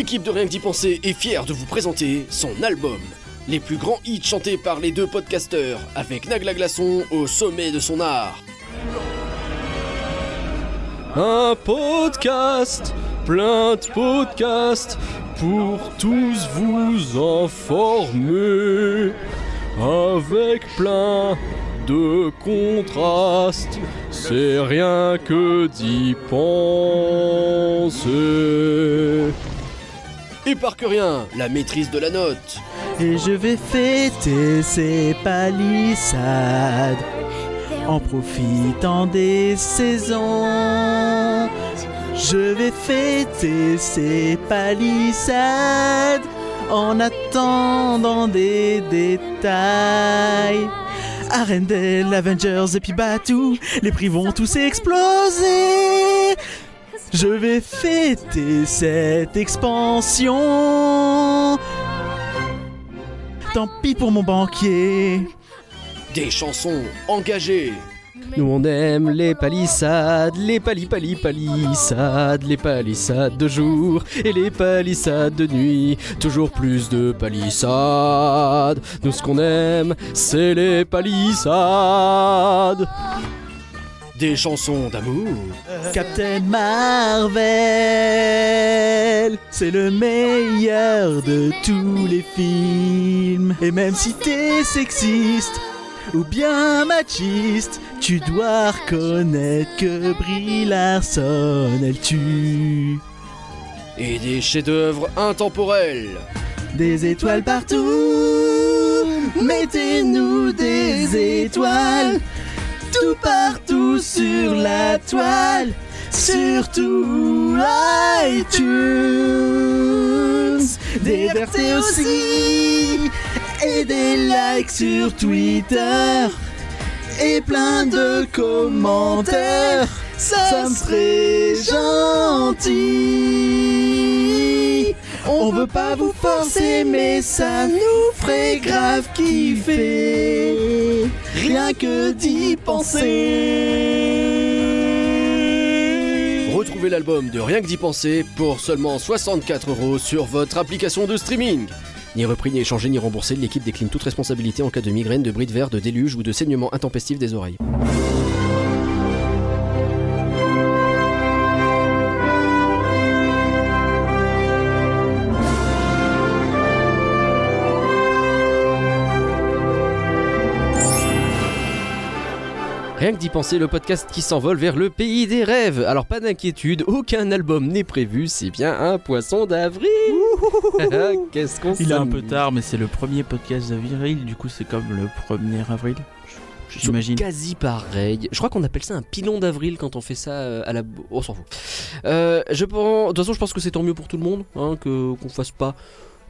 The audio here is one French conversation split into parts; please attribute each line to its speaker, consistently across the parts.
Speaker 1: l'équipe de Rien que d'y penser est fière de vous présenter son album. Les plus grands hits chantés par les deux podcasteurs, avec Nagla Glaçon au sommet de son art.
Speaker 2: Un podcast, plein de podcasts pour tous vous informer. Avec plein de contrastes, c'est rien que d'y penser.
Speaker 1: Par que rien, la maîtrise de la note.
Speaker 3: Et je vais fêter ces palissades en profitant des saisons. Je vais fêter ces palissades en attendant des détails. Arendelle, Avengers et puis Batou, les prix vont tous exploser. Je vais fêter cette expansion. Tant pis pour mon banquier.
Speaker 1: Des chansons engagées.
Speaker 2: Nous on aime les palissades, les pali pali palissades, les palissades de jour et les palissades de nuit. Toujours plus de palissades. Nous ce qu'on aime, c'est les palissades.
Speaker 1: Des chansons d'amour.
Speaker 3: Captain Marvel, c'est le meilleur de tous les films. Et même si t'es sexiste ou bien machiste, tu dois reconnaître que Brie Larson, elle tue.
Speaker 1: Et des chefs-d'œuvre intemporels.
Speaker 3: Des étoiles partout, mettez-nous des étoiles, tout partout sur la toile, surtout iTunes. Des RT aussi, et des likes sur Twitter, et plein de commentaires, ça serait gentil. On veut pas vous forcer, mais ça nous ferait grave kiffer. Rien que d'y penser.
Speaker 1: Retrouvez l'album de Rien que d'y penser pour seulement 64 euros sur votre application de streaming. Ni repris, ni échangé, ni remboursé, l'équipe décline toute responsabilité en cas de migraine, de bris de verre, de déluge ou de saignement intempestif des oreilles. Rien que d'y penser, le podcast qui s'envole vers le pays des rêves. Alors pas d'inquiétude, aucun album n'est prévu, c'est bien un poisson d'avril. Qu'est-ce qu'on
Speaker 4: Il est un peu tard, mais c'est le premier podcast d'avril, du coup c'est comme le 1er avril. J'imagine.
Speaker 1: Quasi pareil. Je crois qu'on appelle ça un pilon d'avril quand on fait ça euh, à la. On s'en fout. Euh, je pense... De toute façon, je pense que c'est tant mieux pour tout le monde hein, que qu'on fasse pas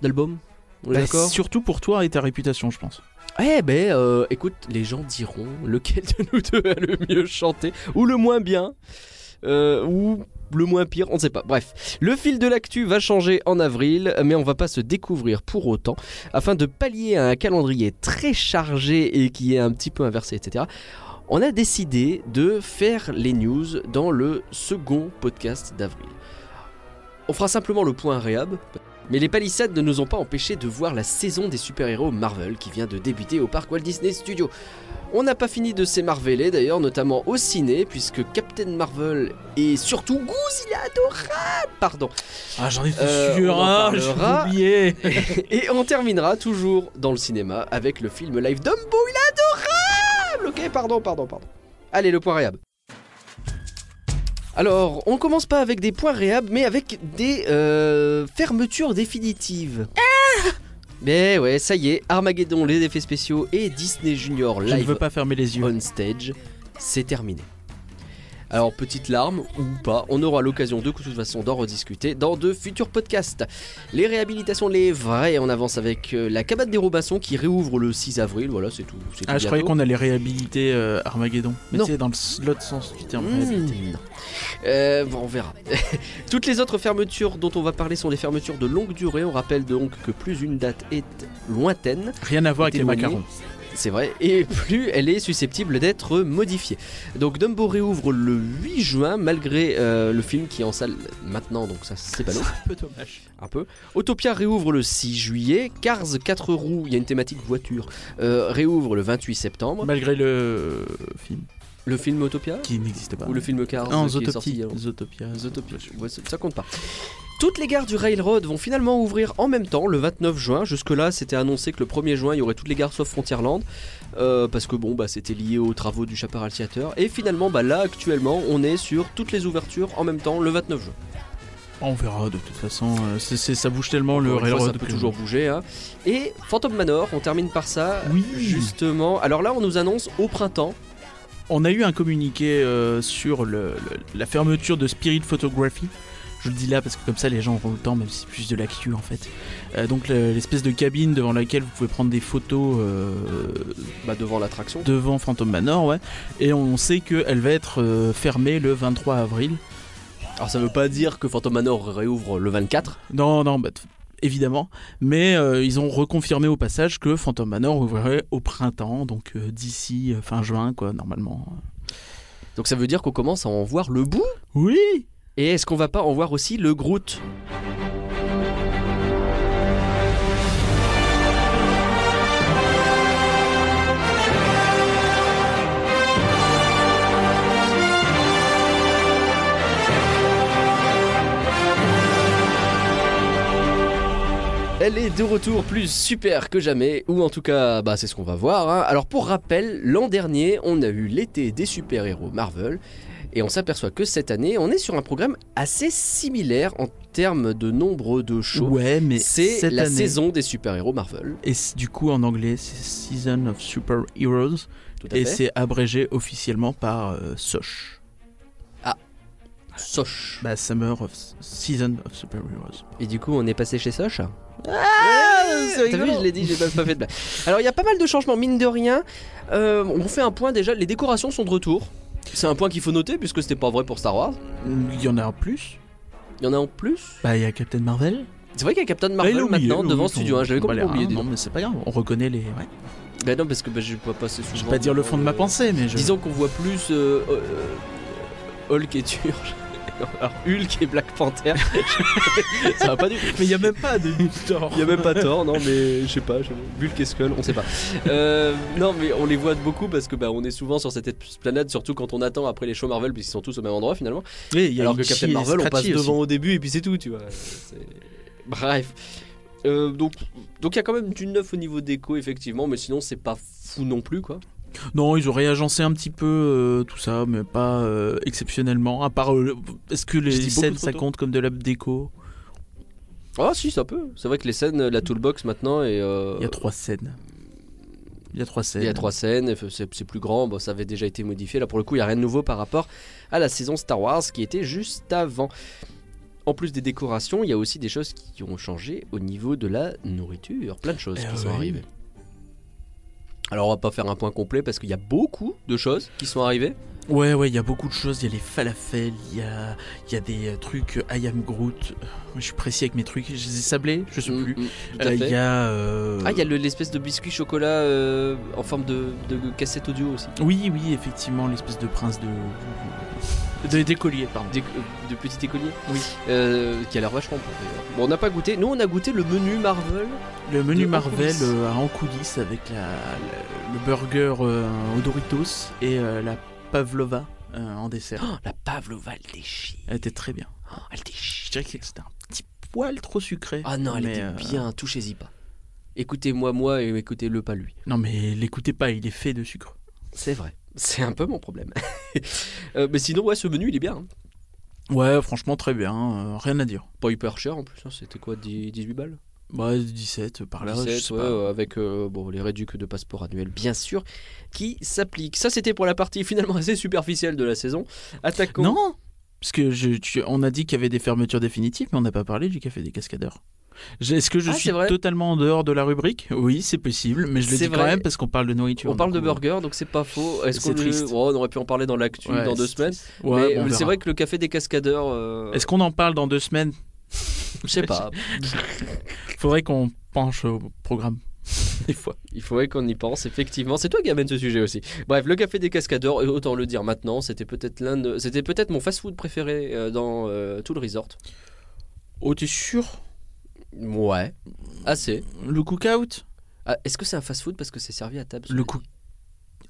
Speaker 1: d'album.
Speaker 4: Bah,
Speaker 1: d'accord?
Speaker 4: surtout pour toi et ta réputation, je pense.
Speaker 1: Eh ben, euh, écoute, les gens diront lequel de nous deux a le mieux chanté, ou le moins bien, euh, ou le moins pire, on ne sait pas. Bref, le fil de l'actu va changer en avril, mais on va pas se découvrir pour autant. Afin de pallier un calendrier très chargé et qui est un petit peu inversé, etc., on a décidé de faire les news dans le second podcast d'avril. On fera simplement le point réhab, mais les palissades ne nous ont pas empêché de voir la saison des super-héros Marvel qui vient de débuter au parc Walt Disney Studios. On n'a pas fini de s'émarveler d'ailleurs, notamment au ciné, puisque Captain Marvel et surtout Goose, il est adorable Pardon.
Speaker 4: Ah, j'en étais
Speaker 1: Euh,
Speaker 4: sûr,
Speaker 1: on
Speaker 4: j'ai oublié.
Speaker 1: Et on terminera toujours dans le cinéma avec le film live Dumbo, il est adorable Ok, pardon, pardon, pardon. Allez, le point réhab. Alors, on commence pas avec des points réhab, mais avec des euh, fermetures définitives. Mais ouais, ça y est, Armageddon, les effets spéciaux et Disney Junior
Speaker 4: Je ne
Speaker 1: live
Speaker 4: veux pas fermer les yeux.
Speaker 1: on stage, c'est terminé. Alors, petite larme ou pas, on aura l'occasion de toute façon d'en rediscuter dans de futurs podcasts. Les réhabilitations, les vraies, on avance avec euh, la cabane des Robinson qui réouvre le 6 avril, voilà, c'est tout.
Speaker 4: Ah,
Speaker 1: tout
Speaker 4: je croyais qu'on allait réhabiliter euh, Armageddon. Mais c'est dans l'autre sens du terme.
Speaker 1: Mmh. Euh, bon, on verra. Toutes les autres fermetures dont on va parler sont des fermetures de longue durée. On rappelle donc que plus une date est lointaine,
Speaker 4: Rien à voir avec les macarons.
Speaker 1: C'est vrai, et plus elle est susceptible d'être modifiée. Donc Dumbo réouvre le 8 juin, malgré euh, le film qui est en salle maintenant, donc ça c'est ballot.
Speaker 3: un peu dommage.
Speaker 1: un peu. Autopia réouvre le 6 juillet, Cars 4 roues, il y a une thématique voiture, euh, réouvre le 28 septembre.
Speaker 3: Malgré le film
Speaker 1: Le film Autopia
Speaker 3: qui n'existe pas.
Speaker 1: Ou le film Cars
Speaker 3: Non,
Speaker 1: qui est sorti il y a
Speaker 3: Zootopia.
Speaker 1: longtemps
Speaker 3: Zootopia.
Speaker 1: Zootopia, ouais, ça ça compte pas. Toutes les gares du Railroad vont finalement ouvrir en même temps le 29 juin. Jusque-là, c'était annoncé que le 1er juin, il y aurait toutes les gares sauf Frontierland. euh, parce que bon, bah, c'était lié aux travaux du Chaparral Theater. Et finalement, bah, là, actuellement, on est sur toutes les ouvertures en même temps le 29 juin.
Speaker 3: On verra de toute façon. euh, c'est- c'est- ça bouge tellement le
Speaker 1: fois,
Speaker 3: railroad.
Speaker 1: ça peut
Speaker 3: que-
Speaker 1: toujours bouger. hein. Et Phantom Manor, on termine par ça.
Speaker 3: Oui.
Speaker 1: Justement, alors là, on nous annonce au printemps.
Speaker 3: On a eu un communiqué euh, sur le- le- la fermeture de Spirit Photography. Je le dis là parce que comme ça les gens auront le temps, même si c'est plus de l'actu en fait. Euh, donc le- l'espèce de cabine devant laquelle vous pouvez prendre des photos euh,
Speaker 1: Bah, devant l'attraction.
Speaker 3: devant Phantom Manor, ouais. Et on sait qu'elle va être fermée le 23 avril.
Speaker 1: Alors, ça veut pas dire que Phantom Manor réouvre le 24.
Speaker 3: Non, non, bah, évidemment. Mais euh, ils ont reconfirmé au passage que Phantom Manor ouvrirait au printemps, donc euh, d'ici euh, fin juin, quoi, normalement.
Speaker 1: Donc, ça veut dire qu'on commence à en voir le bout?
Speaker 3: Oui
Speaker 1: Et est-ce qu'on va pas en voir aussi le Groot? Elle est de retour plus super que jamais, ou en tout cas, bah, c'est ce qu'on va voir. hein. Alors pour rappel, l'an dernier, on a eu l'été des super-héros Marvel, et on s'aperçoit que cette année, on est sur un programme assez similaire en termes de nombre de shows.
Speaker 3: Ouais, mais
Speaker 1: c'est la
Speaker 3: année-
Speaker 1: saison des super-héros Marvel.
Speaker 3: Et du coup, en anglais, c'est Season of Super Heroes. Et c'est abrégé officiellement par euh, SOSH.
Speaker 1: Soch.
Speaker 3: Bah, Summer of Season of Super Heroes.
Speaker 1: Et du coup, on est passé chez Soch
Speaker 3: Ah,
Speaker 1: T'as vu, je l'ai dit, j'ai même pas fait de blague. Alors, il y a pas mal de changements, mine de rien. Euh, on fait un point déjà, les décorations sont de retour. C'est un point qu'il faut noter puisque c'était pas vrai pour Star Wars.
Speaker 3: Il y en a en plus.
Speaker 1: Il y en a en plus.
Speaker 3: Bah, il y a Captain Marvel.
Speaker 1: C'est vrai qu'il y a Captain
Speaker 3: Ah,
Speaker 1: Marvel
Speaker 3: oublié,
Speaker 1: maintenant devant Studio 1. J'avais
Speaker 3: bah,
Speaker 1: complètement
Speaker 3: là,
Speaker 1: oublié.
Speaker 3: Non, mais c'est pas grave, on reconnaît les. Ouais.
Speaker 1: Bah non, parce que bah, je vais pas passer souvent.
Speaker 3: Je vais pas dire le fond de ma pensée, mais je.
Speaker 1: Disons qu'on voit plus euh, euh, Hulk et Turge. Alors, Hulk et Black Panther. Ça va pas du
Speaker 3: Mais il y a même pas de Thor.
Speaker 1: Il y a même pas tort, non, mais je sais pas, je... Bulk et Skull, on sait pas. Euh, non, mais on les voit beaucoup parce que bah, on est souvent sur cette planète, surtout quand on attend après les shows Marvel, puisqu'ils sont tous au même endroit finalement.
Speaker 3: Oui, y a
Speaker 1: Alors que Captain Marvel, on passe devant
Speaker 3: aussi.
Speaker 1: au début et puis c'est tout, tu vois. Bref. Euh, donc, donc il y a quand même du neuf au niveau déco, effectivement, mais sinon c'est pas fou non plus, quoi.
Speaker 3: Non, ils ont réagencé un petit peu euh, tout ça, mais pas euh, exceptionnellement. À part, euh, est-ce que les scènes ça compte comme de la déco?
Speaker 1: Ah si, ça peut. C'est vrai que les scènes, la toolbox maintenant, et euh,
Speaker 3: Il y a trois scènes. Il y a trois scènes.
Speaker 1: Il y a trois scènes, c'est c'est plus grand, bon, ça avait déjà été modifié. Là pour le coup, il n'y a rien de nouveau par rapport à la saison Star Wars qui était juste avant. En plus des décorations, il y a aussi des choses qui ont changé au niveau de la nourriture. Plein de choses
Speaker 3: Eh
Speaker 1: qui sont arrivées. Alors on va pas faire un point complet parce qu'il y a beaucoup de choses qui sont arrivées.
Speaker 3: Ouais, ouais, il y a beaucoup de choses. Il y a les falafels, il y a, il y a des euh, trucs euh, I am Groot. Euh, Je suis précis avec mes trucs. Je les ai sablés, je sais
Speaker 1: Mm,
Speaker 3: plus.
Speaker 1: mm,
Speaker 3: Euh, Il y a. euh,
Speaker 1: Ah, il y a le- l'espèce de biscuit chocolat euh, en forme de, de cassette audio aussi.
Speaker 3: Oui, oui, effectivement, l'espèce de prince de. De d'écolier, pardon.
Speaker 1: Des- euh, de petit écolier.
Speaker 3: Oui.
Speaker 1: Euh, qui a l'air vachement bon d'ailleurs. Bon, on n'a pas goûté. Nous, on a goûté le menu Marvel.
Speaker 3: Le menu
Speaker 1: De en
Speaker 3: Marvel euh, en coulisses avec la, la- le burger euh, au Doritos et la pavlova en dessert.
Speaker 1: Oh, la pavlova, elle déchire.
Speaker 3: Elle était très bien.
Speaker 1: Oh, elle déchire.
Speaker 3: Je dirais que c'était un petit poil trop sucré.
Speaker 1: Ah non, elle était bien, touchez-y pas. Écoutez-moi, moi, et écoutez-le pas lui.
Speaker 3: Non, mais l'écoutez pas, il est fait de sucre.
Speaker 1: C'est vrai. C'est un peu mon problème. Euh, mais sinon, ouais, ce menu, il est bien. hein.
Speaker 3: Ouais, franchement, très bien. euh, rien à dire.
Speaker 1: Pas hyper cher en plus. hein. C'était quoi, 10 18 balles?
Speaker 3: Bah, 17 par là, je
Speaker 1: 17,
Speaker 3: sais
Speaker 1: ouais,
Speaker 3: pas.
Speaker 1: euh, avec euh, bon, les réducs de passeport annuel, bien sûr, qui s'appliquent. Ça, c'était pour la partie finalement assez superficielle de la saison. Attaquons.
Speaker 3: Non Parce que je, tu- on a dit qu'il y avait des fermetures définitives, mais on n'a pas parlé du café des cascadeurs. Est-ce que je
Speaker 1: Ah,
Speaker 3: suis
Speaker 1: vrai.
Speaker 3: totalement en dehors de la rubrique? Oui, c'est possible, mais je le dis quand
Speaker 1: vrai.
Speaker 3: même parce qu'on parle de nourriture.
Speaker 1: On parle de
Speaker 3: euh,
Speaker 1: burger, donc c'est pas faux. Est-ce qu'on le-. Oh, on aurait pu en parler dans l'actu
Speaker 3: ouais,
Speaker 1: dans deux semaines.
Speaker 3: Ouais,
Speaker 1: mais c'est vrai que le café des cascadeurs, euh,
Speaker 3: Est-ce qu'on en parle dans deux semaines?
Speaker 1: Je sais pas.
Speaker 3: Faudrait qu'on penche au programme. des fois.
Speaker 1: Il faudrait qu'on y pense, effectivement. C'est toi qui amène ce sujet aussi. Bref, le café des cascadeurs, et autant le dire maintenant, c'était peut-être l'un de... C'était peut-être mon fast-food préféré euh, dans euh, tout le resort.
Speaker 3: Oh, t'es sûr?
Speaker 1: Ouais, assez.
Speaker 3: Le cookout?
Speaker 1: Ah, Est-ce que c'est un fast-food parce que c'est servi à table?
Speaker 3: Le cook.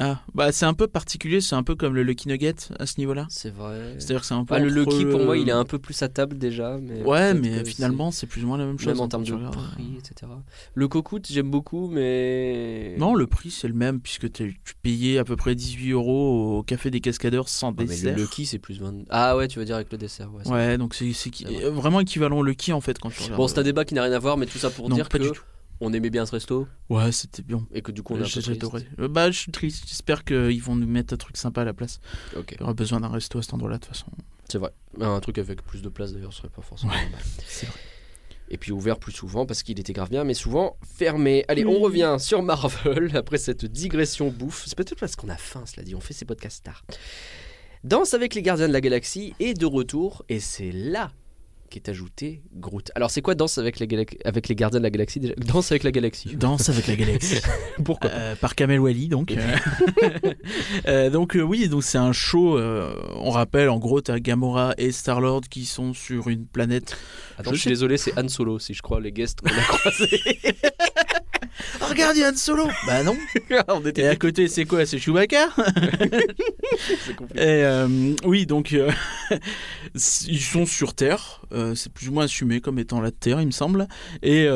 Speaker 3: Ah, bah c'est un peu particulier, c'est un peu comme le Lucky Nugget à ce niveau-là.
Speaker 1: C'est vrai.
Speaker 3: C'est-à-dire que c'est un peu.
Speaker 1: Ah, le Lucky, pour moi, il est
Speaker 3: le-
Speaker 1: un peu plus à table déjà. Mais
Speaker 3: Ouais, mais finalement, c'est plus ou moins la même chose.
Speaker 1: Même en
Speaker 3: hein,
Speaker 1: termes de prix, etc. Le cocout, j'aime beaucoup, mais.
Speaker 3: Non, le prix c'est le même puisque tu payais à peu près 18 euros au café des cascadeurs sans
Speaker 1: Ah, mais
Speaker 3: dessert.
Speaker 1: le Lucky, c'est plus 20. Ah ouais, tu veux dire avec le dessert. Ouais,
Speaker 3: Ouais, donc c'est qui- vraiment équivalent au Lucky en fait quand tu.
Speaker 1: Bon, c'est un débat qui n'a rien à voir, mais tout ça pour
Speaker 3: non,
Speaker 1: dire
Speaker 3: pas
Speaker 1: que
Speaker 3: du tout.
Speaker 1: On aimait bien ce resto
Speaker 3: Ouais, c'était bien.
Speaker 1: et que du coup on a un peu
Speaker 3: J'ai adoré. Euh, Bah, je suis triste. J'espère qu'ils vont nous mettre un truc sympa à la place.
Speaker 1: Ok,
Speaker 3: Il y aura besoin d'un resto à cet endroit-là de toute façon.
Speaker 1: c'est vrai. Un truc avec plus de place d'ailleurs serait pas forcément mal.
Speaker 3: C'est vrai.
Speaker 1: Et puis ouvert plus souvent parce qu'il était grave bien, mais souvent fermé. Allez, on revient sur Marvel après cette digression bouffe. C'est peut-être parce qu'on a faim, cela dit. On fait ces podcasts tard. Danse avec les gardiens de la galaxie est de retour et c'est là qu'est ajouté Groot. Alors c'est quoi Danse avec les, galax- avec les gardiens de la galaxie déjà? Danse avec la galaxie.
Speaker 3: Danse avec la galaxie.
Speaker 1: Pourquoi?
Speaker 3: Euh, par Kamel Wally donc. Euh, donc euh, oui, donc c'est un show. on rappelle en gros, t'as Gamora et Star Lord qui sont sur une planète.
Speaker 1: Attends,
Speaker 3: je
Speaker 1: je suis
Speaker 3: sais-
Speaker 1: désolé, c'est Han Solo si je crois les guests qu'on a croisés.
Speaker 3: Oh, regarde, il y a Han Solo. Bah non.
Speaker 1: on
Speaker 3: Et à côté, c'est quoi? C'est Chewbacca? Et euh, oui, donc euh, ils sont sur Terre. euh, c'est plus ou moins assumé comme étant la Terre, il me semble. Et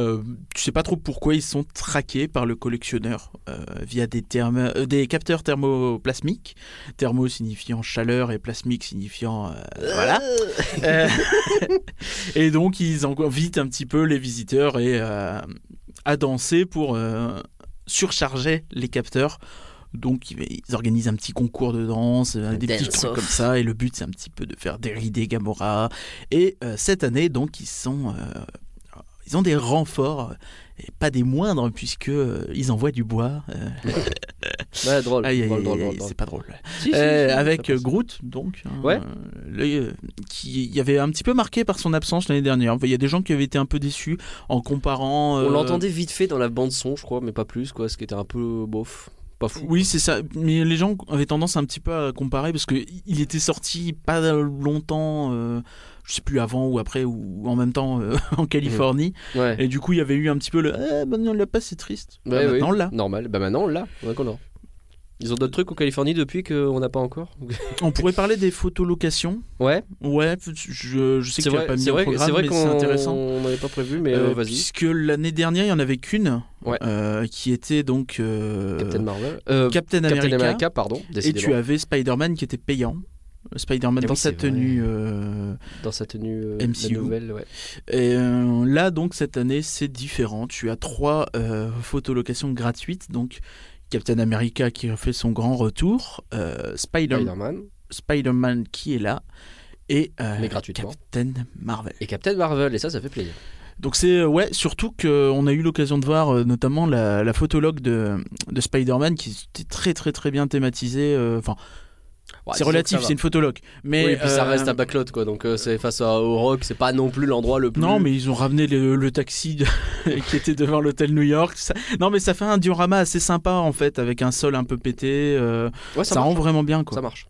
Speaker 3: tu sais pas trop pourquoi ils sont traqués par le collectionneur via des, des capteurs thermoplasmiques. Thermo signifiant chaleur et plasmique signifiant voilà. Et donc ils invitent un petit peu les visiteurs et à danser pour euh, surcharger les capteurs. Donc ils, organisent un petit concours de danse, euh, des petits trucs
Speaker 1: off.
Speaker 3: comme ça, et le but c'est un petit peu de faire dérider Gamora. Et euh, cette année donc ils sont, euh, ils ont des renforts et pas des moindres puisque euh, ils envoient du bois. euh,
Speaker 1: Ouais, drôle.
Speaker 3: c'est pas drôle.
Speaker 1: Si, si,
Speaker 3: Euh,
Speaker 1: si,
Speaker 3: avec. Groot, donc, hein,
Speaker 1: Ouais.
Speaker 3: le- qui y avait un petit peu marqué par son absence l'année dernière. Il y a des gens qui avaient été un peu déçus en comparant.
Speaker 1: On l'entendait vite fait dans la bande son, je crois, mais pas plus, quoi, ce qui était un peu bof. Pas fou.
Speaker 3: Oui, c'est ça. Mais les gens avaient tendance un petit peu à comparer parce que il était sorti pas longtemps, euh, je sais plus avant ou après ou en même temps euh, en Californie.
Speaker 1: Ouais.
Speaker 3: Et du coup, il y avait eu un petit peu le. Eh, ben, on l'a pas, c'est triste. Bah, maintenant, on l'a.
Speaker 1: Normal. Bah maintenant, on l'a. Qu'on l'a. Ils ont d'autres trucs en Californie depuis qu'on n'a pas encore
Speaker 3: On pourrait parler des photolocations.
Speaker 1: Ouais,
Speaker 3: Ouais, je, je sais que tu
Speaker 1: vrai,
Speaker 3: pas mis au programme,
Speaker 1: vrai
Speaker 3: mais c'est intéressant.
Speaker 1: on n'avait pas prévu, mais
Speaker 3: Euh,
Speaker 1: euh, vas-y.
Speaker 3: Puisque l'année dernière, il y en avait qu'une,
Speaker 1: Ouais.
Speaker 3: euh, qui était donc euh,
Speaker 1: Captain Marvel.
Speaker 3: Captain
Speaker 1: Captain
Speaker 3: America.
Speaker 1: America, pardon.
Speaker 3: et tu avais Spider-Man qui était payant. Spider-Man
Speaker 1: Ah
Speaker 3: dans
Speaker 1: oui,
Speaker 3: sa tenue. euh,
Speaker 1: Dans sa tenue euh,
Speaker 3: MCU.
Speaker 1: nouvelle, ouais.
Speaker 3: Et euh, là, donc, cette année, c'est différent. Tu as trois photolocations gratuites. Donc, Captain America qui fait son grand retour, euh, Spider-
Speaker 1: Spider-Man
Speaker 3: Spider-Man qui est là, et euh,
Speaker 1: Mais gratuitement.
Speaker 3: Captain Marvel.
Speaker 1: et Captain Marvel, et ça, ça fait plaisir.
Speaker 3: Donc c'est euh, ouais surtout qu'on a eu l'occasion de voir euh, notamment la, la photologue de, de Spider-Man qui était très très très bien thématisée. euh, Enfin
Speaker 1: Ouais,
Speaker 3: c'est relatif, c'est une photologue. Mais
Speaker 1: oui, et puis ça
Speaker 3: euh,
Speaker 1: reste un backlot, quoi. Donc euh, c'est face à, au rock, c'est pas non plus l'endroit le plus.
Speaker 3: Non, mais ils ont ramené le, le taxi de- qui était devant l'hôtel New York. ça- Non, mais ça fait un diorama assez sympa en fait, avec un sol un peu pété. euh,
Speaker 1: Ouais,
Speaker 3: ça
Speaker 1: ça,
Speaker 3: rend vraiment bien quoi.
Speaker 1: Ça marche.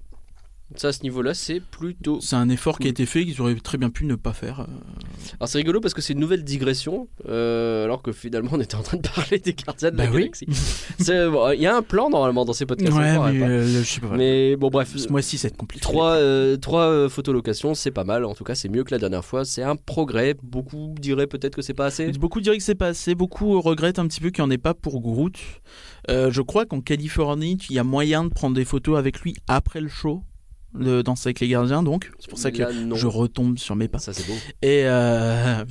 Speaker 1: Ça, à ce niveau-là, c'est plutôt.
Speaker 3: C'est un effort qui a été fait qu'ils auraient très bien pu ne pas faire. euh.
Speaker 1: Alors c'est rigolo parce que c'est une nouvelle digression, euh, alors que finalement on était en train de parler des gardiens de la
Speaker 3: Bah oui.
Speaker 1: galaxie. C'est- bon, Il y a un plan normalement dans ces podcasts.
Speaker 3: Ouais, mais
Speaker 1: pas.
Speaker 3: euh, je sais pas.
Speaker 1: Mais bon, bref.
Speaker 3: Ce mois-ci, ça va être compliqué.
Speaker 1: Trois, euh, trois euh, photolocations, c'est pas mal. En tout cas, c'est mieux que la dernière fois. C'est un progrès. Beaucoup diraient peut-être que c'est pas assez.
Speaker 3: Beaucoup diraient que c'est pas assez, beaucoup regrettent un petit peu qu'il n'y en ait pas pour Groot. Euh, je crois qu'en Californie, il y a moyen de prendre des photos avec lui après le show de Danse avec les gardiens, donc c'est pour ça que
Speaker 1: Là,
Speaker 3: je retombe sur mes pas.
Speaker 1: Ça, c'est beau.
Speaker 3: Et euh,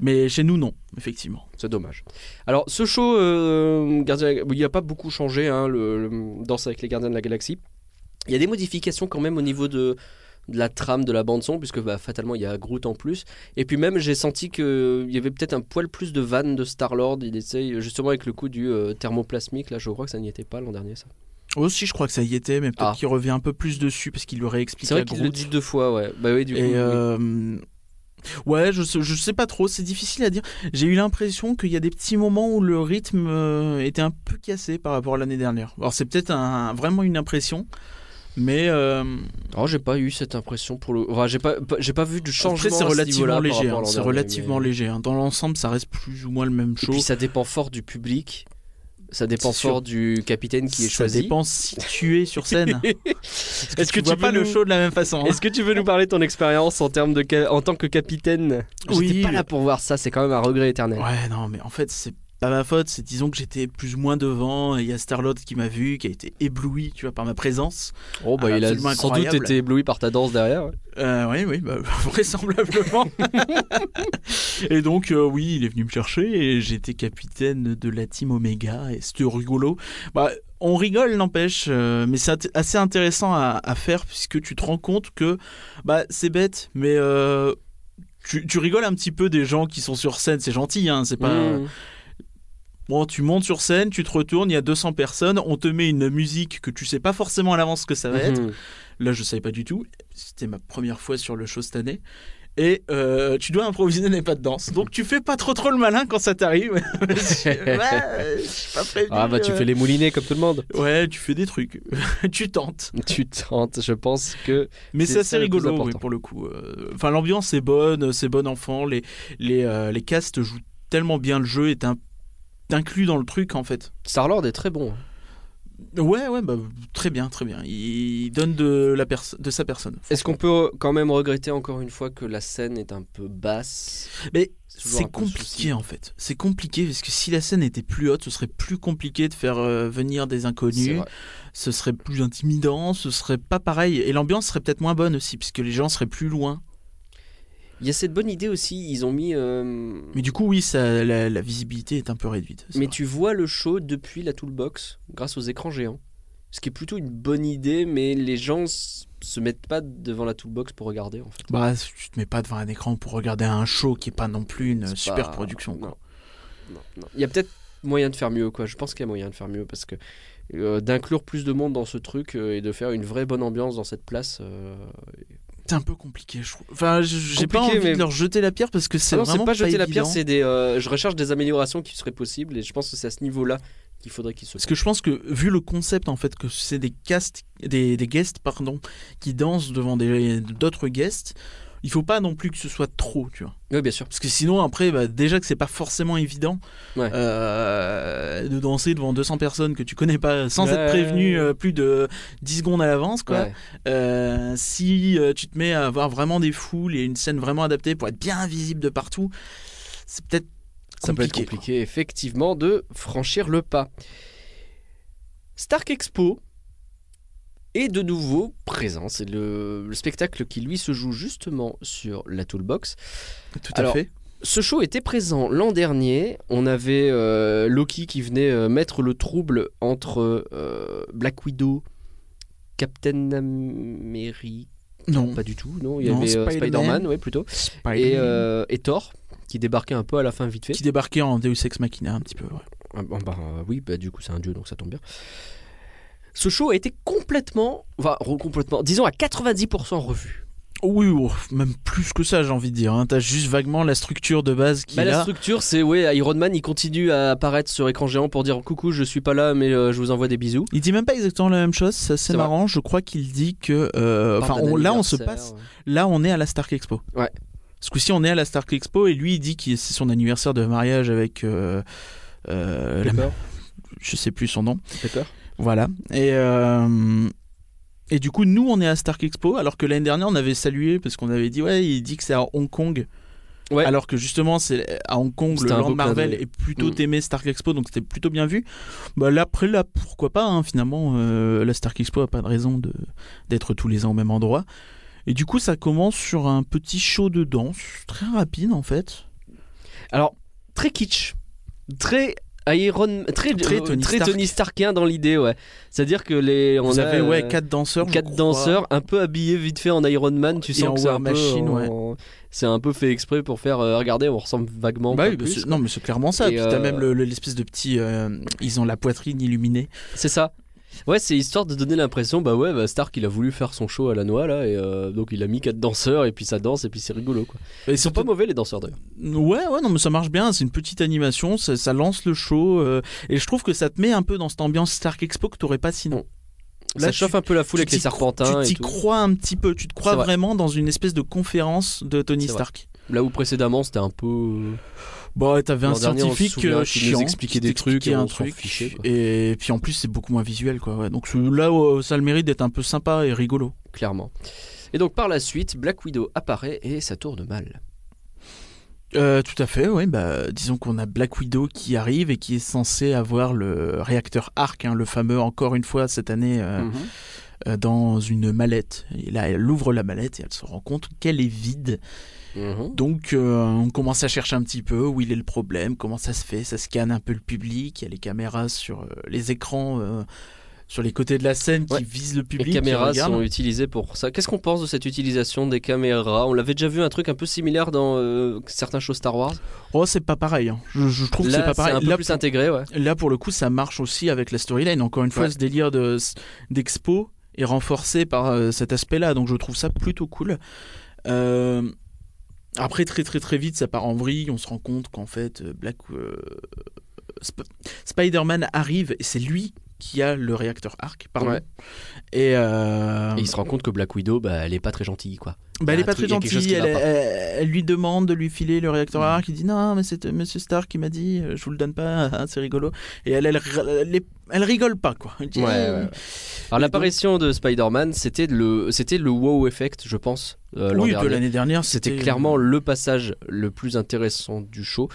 Speaker 3: mais chez nous, non, effectivement.
Speaker 1: C'est dommage. Alors, ce show, euh, Gardien- il n'y a pas beaucoup changé, hein, le, le Danse avec les gardiens de la galaxie. Il y a des modifications quand même au niveau de, de la trame de la bande-son, puisque bah, fatalement, il y a Groot en plus. Et puis même, j'ai senti qu'il y avait peut-être un poil plus de vannes de Star-Lord. Il essaye, justement, avec le coup du euh, thermoplasmique. Là, je crois que ça n'y était pas l'an dernier, ça.
Speaker 3: Aussi, je crois que ça y était, mais peut-être
Speaker 1: Ah.
Speaker 3: qu'il revient un peu plus dessus parce qu'il lui aurait expliqué
Speaker 1: C'est vrai qu'il le dit deux fois, ouais. Bah oui, du coup.
Speaker 3: Et
Speaker 1: oui.
Speaker 3: euh, Ouais, je sais, je sais pas trop, c'est difficile à dire. J'ai eu l'impression qu'il y a des petits moments où le rythme euh, était un peu cassé par rapport à l'année dernière. Alors c'est peut-être un, vraiment une impression, mais euh,
Speaker 1: Oh, j'ai pas eu cette impression pour le. Enfin, j'ai pas, j'ai pas vu de changement.
Speaker 3: après c'est relativement léger. hein, c'est relativement
Speaker 1: mais-
Speaker 3: léger. hein. Dans l'ensemble, ça reste plus ou moins le même
Speaker 1: Et
Speaker 3: show.
Speaker 1: puis ça dépend fort du public. Ça dépend
Speaker 3: sûr.
Speaker 1: fort du capitaine qui est
Speaker 3: ça
Speaker 1: choisi.
Speaker 3: dépend si tu es sur scène.
Speaker 1: Est-ce que
Speaker 3: tu vois
Speaker 1: tu
Speaker 3: pas le show de la même façon hein.
Speaker 1: Est-ce que tu veux nous parler de ton expérience en termes de en tant que capitaine?
Speaker 3: Oui.
Speaker 1: J'étais pas là pour voir ça, c'est quand même un regret éternel.
Speaker 3: Ouais, non, mais en fait, c'est pas ma faute. C'est disons que j'étais plus ou moins devant. et Il y a Starlord qui m'a vu, qui a été ébloui, tu vois, par ma présence.
Speaker 1: Oh bah
Speaker 3: Ah,
Speaker 1: il a
Speaker 3: absolument
Speaker 1: sans doute
Speaker 3: incroyable.
Speaker 1: été ébloui par ta danse derrière.
Speaker 3: Euh, oui, oui, bah, vraisemblablement. et donc, euh, oui, il est venu me chercher et j'étais capitaine de la team Omega et c'était rigolo. Bah, on rigole, n'empêche, euh, mais c'est assez intéressant à, à faire puisque tu te rends compte que bah, c'est bête, mais euh, tu, tu rigoles un petit peu des gens qui sont sur scène. C'est gentil, hein, c'est pas.
Speaker 1: Mmh.
Speaker 3: Bon, tu montes sur scène, tu te retournes, il y a 200 personnes, on te met une musique que tu sais pas forcément à l'avance ce que ça va être.
Speaker 1: Mhm.
Speaker 3: Là, je savais pas du tout. C'était ma première fois sur le show cette année. Et euh, tu dois improviser des pas de danse. Donc tu fais pas trop trop le malin quand ça t'arrive. euh, je suis pas prévenu,
Speaker 1: Ah bah tu
Speaker 3: euh.
Speaker 1: fais les moulinets comme tout le monde.
Speaker 3: Ouais, tu fais des trucs. tu tentes.
Speaker 1: Tu tentes, je pense que
Speaker 3: Mais
Speaker 1: C'est
Speaker 3: assez rigolo oui, pour le coup. Euh, Enfin, l'ambiance est bonne, c'est bon enfant. Les, les, euh, les castes jouent tellement bien le jeu et t'in- t'inclus dans le truc en fait.
Speaker 1: Star-Lord est très bon.
Speaker 3: Ouais, ouais, bah, très bien, très bien. Il donne de, la de sa personne.
Speaker 1: Est-ce qu'on peut quand même regretter encore une fois que la scène est un peu basse?
Speaker 3: Mais c'est compliqué en fait. C'est compliqué parce que si la scène était plus haute, ce serait plus compliqué de faire euh, venir des inconnus. Ce serait plus intimidant, ce serait pas pareil. Et l'ambiance serait peut-être moins bonne aussi, puisque les gens seraient plus loin.
Speaker 1: Il y a cette bonne idée aussi, ils ont mis... euh,
Speaker 3: Mais du coup, oui, ça, la, la visibilité est un peu réduite.
Speaker 1: Mais
Speaker 3: vrai.
Speaker 1: tu vois le show depuis la toolbox grâce aux écrans géants. Ce qui est plutôt une bonne idée, mais les gens se mettent pas devant la toolbox pour regarder en fait.
Speaker 3: Bah, tu te mets pas devant un écran pour regarder un show qui est pas non plus une super
Speaker 1: pas-
Speaker 3: production. quoi.
Speaker 1: Non. Non, non. Il y a peut-être moyen de faire mieux, quoi. Je pense qu'il y a moyen de faire mieux parce que euh, d'inclure plus de monde dans ce truc euh, et de faire une vraie bonne ambiance dans cette place. euh,
Speaker 3: C'est un peu compliqué, je trouve. Enfin, j'ai pas envie
Speaker 1: mais-
Speaker 3: de leur jeter la pierre parce que c'est
Speaker 1: ah
Speaker 3: vraiment
Speaker 1: pas jeter la pierre,
Speaker 3: évident.
Speaker 1: c'est des. euh, je recherche des améliorations qui seraient possibles et je pense que c'est à ce niveau-là qu'il faudrait qu'ils se.
Speaker 3: Parce que je pense que vu le concept en fait que c'est des castes, des, des guests pardon, qui dansent devant des- d'autres guests, il faut pas non plus que ce soit trop, tu vois.
Speaker 1: Oui, bien sûr.
Speaker 3: Parce que sinon après, bah, déjà que c'est pas forcément évident
Speaker 1: Ouais.
Speaker 3: euh, de danser devant 200 personnes que tu connais pas sans
Speaker 1: Ouais.
Speaker 3: être prévenu euh, plus de 10 secondes à l'avance, quoi.
Speaker 1: Ouais.
Speaker 3: Euh, si tu te mets à avoir vraiment des foules et une scène vraiment adaptée pour être bien visible de partout, c'est peut-être
Speaker 1: Ça peut être
Speaker 3: compliqué,
Speaker 1: compliqué, effectivement, de franchir le pas. Stark Expo est de nouveau présent. C'est le, le spectacle qui, lui, se joue justement sur la Toolbox.
Speaker 3: Tout
Speaker 1: Alors,
Speaker 3: à fait.
Speaker 1: Ce show était présent l'an dernier. On avait euh, Loki qui venait euh, mettre le trouble entre euh, Black Widow, Captain America.
Speaker 3: Non,
Speaker 1: Pas du tout, non. Il y
Speaker 3: Non,
Speaker 1: avait
Speaker 3: Spider-Man.
Speaker 1: Spider-Man, ouais, plutôt.
Speaker 3: Spider-Man.
Speaker 1: Et, et Thor, qui débarquait un peu à la fin vite fait.
Speaker 3: qui débarquait en Deus Ex Machina un petit peu. ouais.
Speaker 1: Ah, bah, oui, bah, du coup, c'est un dieu, donc ça tombe bien. Ce show a été complètement, enfin, complètement, disons à 90% revu.
Speaker 3: Oui, même plus que ça, j'ai envie de dire. Hein. T'as juste vaguement la structure de base qui
Speaker 1: Bah, la structure, c'est ouais, Iron Man, il continue à apparaître sur écran géant pour dire coucou, je suis pas là, mais euh, je vous envoie des bisous.
Speaker 3: Il dit même pas exactement la même chose, c'est assez
Speaker 1: C'est vrai.
Speaker 3: marrant. Je crois qu'il dit que. euh, Enfin, là, on se passe.
Speaker 1: ouais.
Speaker 3: Là, on est à la Stark Expo.
Speaker 1: Ouais.
Speaker 3: Ce coup-ci, on est à la Stark Expo et lui, il dit que c'est son anniversaire de mariage avec. euh, euh, la- Je sais plus son nom.
Speaker 1: Pepper.
Speaker 3: Voilà. Et, euh, et du coup, nous, on est à Stark Expo, alors que l'année dernière, on avait salué parce qu'on avait dit, ouais, il dit que c'est à Hong Kong.
Speaker 1: Ouais.
Speaker 3: Alors que justement, c'est à Hong Kong, le land Marvel est plutôt
Speaker 1: Mm.
Speaker 3: aimé Stark Expo, donc c'était plutôt bien vu. Bah, là, après, là, pourquoi pas, hein, finalement, euh, la Stark Expo a pas de raison de- d'être tous les ans au même endroit. Et du coup, ça commence sur un petit show de danse, très rapide en fait.
Speaker 1: Alors, très kitsch, très Iron, très,
Speaker 3: Très
Speaker 1: euh,
Speaker 3: Tony
Speaker 1: très
Speaker 3: Stark.
Speaker 1: Tony Starkien dans l'idée, ouais. C'est-à-dire que les, on
Speaker 3: Vous
Speaker 1: a,
Speaker 3: avez ouais,
Speaker 1: euh,
Speaker 3: quatre danseurs.
Speaker 1: quatre danseurs un peu habillés vite fait en Iron Man tu
Speaker 3: Et
Speaker 1: sens
Speaker 3: en
Speaker 1: que c'est un peu
Speaker 3: Machine,
Speaker 1: en- c'est un peu fait exprès pour faire euh, regarder on ressemble vaguement
Speaker 3: Bah oui, bah
Speaker 1: plus,
Speaker 3: non mais c'est clairement ça.
Speaker 1: Et,
Speaker 3: Puis t'as même le- le- l'espèce de petit, euh, ils ont la poitrine illuminée.
Speaker 1: c'est ça Ouais, c'est histoire de donner l'impression, bah ouais, bah Stark il a voulu faire son show à la noix là, et euh, donc il a mis quatre danseurs et puis ça danse et puis c'est rigolo quoi.
Speaker 3: Et
Speaker 1: Ils sont pas mauvais les danseurs d'ailleurs.
Speaker 3: Ouais, ouais, non, mais ça marche bien. C'est une petite animation, ça, ça lance le show. euh, et je trouve que ça te met un peu dans cette ambiance Stark Expo que t'aurais pas sinon.
Speaker 1: ça
Speaker 3: Là,
Speaker 1: chauffe
Speaker 3: tu-
Speaker 1: un peu la foule avec les serpentins
Speaker 3: Tu t'y crois un petit peu. Tu te crois
Speaker 1: vrai.
Speaker 3: vraiment dans une espèce de conférence de Tony
Speaker 1: vrai.
Speaker 3: Stark.
Speaker 1: Là où précédemment c'était un peu. Euh,
Speaker 3: Bon, t'avais un scientifique euh,
Speaker 1: qu'il nous expliquait
Speaker 3: qui
Speaker 1: des trucs et
Speaker 3: un truc.
Speaker 1: fichait.
Speaker 3: Et puis en plus, c'est beaucoup moins visuel, quoi. ouais. Donc ce- là, euh, ça a le mérite d'être un peu sympa et rigolo.
Speaker 1: clairement. Et donc par la suite, Black Widow apparaît et ça tourne mal.
Speaker 3: Euh, tout à fait, oui. Bah, disons qu'on a Black Widow qui arrive et qui est censé avoir le réacteur Arc, hein, le fameux, encore une fois cette année, euh,
Speaker 1: Mhm.
Speaker 3: euh, dans une mallette. Et là, elle ouvre la mallette et elle se rend compte qu'elle est vide.
Speaker 1: Mhm.
Speaker 3: Donc, euh, on commence à chercher un petit peu où il est le problème, comment ça se fait. Ça scanne un peu le public. Il y a les caméras sur euh, les écrans, euh, sur les côtés de la scène qui visent le
Speaker 1: Les
Speaker 3: public. qui
Speaker 1: caméras sont utilisées pour ça. Qu'est-ce qu'on pense de cette utilisation des caméras? On l'avait déjà vu un truc un peu similaire dans certains shows Star Wars.
Speaker 3: Oh, c'est pas pareil. hein. Je, je trouve que c'est pas
Speaker 1: c'est
Speaker 3: pareil.
Speaker 1: un peu
Speaker 3: Là,
Speaker 1: plus
Speaker 3: pour-
Speaker 1: intégré, ouais.
Speaker 3: Là, pour le coup, ça marche aussi avec la storyline. Encore une fois,
Speaker 1: Ouais.
Speaker 3: ce délire de- d'expo est renforcé par cet aspect-là. Donc, je trouve ça plutôt cool. Euh, après, très très très vite, ça part en vrille. On se rend compte qu'en fait, euh, Black euh, Sp- Spider-Man arrive et c'est lui qui a le réacteur arc. Pardon.
Speaker 1: Ouais.
Speaker 3: Et, euh,
Speaker 1: Et il se rend compte que Black Widow, bah, elle est pas très gentille, quoi.
Speaker 3: Bah, elle est pas très gentille. Elle, elle- elle lui demande de lui filer le réacteur arc. Il dit non, mais c'est Monsieur Stark qui m'a dit, euh, je vous le donne pas. ah, c'est rigolo. Et elle, elle, elle, rigole pas quoi. Elle dit,
Speaker 1: Ouais, ouais, ouais. Alors l'apparition de Spider-Man, c'était le, c'était le wow effect, je pense. euh,
Speaker 3: oui, de l'année dernière,
Speaker 1: C'était clairement le passage le plus intéressant du show.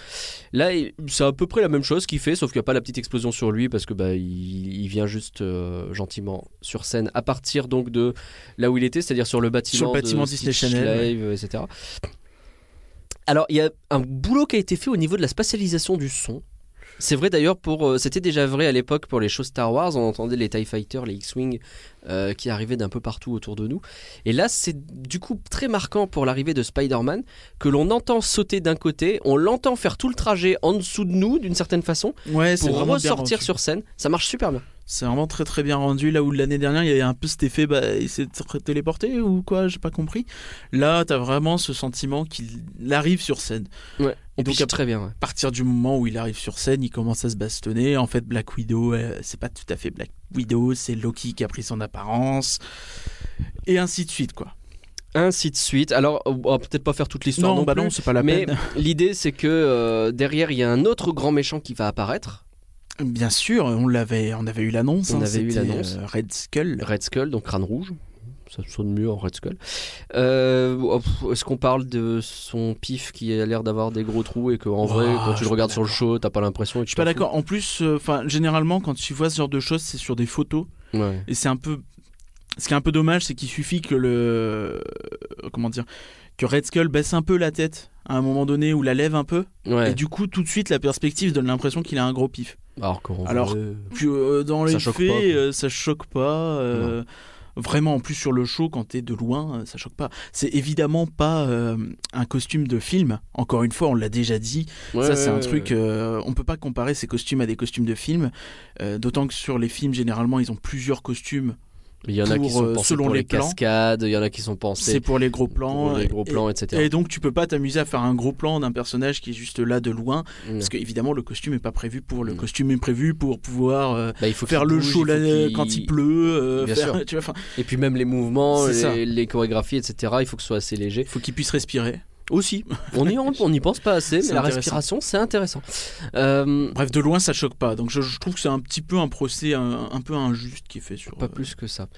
Speaker 1: Là, c'est à peu près la même chose qu'il fait, sauf qu'il n'y a pas la petite explosion sur lui parce que bah, il, il vient juste euh, gentiment sur scène à partir donc de là où il était, c'est-à-dire sur le bâtiment,
Speaker 3: Sur le bâtiment
Speaker 1: de
Speaker 3: Disney Channel,
Speaker 1: Live, etc. Alors, il y a un boulot qui a été fait au niveau de la spatialisation du son. C'est vrai d'ailleurs pour, euh, c'était déjà vrai à l'époque pour les shows Star Wars, on entendait les Tie Fighters, les X-wing euh, qui arrivaient d'un peu partout autour de nous. Et là, c'est du coup très marquant pour l'arrivée de Spider-Man que l'on entend sauter d'un côté, on l'entend faire tout le trajet en dessous de nous d'une certaine façon
Speaker 3: Ouais,
Speaker 1: pour ressortir sur scène. Ça marche super bien.
Speaker 3: C'est vraiment très très bien rendu. Là où l'année dernière, il y avait un peu cet effet, bah, il s'est téléporté ou quoi, j'ai pas compris. Là, t'as vraiment ce sentiment qu'il arrive sur scène.
Speaker 1: Ouais.
Speaker 3: Et donc, à
Speaker 1: très bien. ouais.
Speaker 3: À partir du moment où il arrive sur scène, il commence à se bastonner. En fait, Black Widow, euh, c'est pas tout à fait Black Widow, c'est Loki qui a pris son apparence. Et ainsi de suite, quoi.
Speaker 1: Ainsi de suite. Alors, on va peut-être pas faire toute l'histoire non,
Speaker 3: bah non, c'est pas la
Speaker 1: mais l'idée c'est que euh, derrière il y a un autre grand méchant qui va apparaître,
Speaker 3: Bien sûr, on l'avait, on avait eu l'annonce.
Speaker 1: On
Speaker 3: hein,
Speaker 1: avait eu l'annonce.
Speaker 3: euh, Red Skull.
Speaker 1: Red Skull, donc crâne rouge. Ça sonne mieux en Red Skull. Euh, oh, Est-ce qu'on parle de son pif qui a l'air d'avoir des gros trous et qu'en vrai,
Speaker 3: Oh,
Speaker 1: quand tu le regardes sur le show, t'as pas l'impression
Speaker 3: Je suis pas d'accord. En plus, euh, enfin, généralement, quand tu vois ce genre de choses, c'est sur des photos.
Speaker 1: Ouais.
Speaker 3: Et c'est un peu. Ce qui est un peu dommage, c'est qu'il suffit que le. Comment dire Que Red Skull baisse un peu la tête à un moment donné ou la lève un peu.
Speaker 1: Ouais.
Speaker 3: Et du coup, tout de suite, la perspective donne l'impression qu'il a un gros pif.
Speaker 1: Alors, vrai,
Speaker 3: euh, dans les
Speaker 1: Ça choque
Speaker 3: faits,
Speaker 1: pas, quoi.
Speaker 3: euh, ça choque pas. euh, Vraiment, en plus sur le show, quand t'es de loin, ça choque pas. C'est évidemment pas euh, un costume de film. Encore une fois, on l'a déjà dit.
Speaker 1: ouais,
Speaker 3: ça, c'est
Speaker 1: ouais,
Speaker 3: un truc. euh, on peut pas comparer ces costumes à des costumes de film. Euh, D'autant que sur les films, généralement, ils ont plusieurs costumes.
Speaker 1: Il y en a qui sont
Speaker 3: euh,
Speaker 1: pensés
Speaker 3: selon
Speaker 1: pour
Speaker 3: les
Speaker 1: cascades, il y en a qui sont pensés
Speaker 3: C'est pour les gros plans.
Speaker 1: pour les gros
Speaker 3: et-
Speaker 1: plans, etc.
Speaker 3: Et donc, tu peux pas t'amuser à faire un gros plan d'un personnage qui est juste là de loin.
Speaker 1: Mm.
Speaker 3: Parce que, évidemment, le costume est pas prévu pour. Le
Speaker 1: Mm.
Speaker 3: costume est prévu pour pouvoir. euh,
Speaker 1: Bah, il faut
Speaker 3: faire le
Speaker 1: bouge,
Speaker 3: show
Speaker 1: il faut
Speaker 3: quand il pleut, euh,
Speaker 1: Bien
Speaker 3: faire-
Speaker 1: sûr.
Speaker 3: tu vois, enfin,
Speaker 1: Et puis même les mouvements, les, les chorégraphies, etc. Il faut que ce soit assez léger.
Speaker 3: faut qu'il puisse respirer. Aussi.
Speaker 1: On n'y on, n'y pense pas assez, mais la respiration, c'est intéressant. Euh,
Speaker 3: Bref, de loin, ça choque pas. Donc, je, je trouve que c'est un petit peu un procès un, un peu injuste qui est fait sur.
Speaker 1: pas
Speaker 3: euh,
Speaker 1: plus que ça.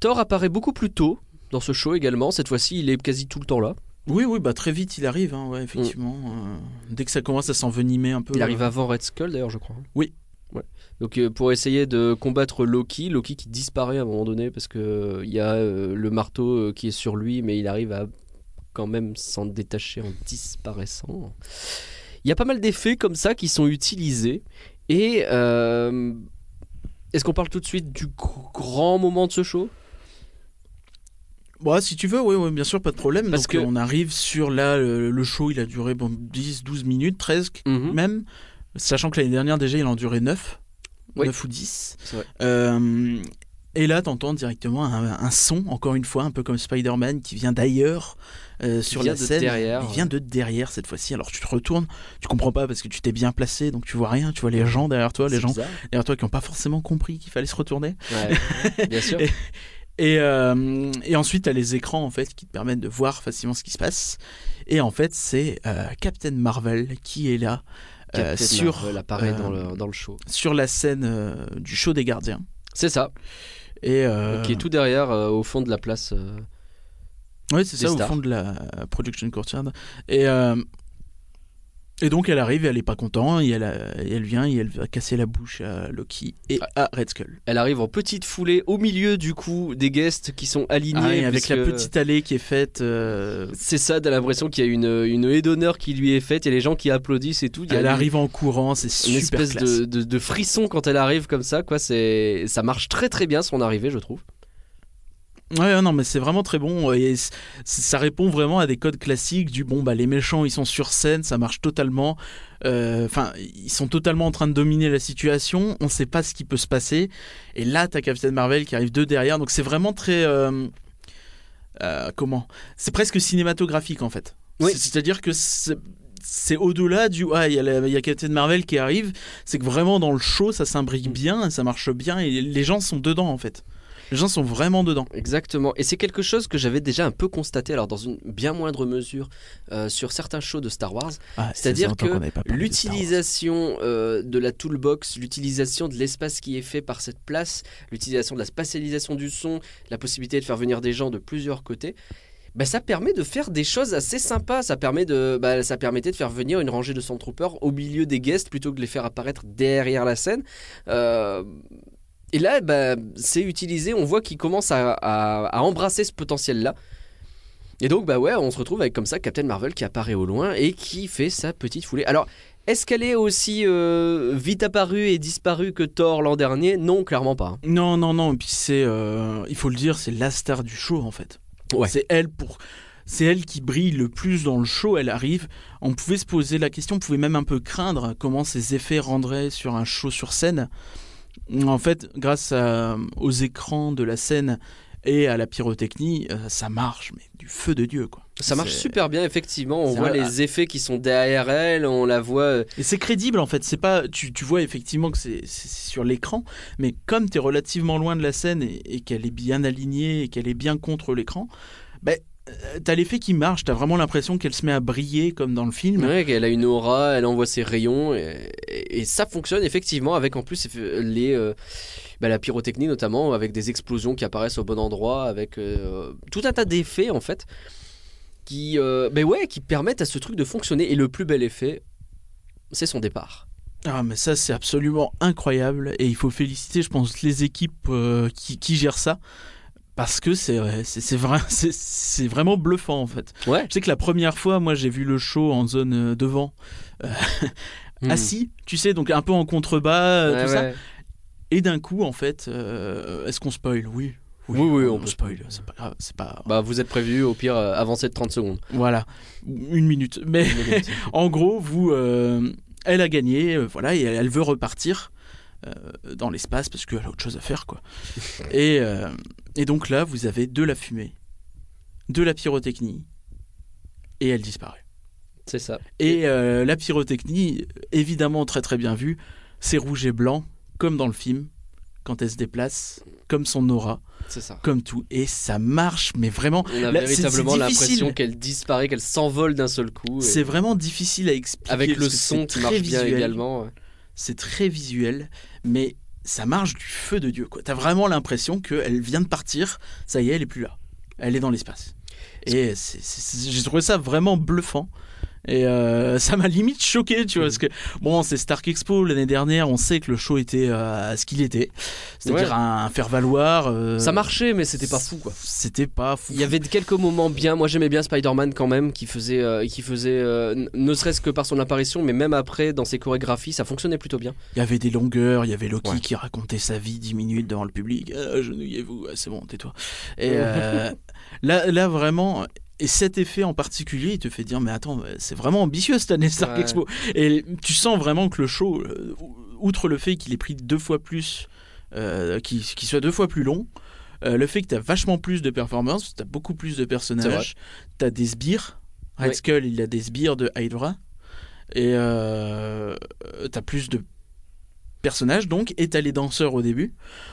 Speaker 1: Thor apparaît beaucoup plus tôt dans ce show également. Cette fois-ci, il est quasi tout le temps là.
Speaker 3: Oui, oui, bah très vite, il arrive, hein, ouais, effectivement. euh, dès que ça commence à s'envenimer un peu.
Speaker 1: Il arrive
Speaker 3: euh,
Speaker 1: avant Red Skull d'ailleurs, je crois.
Speaker 3: Oui.
Speaker 1: Ouais. Donc euh, pour essayer de combattre Loki, Loki qui disparaît à un moment donné parce que euh, il y a euh, le marteau euh, qui est sur lui, mais il arrive à quand même s'en détacher en disparaissant. Il y a pas mal d'effets comme ça qui sont utilisés et euh, est-ce qu'on parle tout de suite du gr- grand moment de ce show?
Speaker 3: Si tu veux, oui, oui, bien sûr, pas de problème.
Speaker 1: Parce
Speaker 3: Donc,
Speaker 1: que-
Speaker 3: on arrive sur là, le, le show, il a duré bon, 10, 12 minutes, 13
Speaker 1: Mhm.
Speaker 3: même. Sachant que l'année dernière, déjà, il en durait 9.
Speaker 1: Oui.
Speaker 3: 9 ou 10.
Speaker 1: C'est vrai.
Speaker 3: Euh, et là, t'entends directement un, un son, encore une fois, un peu comme Spider-Man, qui vient d'ailleurs euh, sur la
Speaker 1: de
Speaker 3: scène.
Speaker 1: derrière,
Speaker 3: Il vient de derrière cette fois-ci. Alors tu te retournes, tu comprends pas parce que tu t'es bien placé, donc tu vois rien. Tu vois les gens derrière toi, les gens
Speaker 1: bizarre.
Speaker 3: derrière toi qui n'ont pas forcément compris qu'il fallait se retourner.
Speaker 1: Ouais, bien sûr.
Speaker 3: Et- Et, euh, et ensuite, tu as les écrans en fait qui te permettent de voir facilement ce qui se passe. Et en fait, c'est euh, Captain Marvel qui est là euh, sur,
Speaker 1: Marvel apparaît dans, le, dans le show.
Speaker 3: sur la scène du show des gardiens.
Speaker 1: C'est ça,
Speaker 3: Et
Speaker 1: qui est tout derrière, au fond de la place.
Speaker 3: Ouais, c'est ça, au fond de la production courtyard. Et, euh, et donc, elle arrive, et elle est pas contente, et elle, a- et elle vient, et elle va casser la bouche à Loki et à Red Skull.
Speaker 1: Elle arrive en petite foulée au milieu du coup des guests qui sont alignés.
Speaker 3: Ah, et avec la petite allée qui est faite. euh,
Speaker 1: C'est ça, t'as l'impression qu'il y a une, une haie d'honneur qui lui est faite, il y a les gens qui applaudissent et tout. Il y a
Speaker 3: elle
Speaker 1: une-
Speaker 3: arrive en courant, c'est
Speaker 1: une
Speaker 3: super
Speaker 1: espèce
Speaker 3: classe.
Speaker 1: de, de, de frisson quand elle arrive comme ça, quoi. C'est, ça marche très très bien son arrivée, je trouve.
Speaker 3: Ouais, non, mais c'est vraiment très bon. Et c- ça répond vraiment à des codes classiques du bon, bah, les méchants, ils sont sur scène, ça marche totalement. Euh, Enfin, ils sont totalement en train de dominer la situation. On sait pas ce qui peut se passer. Et là, t'as Captain Marvel qui arrive de derrière. Donc, c'est vraiment très. euh, euh, comment C'est presque cinématographique, en fait.
Speaker 1: Oui.
Speaker 3: C'est-à-dire que c'est. Au-delà du ah il y, y a Captain Marvel qui arrive, c'est que vraiment dans le show ça s'imbrique bien, ça marche bien et les gens sont dedans en fait. Les gens sont vraiment dedans.
Speaker 1: Exactement. Et c'est quelque chose que j'avais déjà un peu constaté, alors dans une bien moindre mesure, euh, sur certains shows de Star Wars.
Speaker 3: Ah,
Speaker 1: C'est-à-dire que
Speaker 3: de.
Speaker 1: L'utilisation euh, de la toolbox, l'utilisation de l'espace qui est fait par cette place, l'utilisation de la spatialisation du son, la possibilité de faire venir des gens de plusieurs côtés, bah, ça permet de faire des choses assez sympas. Ça, permet de, bah, ça permettait de faire venir une rangée de Stormtroopers au milieu des guests plutôt que de les faire apparaître derrière la scène. Euh, et là, bah, c'est utilisé, on voit qu'il commence à, à- à embrasser ce potentiel-là. Et donc, bah ouais, on se retrouve avec comme ça Captain Marvel qui apparaît au loin et qui fait sa petite foulée. Alors, est-ce qu'elle est aussi euh, vite apparue et disparue que Thor l'an dernier? Non, clairement pas.
Speaker 3: Non, non, non. Et puis c'est, euh, il faut le dire, c'est la star du show en fait.
Speaker 1: Ouais.
Speaker 3: C'est elle pour, c'est elle qui brille le plus dans le show. Elle arrive. On pouvait se poser la question, on pouvait même un peu craindre comment ces effets rendraient sur un show sur scène. En fait, grâce à- aux écrans de la scène et à la pyrotechnie, euh, ça marche, mais du feu de dieu quoi.
Speaker 1: Ça marche super bien, effectivement. On voit les effets qui sont derrière elle, on la voit. euh,
Speaker 3: Et c'est crédible en fait, c'est pas tu, tu vois effectivement que c'est sur l'écran, mais comme tu es relativement loin de la scène et, et qu'elle est bien alignée et qu'elle est bien contre l'écran, ben t'as l'effet qui marche, t'as vraiment l'impression qu'elle se met à briller comme dans le film.
Speaker 1: Ouais, elle a une aura, elle envoie ses rayons et, et- et ça fonctionne effectivement avec en plus les, euh, bah, la pyrotechnie notamment avec des explosions qui apparaissent au bon endroit, avec euh, tout un tas d'effets en fait qui, euh, bah ouais, qui permettent à ce truc de fonctionner. Et le plus bel effet, c'est son départ.
Speaker 3: Ah mais ça c'est absolument incroyable et il faut féliciter je pense les équipes euh, qui, qui gèrent ça parce que c'est c'est vrai c'est vraiment bluffant en fait.
Speaker 1: Ouais.
Speaker 3: Je sais que la première fois moi j'ai vu le show en zone euh, devant
Speaker 1: Hmm.
Speaker 3: assis, tu sais donc un peu en contrebas euh,
Speaker 1: Ouais,
Speaker 3: tout ça. Et d'un coup, en fait, euh, est-ce qu'on spoil? Oui.
Speaker 1: Oui, oui, on peut
Speaker 3: spoil. C'est pas grave. C'est pas.
Speaker 1: Bah, vous êtes prévenu, au pire, euh, avancez de 30 secondes.
Speaker 3: Voilà. Une minute. Mais en gros, vous, euh, elle a gagné, euh, voilà, et elle, veut repartir euh, dans l'espace parce qu'elle a autre chose à faire, quoi. et, euh, et donc là, vous avez de la fumée, de la pyrotechnie, et elle disparaît.
Speaker 1: C'est ça.
Speaker 3: Et euh, la pyrotechnie, évidemment très très bien vue, c'est rouge et blanc, comme dans le film, quand elle se déplace, comme son aura,
Speaker 1: ça.
Speaker 3: comme tout. Et ça marche, mais vraiment,
Speaker 1: On a
Speaker 3: Là,
Speaker 1: véritablement l'impression qu'elle disparaît, qu'elle s'envole d'un seul coup. et-
Speaker 3: c'est vraiment difficile à expliquer.
Speaker 1: Avec le son qui
Speaker 3: très
Speaker 1: marche bien
Speaker 3: visuel.
Speaker 1: également. ouais.
Speaker 3: C'est très visuel, mais ça marche du feu de Dieu. T'as vraiment l'impression qu'elle vient de partir, ça y est, elle est plus là. Elle est dans l'espace. Et j'ai trouvé ça vraiment bluffant. Et euh, ça m'a limite choqué, tu vois, parce que bon, c'est Stark Expo l'année dernière, on sait que le show était euh, ce qu'il était, c'est-à-dire
Speaker 1: Ouais.
Speaker 3: un, faire valoir. euh,
Speaker 1: Ça marchait, mais c'était pas fou, quoi.
Speaker 3: C'était pas fou.
Speaker 1: Il y avait quelques moments bien. Moi, j'aimais bien Spider-Man quand même, qui faisait, qui faisait ne serait-ce que par son apparition, mais même après, dans ses chorégraphies, ça fonctionnait plutôt bien.
Speaker 3: Il y avait des longueurs, il y avait Loki
Speaker 1: Ouais.
Speaker 3: qui racontait sa vie 10 minutes devant le public. Ah, Agenouillez-vous, Ah, c'est bon, tais-toi. Et là, là, vraiment, et cet effet en particulier, il te fait dire Mais attends, c'est vraiment ambitieux cette année Stark
Speaker 1: Ouais.
Speaker 3: Expo. Et tu sens vraiment que le show, euh, outre le fait qu'il ait pris deux fois plus, euh, qu'il soit deux fois plus long, euh, le fait que tu as vachement plus de performances, tu as beaucoup plus de personnages, tu as des sbires. Red
Speaker 1: Oui.
Speaker 3: Skull, il a des sbires de Hydra. Et euh, tu as plus de personnages, donc, et tu as les danseurs au début.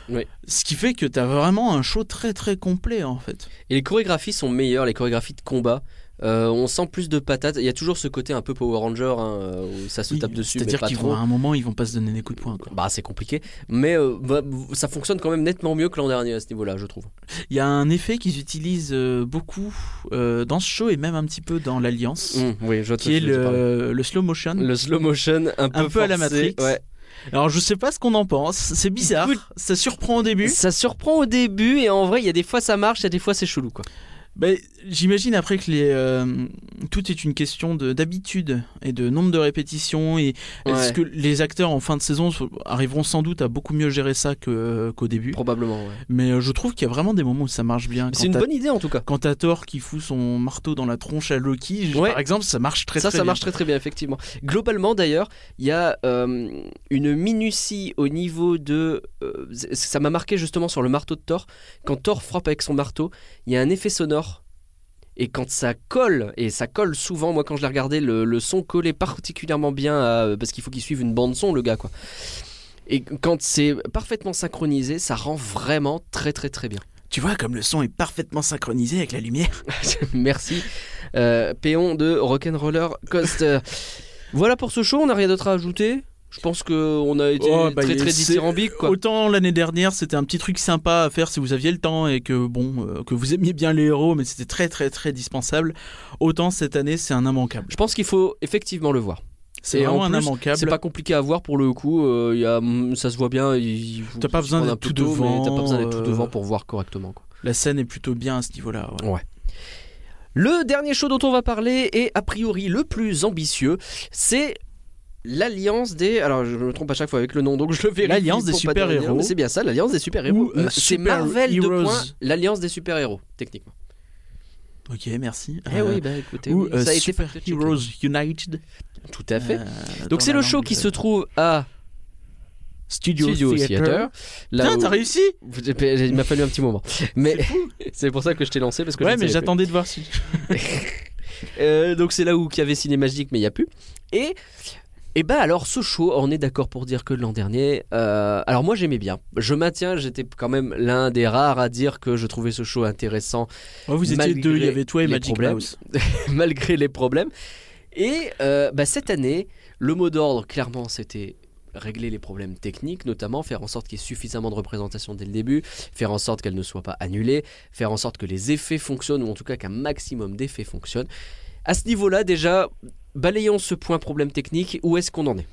Speaker 1: Oui.
Speaker 3: Ce qui fait que tu as vraiment un show très très complet en fait.
Speaker 1: Et les chorégraphies sont meilleures, les chorégraphies de combat. Euh, on sent plus de patates. Il y a toujours ce côté un peu Power Ranger hein, euh, où ça se
Speaker 3: Oui,
Speaker 1: tape dessus,
Speaker 3: C'est-à-dire
Speaker 1: pas
Speaker 3: qu'ils
Speaker 1: trop.
Speaker 3: vont à un moment, ils vont pas se donner des coups de poing. quoi.
Speaker 1: Bah c'est compliqué, mais euh, bah, ça fonctionne quand même nettement mieux que l'an dernier à ce niveau-là, je trouve.
Speaker 3: Il y a un effet qu'ils utilisent beaucoup euh, dans ce show et même un petit peu dans l'Alliance,
Speaker 1: Mmh, oui, je vois de
Speaker 3: qui est le, le slow motion.
Speaker 1: le slow motion un peu,
Speaker 3: un peu à la Matrix.
Speaker 1: ouais.
Speaker 3: Alors je sais pas ce qu'on en pense, c'est bizarre,
Speaker 1: Écoute,
Speaker 3: ça surprend au début.
Speaker 1: Ça surprend au début et en vrai, il y a des fois ça marche, il y a des fois c'est chelou quoi.
Speaker 3: Ben, J'imagine après que les, euh, tout est une question de- d'habitude et de nombre de répétitions. Et est-ce que les acteurs en fin de saison so- arriveront sans doute à beaucoup mieux gérer ça que- qu'au début?
Speaker 1: Probablement. ouais.
Speaker 3: Mais euh, je trouve qu'il y a vraiment des moments où ça marche bien.
Speaker 1: C'est une bonne idée en tout cas.
Speaker 3: Quand t'as Thor qui fout son marteau dans la tronche à Loki,
Speaker 1: Ouais.
Speaker 3: par exemple, ça marche très
Speaker 1: ça,
Speaker 3: très
Speaker 1: ça
Speaker 3: bien.
Speaker 1: marche très très bien, effectivement. Globalement, d'ailleurs, il y a euh, une minutie au niveau de. euh, ça m'a marqué justement sur le marteau de Thor. Quand Thor frappe avec son marteau, il y a un effet sonore. Et quand ça colle, et ça colle souvent, moi quand je l'ai regardé, le, le son collait particulièrement bien à- parce qu'il faut qu'il suive une bande son, le gars, quoi. Et quand c'est parfaitement synchronisé, ça rend vraiment très très très bien.
Speaker 3: Tu vois, comme le son est parfaitement synchronisé avec la lumière.
Speaker 1: Merci. Euh, Péon de Rock'n'Roller Coaster. voilà pour ce show, on n'a rien d'autre à ajouter? Je pense qu'on a été
Speaker 3: Oh, bah,
Speaker 1: très très dithyrambique quoi.
Speaker 3: Autant l'année dernière, c'était un petit truc sympa à faire si vous aviez le temps et que bon, euh, que vous aimiez bien les héros, mais c'était très très très dispensable. Autant cette année, c'est un immanquable.
Speaker 1: Je pense qu'il faut effectivement le voir.
Speaker 3: C'est vraiment un immanquable.
Speaker 1: C'est pas compliqué à voir pour le coup. euh, y a, ça se voit bien.
Speaker 3: T'as pas besoin d'être tout
Speaker 1: T'as
Speaker 3: devant,
Speaker 1: pas besoin d'être tout devant pour voir correctement. quoi.
Speaker 3: La scène est plutôt bien à ce niveau-là. ouais.
Speaker 1: Le dernier show dont on va parler est a priori le plus ambitieux. C'est l'alliance des. Alors je me trompe à chaque fois avec le nom, donc je le vérifie.
Speaker 3: L'Alliance des super-héros.
Speaker 1: C'est bien ça, l'alliance des super-héros.
Speaker 3: Euh,
Speaker 1: Ma- C'est
Speaker 3: Super
Speaker 1: Marvel de l'alliance des super-héros, techniquement.
Speaker 3: Ok, merci.
Speaker 1: Eh
Speaker 3: Euh,
Speaker 1: oui, bah écoutez,
Speaker 3: ou
Speaker 1: oui,
Speaker 3: euh,
Speaker 1: ça a été
Speaker 3: Super
Speaker 1: fact-checké.
Speaker 3: Heroes United.
Speaker 1: Tout à fait.
Speaker 3: Euh,
Speaker 1: donc c'est le show qui se trouve à
Speaker 3: Studio,
Speaker 1: Studio
Speaker 3: Theater.
Speaker 1: Theater. Là
Speaker 3: Putain,
Speaker 1: où-
Speaker 3: t'as réussi
Speaker 1: Il m'a fallu un petit moment. Mais c'est pour ça que je t'ai lancé parce que
Speaker 3: Ouais, mais j'attendais de voir si.
Speaker 1: Euh, donc c'est là où il y avait Cinémagique mais il n'y a plus. Et et bah alors ce show, on est d'accord pour dire que l'an dernier, euh, alors moi j'aimais bien. Je maintiens, j'étais quand même l'un des rares à dire que je trouvais ce show intéressant
Speaker 3: Oh, vous étiez deux, il y avait toi et Magic. Mouse.
Speaker 1: malgré les problèmes. Et euh, bah, cette année, le mot d'ordre clairement c'était régler les problèmes techniques, notamment faire en sorte qu'il y ait suffisamment de représentation dès le début, faire en sorte qu'elle ne soit pas annulée, faire en sorte que les effets fonctionnent, ou en tout cas qu'un maximum d'effets fonctionnent. À ce niveau-là, déjà, balayons ce point problème technique, où est-ce qu'on en est?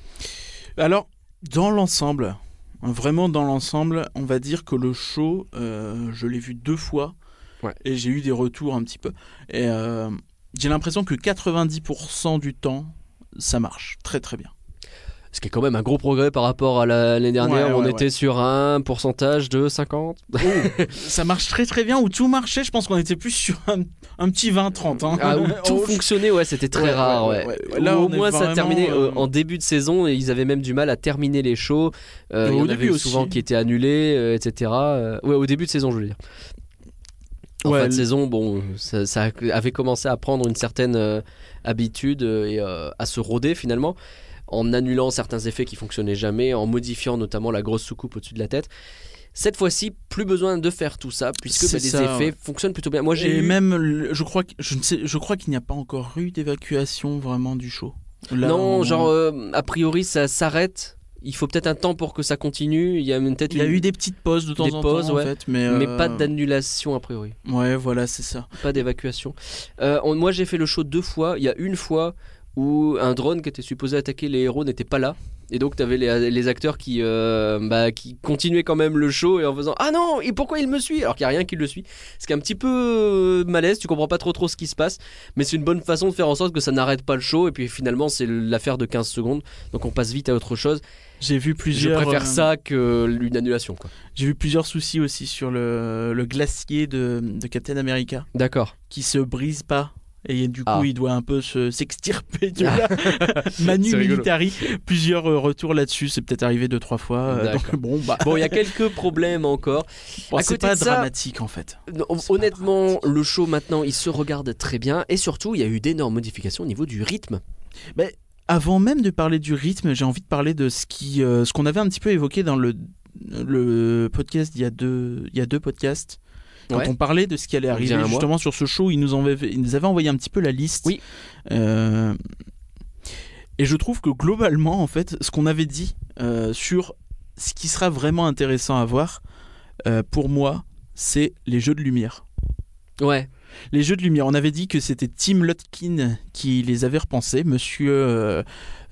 Speaker 3: Alors, dans l'ensemble, vraiment dans l'ensemble, on va dire que le show, euh, je l'ai vu deux fois
Speaker 1: Ouais.
Speaker 3: et j'ai eu des retours un petit peu. Et euh, j'ai l'impression que 90% du temps, ça marche très très bien.
Speaker 1: Ce qui est quand même un gros progrès par rapport à la- l'année dernière,
Speaker 3: Ouais,
Speaker 1: où on
Speaker 3: ouais,
Speaker 1: était sur un pourcentage de 50.
Speaker 3: ça marche très très bien. Où tout marchait, je pense qu'on était plus sur un, un petit 20-30. hein.
Speaker 1: Ah, où tout
Speaker 3: Oh,
Speaker 1: fonctionnait, ouais, c'était très rare.
Speaker 3: ouais. Là,
Speaker 1: au moins, ça terminait euh, en début de saison et ils avaient même du mal à terminer les shows. Euh,
Speaker 3: Au
Speaker 1: il y en
Speaker 3: début
Speaker 1: avait
Speaker 3: aussi.
Speaker 1: souvent qui étaient annulés, euh, etc. Euh, ouais, au début de saison, je veux dire. En
Speaker 3: Ouais,
Speaker 1: fin de saison, bon, ça, ça avait commencé à prendre une certaine euh, habitude et euh, à se rôder finalement, en annulant certains effets qui fonctionnaient jamais, en modifiant notamment la grosse soucoupe au-dessus de la tête. Cette fois-ci, plus besoin de faire tout ça, puisque bah, les
Speaker 3: ça,
Speaker 1: effets
Speaker 3: ouais.
Speaker 1: fonctionnent plutôt bien. Moi, j'ai eu-
Speaker 3: même, je crois, que, je ne sais, je crois qu'il n'y a pas encore eu d'évacuation vraiment du show. Là,
Speaker 1: non,
Speaker 3: on-
Speaker 1: genre, euh, a priori, ça s'arrête. Il faut peut-être un temps pour que ça continue. Il y a peut-être
Speaker 3: il y a
Speaker 1: une-
Speaker 3: eu des petites pauses de temps
Speaker 1: des
Speaker 3: en
Speaker 1: pauses,
Speaker 3: temps,
Speaker 1: ouais.
Speaker 3: en fait, mais,
Speaker 1: mais
Speaker 3: euh,
Speaker 1: pas d'annulation a priori.
Speaker 3: Ouais, voilà, c'est ça.
Speaker 1: Pas d'évacuation. Euh, moi, j'ai fait le show deux fois. Il y a une fois où un drone qui était supposé attaquer les héros n'était pas là. Et donc, tu avais les, les acteurs qui, euh, bah, qui continuaient quand même le show et en faisant Ah non, et pourquoi il me suit? Alors qu'il n'y a rien qui le suit. Ce qui est un petit peu euh, malaise, tu comprends pas trop trop ce qui se passe. Mais c'est une bonne façon de faire en sorte que ça n'arrête pas le show. Et puis finalement, c'est l'affaire de 15 secondes. Donc on passe vite à autre chose.
Speaker 3: J'ai vu
Speaker 1: Je
Speaker 3: plusieurs.
Speaker 1: préfère
Speaker 3: euh,
Speaker 1: ça qu'une annulation. quoi.
Speaker 3: J'ai vu plusieurs soucis aussi sur le, le glacier de, de Captain America
Speaker 1: D'accord.
Speaker 3: qui se brise pas et du coup
Speaker 1: Ah.
Speaker 3: il doit un peu se s'extirper de là. Manu. Militari, plusieurs euh, retours là-dessus, c'est peut-être arrivé deux trois fois. euh, donc bon, bah,
Speaker 1: Bon, il y a quelques problèmes encore.
Speaker 3: bon, c'est pas
Speaker 1: ça-
Speaker 3: dramatique en fait.
Speaker 1: Non, Honnêtement, le show maintenant, il se regarde très bien. Et surtout, il y a eu d'énormes modifications au niveau du rythme.
Speaker 3: Avant même de parler du rythme, j'ai envie de parler de ce qui, euh, ce qu'on avait un petit peu évoqué dans le le podcast il y a deux, il y a deux podcasts. Quand
Speaker 1: Ouais.
Speaker 3: on parlait de ce qui allait arriver
Speaker 1: mois.
Speaker 3: justement sur ce show, ils nous, en avaient, ils nous avaient envoyé un petit peu la liste.
Speaker 1: Oui.
Speaker 3: Euh, et je trouve que globalement, en fait, ce qu'on avait dit euh, sur ce qui sera vraiment intéressant à voir, euh, pour moi, c'est les jeux de lumière.
Speaker 1: Ouais.
Speaker 3: Les jeux de lumière, on avait dit que c'était Tim Lotkin qui les avait repensés, monsieur euh,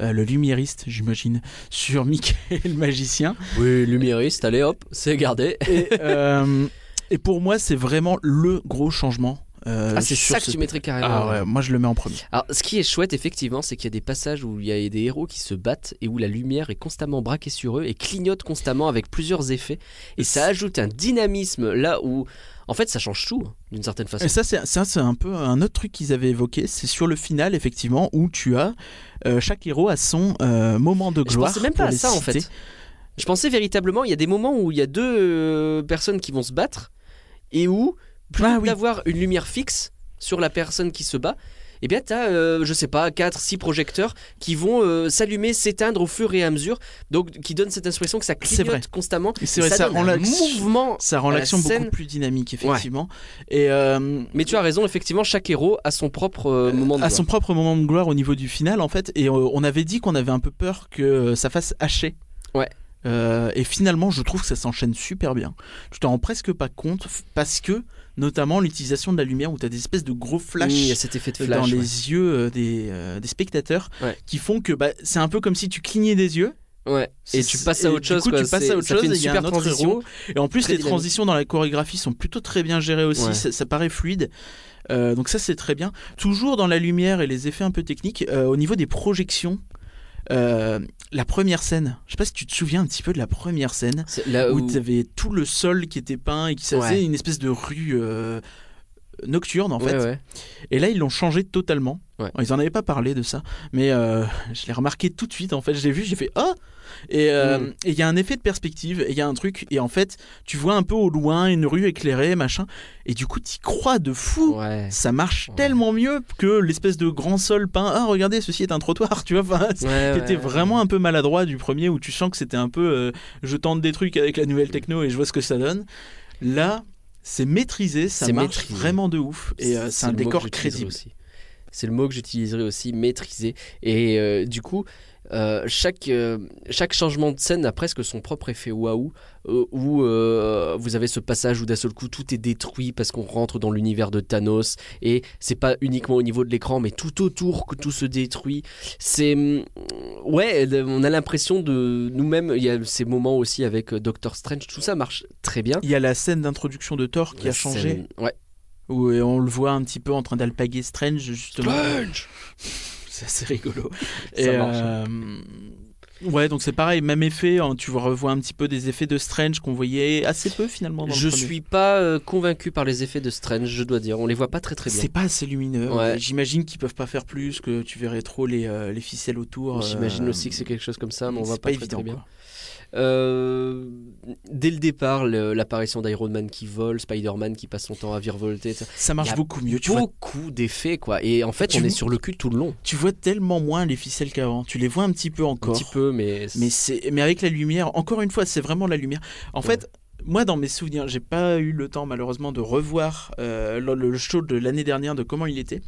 Speaker 3: euh, le lumiériste, j'imagine, sur Mickey le magicien.
Speaker 1: Oui, lumériste, allez hop, c'est gardé.
Speaker 3: Et, euh, et pour moi, c'est vraiment le gros changement. euh,
Speaker 1: Ah, c'est ça que
Speaker 3: ce-
Speaker 1: tu mettrais carrément.
Speaker 3: Ah ouais, moi je le mets en premier.
Speaker 1: Alors, ce qui est chouette, effectivement, c'est qu'il y a des passages où il y a des héros qui se battent et où la lumière est constamment braquée sur eux et clignote constamment avec plusieurs effets. Et ça ajoute un dynamisme là où, en fait, ça change tout, hein, d'une certaine façon.
Speaker 3: Et ça, c'est un peu un autre truc qu'ils avaient évoqué. C'est sur le final, effectivement, où tu as euh, chaque héros a son euh, moment de
Speaker 1: Je
Speaker 3: gloire.
Speaker 1: pensais même pas à ça, en fait. Je pensais véritablement, il y a des moments où il y a deux personnes qui vont se battre et où, plutôt
Speaker 3: Ah oui.
Speaker 1: d'avoir une lumière fixe sur la personne qui se bat, eh bien, tu as, je sais pas, 4, 6 projecteurs qui vont euh, s'allumer, s'éteindre au fur et à mesure, donc qui donne cette impression que ça clignote constamment.
Speaker 3: C'est vrai, ça, rend
Speaker 1: un
Speaker 3: l'action-
Speaker 1: mouvement.
Speaker 3: ça rend
Speaker 1: à la
Speaker 3: l'action beaucoup plus dynamique, effectivement. Et euh,
Speaker 1: Mais tu as raison, effectivement, chaque héros a son propre euh, moment de gloire.
Speaker 3: son propre moment de gloire au niveau du final en fait et euh, on avait dit qu'on avait un peu peur que euh, ça fasse hacher
Speaker 1: Ouais.
Speaker 3: Euh, et finalement je trouve que ça s'enchaîne super bien tu t'en rends presque pas compte parce que notamment l'utilisation de la lumière où tu as des espèces de gros flashs
Speaker 1: cet effet de
Speaker 3: dans les yeux des, euh, des spectateurs
Speaker 1: Ouais.
Speaker 3: qui font que bah, c'est un peu comme si tu clignais des yeux
Speaker 1: Ouais. Et tu passes à autre
Speaker 3: du
Speaker 1: chose.
Speaker 3: coup,
Speaker 1: quoi.
Speaker 3: tu passes à autre
Speaker 1: ça
Speaker 3: chose
Speaker 1: fait une
Speaker 3: et il y a
Speaker 1: super
Speaker 3: un autre
Speaker 1: transition.
Speaker 3: héros. Et en plus, les
Speaker 1: dynamique.
Speaker 3: transitions dans la chorégraphie sont plutôt très bien gérées aussi.
Speaker 1: Ouais.
Speaker 3: Ça, ça paraît fluide. Euh, donc ça, c'est très bien. Toujours dans la lumière et les effets un peu techniques. euh, au niveau des projections, euh, la première scène. Je sais pas si tu te souviens un petit peu de la première scène
Speaker 1: là
Speaker 3: où
Speaker 1: où-
Speaker 3: tu avais tout le sol qui était peint et qui ça faisait
Speaker 1: Ouais.
Speaker 3: une espèce de rue euh, nocturne en fait.
Speaker 1: Ouais.
Speaker 3: Et là, ils l'ont changé totalement. Ils en avaient pas parlé de ça, mais euh, je l'ai remarqué tout de suite. En fait, je l'ai vu, j'ai fait ah. Et euh,
Speaker 1: Mm.
Speaker 3: et il y a un effet de perspective, il y a un truc, et en fait, tu vois un peu au loin une rue éclairée, machin, et du coup, t'y crois de fou.
Speaker 1: Ouais.
Speaker 3: Ça marche
Speaker 1: Ouais.
Speaker 3: tellement mieux que l'espèce de grand sol peint. Ah, regardez, ceci est un trottoir, tu vois. Enfin,
Speaker 1: Ouais,
Speaker 3: était vraiment un peu maladroit du premier où tu sens que c'était un peu euh, je tente des trucs avec la nouvelle techno et je vois ce que ça donne. Là, c'est maîtrisé, ça marche
Speaker 1: maîtrisé.
Speaker 3: vraiment de ouf et euh, c'est un décor crédible.
Speaker 1: C'est le mot que j'utiliserai aussi, maîtriser. Et euh, du coup, euh, chaque, euh, chaque changement de scène a presque son propre effet waouh, euh, où euh, vous avez ce passage où d'un seul coup tout est détruit parce qu'on rentre dans l'univers de Thanos, et c'est pas uniquement au niveau de l'écran, mais tout autour que tout se détruit. C'est. hum, Ouais, on a l'impression de nous-mêmes, il y a ces moments aussi avec Doctor Strange, tout ça marche très bien.
Speaker 3: Il y a la scène d'introduction de Thor qui
Speaker 1: La
Speaker 3: a changé,
Speaker 1: scène- Ouais.
Speaker 3: où on le voit un petit peu en train d'alpaguer Strange justement. C'est assez rigolo.
Speaker 1: Ça
Speaker 3: Et,
Speaker 1: marche.
Speaker 3: euh, Ouais, donc c'est pareil, même effet. hein, tu revois un petit peu des effets de Strange qu'on voyait assez peu finalement. Dans le
Speaker 1: Je
Speaker 3: premier.
Speaker 1: suis pas euh, convaincu par les effets de Strange, je dois dire. On les voit pas très très bien.
Speaker 3: C'est pas assez lumineux.
Speaker 1: Ouais.
Speaker 3: J'imagine qu'ils peuvent pas faire plus, que tu verrais trop les, euh, les ficelles autour.
Speaker 1: J'imagine
Speaker 3: euh,
Speaker 1: aussi que c'est quelque chose comme ça, mais on voit pas, très, très bien.
Speaker 3: quoi.
Speaker 1: Euh, dès le départ, l'apparition d'Iron Man qui vole, Spider-Man qui passe son temps à virevolter, etc.
Speaker 3: Ça marche beaucoup mieux. Tu vois,
Speaker 1: beaucoup d'effets quoi. Et en fait,
Speaker 3: Tu
Speaker 1: on est sur le cul tout le long,
Speaker 3: tu vois tellement moins les ficelles qu'avant. Tu les vois un petit peu
Speaker 1: un
Speaker 3: encore.
Speaker 1: petit peu, mais
Speaker 3: Mais, c'est, mais avec la lumière, encore une fois, c'est vraiment la lumière. En
Speaker 1: Ouais.
Speaker 3: fait, moi, dans mes souvenirs, j'ai pas eu le temps, malheureusement, de revoir euh, le, le show de l'année dernière, de comment il était.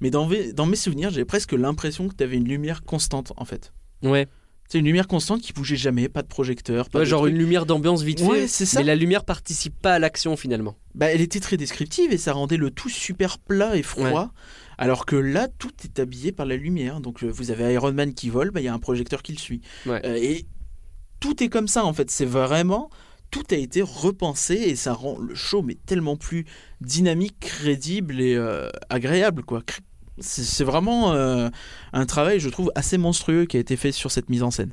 Speaker 3: Mais dans, mes- dans mes souvenirs, j'ai presque l'impression que tu avais une lumière constante, en fait.
Speaker 1: ouais,
Speaker 3: C'est une lumière constante qui bougeait jamais, pas de projecteur, pas
Speaker 1: Ouais,
Speaker 3: de
Speaker 1: genre
Speaker 3: truc.
Speaker 1: une lumière d'ambiance vite
Speaker 3: Ouais,
Speaker 1: fait.
Speaker 3: c'est ça.
Speaker 1: Mais la lumière participe pas à l'action finalement.
Speaker 3: Bah, elle était très descriptive et ça rendait le tout super plat et froid. Alors que là, tout est habillé par la lumière. Donc, euh, vous avez Iron Man qui vole, bah, il y a un projecteur qui le suit. Euh, et tout est comme ça, en fait. C'est vraiment. Tout a été repensé et ça rend le show mais tellement plus dynamique, crédible et euh, agréable, quoi. C'est vraiment euh, un travail, je trouve, assez monstrueux qui a été fait sur cette mise en scène.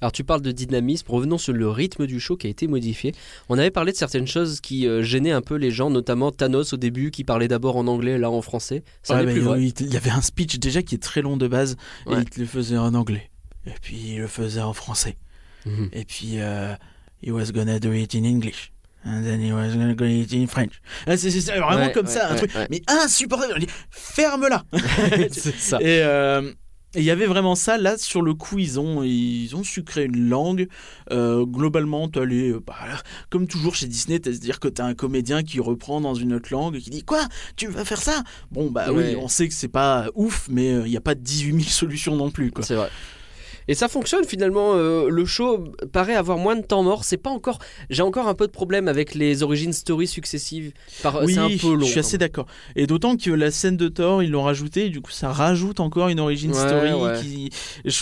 Speaker 1: Alors tu parles de dynamisme, revenons sur le rythme du show qui a été modifié. On avait parlé de certaines choses qui euh, gênaient un peu les gens, notamment Thanos au début qui parlait d'abord en anglais, là en français. Ça
Speaker 3: Ouais,
Speaker 1: plus vrai.
Speaker 3: il y avait un speech déjà qui est très long de base, et
Speaker 1: Ouais.
Speaker 3: il te le faisait en anglais. Et puis il le faisait en français.
Speaker 1: Mhm.
Speaker 3: Et puis, euh, he was gonna do it in English. And then he was gonna it in French. Ah, C'est vraiment
Speaker 1: Ouais,
Speaker 3: comme
Speaker 1: ouais,
Speaker 3: ça, un
Speaker 1: ouais,
Speaker 3: truc. Mais insupportable. On dit, ferme-la.
Speaker 1: C'est ça.
Speaker 3: Et euh, et il y avait vraiment ça. Là, sur le coup, ils ont, ils ont su créer une langue. Euh, globalement, tu allais, euh, bah, comme toujours chez Disney, tu dire que tu as un comédien qui reprend dans une autre langue et qui dit Quoi Tu vas faire ça? Bon, bah
Speaker 1: Ouais.
Speaker 3: oui, on sait que c'est pas ouf, mais il n'y a pas 18 000 solutions non plus.
Speaker 1: C'est vrai. Et ça fonctionne finalement. euh, le show paraît avoir moins de temps mort. C'est pas encore. J'ai encore un peu de problème avec les origin stories successives. Par...
Speaker 3: Oui,
Speaker 1: c'est un peu long.
Speaker 3: je suis assez
Speaker 1: même.
Speaker 3: d'accord. Et d'autant que la scène de Thor, ils l'ont rajouté, et du coup, ça rajoute encore une origin
Speaker 1: Ouais,
Speaker 3: story
Speaker 1: ouais.
Speaker 3: qui.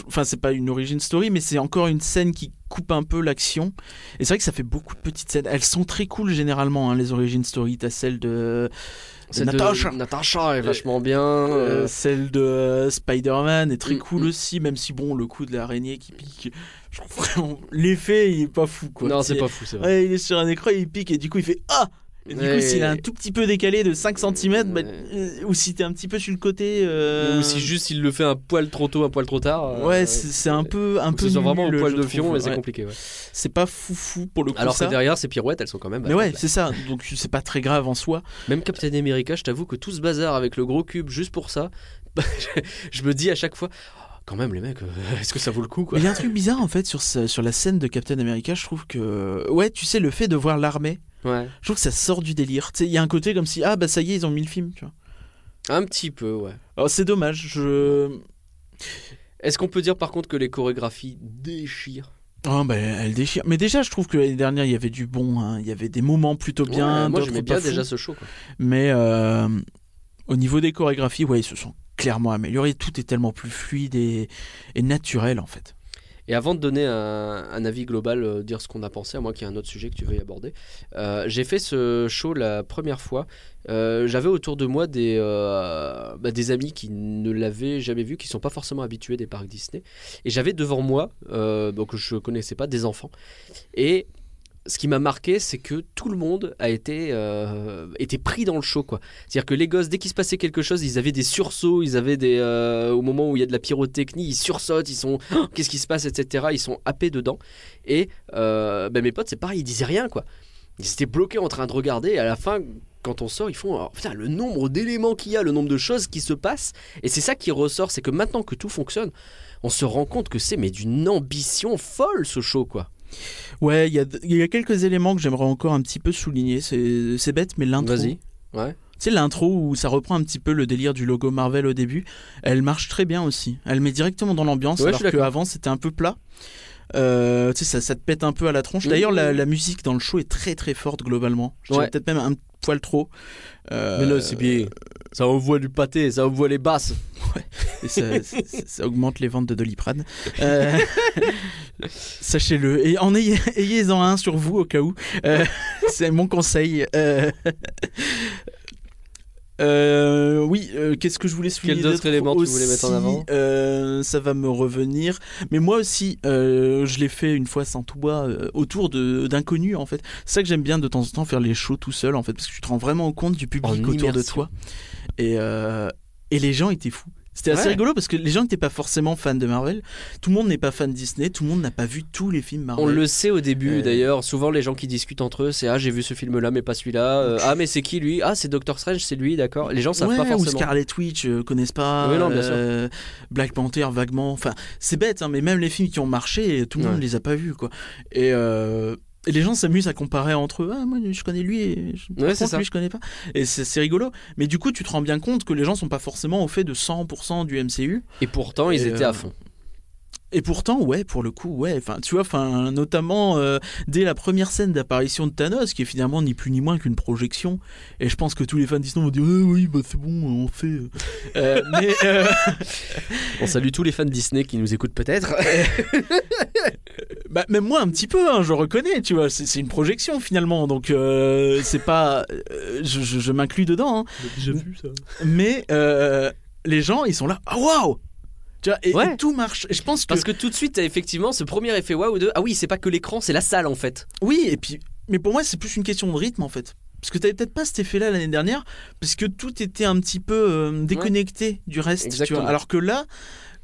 Speaker 3: Enfin, c'est pas une origin story, mais c'est encore une scène qui coupe un peu l'action. Et c'est vrai que ça fait beaucoup de petites scènes. Elles sont très cool généralement, hein, les origin story. T'as celle de.
Speaker 1: Celle de-
Speaker 3: Natasha.
Speaker 1: Natasha est vachement bien.
Speaker 3: Euh,
Speaker 1: euh,
Speaker 3: celle de euh, Spider-Man est très
Speaker 1: Mm,
Speaker 3: cool
Speaker 1: mm.
Speaker 3: aussi, même si bon, le coup de l'araignée qui pique, l'effet il est pas fou quoi.
Speaker 1: non, c'est pas fou, c'est vrai.
Speaker 3: Ouais, il est sur un écran, il pique et du coup il fait Ah du
Speaker 1: Ouais.
Speaker 3: coup, s'il est un tout petit peu décalé de 5 cm,
Speaker 1: Ouais.
Speaker 3: ou si t'es un petit peu sur le côté. euh,
Speaker 1: Ou si juste il le fait un poil trop tôt, un poil trop tard. euh,
Speaker 3: Ouais, c'est c'est un peu. Un peu
Speaker 1: soit vraiment
Speaker 3: nul,
Speaker 1: poil de fion et c'est compliqué.
Speaker 3: C'est pas foufou pour le coup.
Speaker 1: Alors que derrière, ces pirouettes, elles sont quand même.
Speaker 3: Mais ouais, c'est ça. Donc c'est pas très grave en soi.
Speaker 1: Même Captain America, je t'avoue que tout ce bazar avec le gros cube juste pour ça, je me dis à chaque fois, quand même les mecs, euh, est-ce que ça vaut le coup quoi
Speaker 3: il y a un truc bizarre en fait sur, ce- sur la scène de Captain America. Je trouve que. Ouais, tu sais, le fait de voir l'armée,
Speaker 1: Ouais.
Speaker 3: je trouve que ça sort du délire. Il y a un côté comme si, ah bah ça y est, ils ont mis le film, tu vois.
Speaker 1: Un petit peu, ouais.
Speaker 3: Alors c'est dommage. Je.
Speaker 1: Est-ce qu'on peut dire par contre que les chorégraphies déchirent?
Speaker 3: Oh bah elle déchire. Mais déjà, je trouve que l'année dernière, il y avait du bon. hein. Il y avait des moments plutôt bien.
Speaker 1: Ouais, Moi j'aimais
Speaker 3: pas
Speaker 1: bien déjà
Speaker 3: fous.
Speaker 1: ce show. Quoi.
Speaker 3: Mais euh, au niveau des chorégraphies, ouais, ils se sont clairement améliorés. Tout est tellement plus fluide et, naturel en fait.
Speaker 1: Et avant de donner un, avis global, euh, dire ce qu'on a pensé, à moi qu'il y a un autre sujet que tu veux y aborder, euh, j'ai fait ce show la première fois. Euh, J'avais autour de moi des, bah, des amis qui ne l'avaient jamais vu, qui sont pas forcément habitués des parcs Disney. Et j'avais devant moi, donc je connaissais pas, des enfants. Et ce qui m'a marqué, c'est que tout le monde a été, euh, pris dans le show. quoi. C'est-à-dire que les gosses, dès qu'il se passait quelque chose, ils avaient des sursauts, ils avaient des. euh, au moment où il y a de la pyrotechnie, ils sursautent, ils sont. Oh, Qu'est-ce qui se passe, etc. Ils sont happés dedans. Et euh, ben, mes potes, c'est pareil, ils disaient rien, quoi. Ils étaient bloqués en train de regarder, et à la fin. Quand on sort, ils font oh, putain, le nombre d'éléments qu'il y a, le nombre de choses qui se passent. Et c'est ça qui ressort, c'est que maintenant que tout fonctionne, on se rend compte que c'est mais d'une ambition folle ce show, quoi.
Speaker 3: Ouais, il y a, y a quelques éléments que j'aimerais encore un petit peu souligner. C'est bête, mais l'intro.
Speaker 1: Vas-y. Ouais.
Speaker 3: Tu sais, l'intro où ça reprend un petit peu le délire du logo Marvel au début, elle marche très bien aussi. Elle met directement dans l'ambiance,
Speaker 1: Ouais,
Speaker 3: alors qu'avant c'était un peu plat. Euh, tu sais, ça, ça te pète un peu à la tronche. D'ailleurs, la, la musique dans le show est très très forte globalement. Je
Speaker 1: Ouais.
Speaker 3: peut-être même un poil trop. Euh,
Speaker 1: Mais là, c'est bien. Ça envoie du pâté, ça envoie les basses.
Speaker 3: et ça, ça- ça augmente les ventes de Doliprane. Euh, Sachez-le. Et en ayez, ayez-en un sur vous au cas où. Euh, c'est mon conseil. Euh, oui, euh, qu'est-ce que je voulais souligner
Speaker 1: Quels autres éléments tu voulais mettre en
Speaker 3: aussi
Speaker 1: avant
Speaker 3: Euh, Ça va me revenir. Mais moi aussi, je l'ai fait une fois sans toi, euh, autour de- d'inconnus en fait. C'est ça que j'aime bien de temps en temps faire les shows tout seul en fait, parce que tu te rends vraiment compte du public
Speaker 1: En
Speaker 3: autour de toi. Et, et les gens étaient fous. C'était assez
Speaker 1: Ouais.
Speaker 3: rigolo parce que les gens n'étaient pas forcément fans de Marvel. Tout le monde n'est pas fan de Disney. Tout le monde n'a pas vu tous les films Marvel.
Speaker 1: On le sait au début
Speaker 3: Euh.
Speaker 1: d'ailleurs, souvent les gens qui discutent entre eux, c'est ah j'ai vu ce film là mais pas celui-là, Euh, ah mais c'est qui lui, ah c'est Doctor Strange, c'est lui, d'accord. Les gens savent
Speaker 3: Ouais,
Speaker 1: pas
Speaker 3: ou
Speaker 1: forcément.
Speaker 3: Scarlet Witch euh, connaissent pas.
Speaker 1: Oui, non, bien
Speaker 3: euh, Black Panther vaguement. Enfin, c'est bête, hein, mais même les films qui ont marché, tout le monde
Speaker 1: Ouais.
Speaker 3: les a pas vus quoi. Et, euh, et les gens s'amusent à comparer entre eux. Ah moi je connais lui et je,
Speaker 1: Ouais,
Speaker 3: contre, lui je connais pas. Et c'est rigolo. Mais du coup tu te rends bien compte que les gens sont pas forcément au fait de 100% du MCU.
Speaker 1: Et pourtant ils étaient
Speaker 3: euh,
Speaker 1: à fond.
Speaker 3: Et pourtant, ouais, pour le coup, ouais. Enfin, tu vois, enfin, notamment euh, dès la première scène d'apparition de Thanos, qui est finalement ni plus ni moins qu'une projection. Et je pense que tous les fans Disney vont dire, Ah oui, bah c'est bon, on fait. Euh, mais euh,
Speaker 1: On salue tous les fans Disney qui nous écoutent peut-être.
Speaker 3: bah, même moi un petit peu, hein, je reconnais, tu vois, c'est c'est une projection finalement, donc euh, c'est pas, euh, je, je- je m'inclus dedans. hein.
Speaker 5: J'ai déjà vu ça.
Speaker 3: Mais euh, les gens, ils sont là, ah waouh, Tu vois, et, tout marche. Et je pense que,
Speaker 1: Parce que tout de suite, effectivement ce premier effet waouh de ah oui, c'est pas que l'écran, c'est la salle en fait.
Speaker 3: oui, et puis, mais pour moi, c'est plus une question de rythme en fait. Parce que t'avais peut-être pas cet effet-là l'année dernière, parce que tout était un petit peu euh, déconnecté du reste. Tu vois. Alors que là,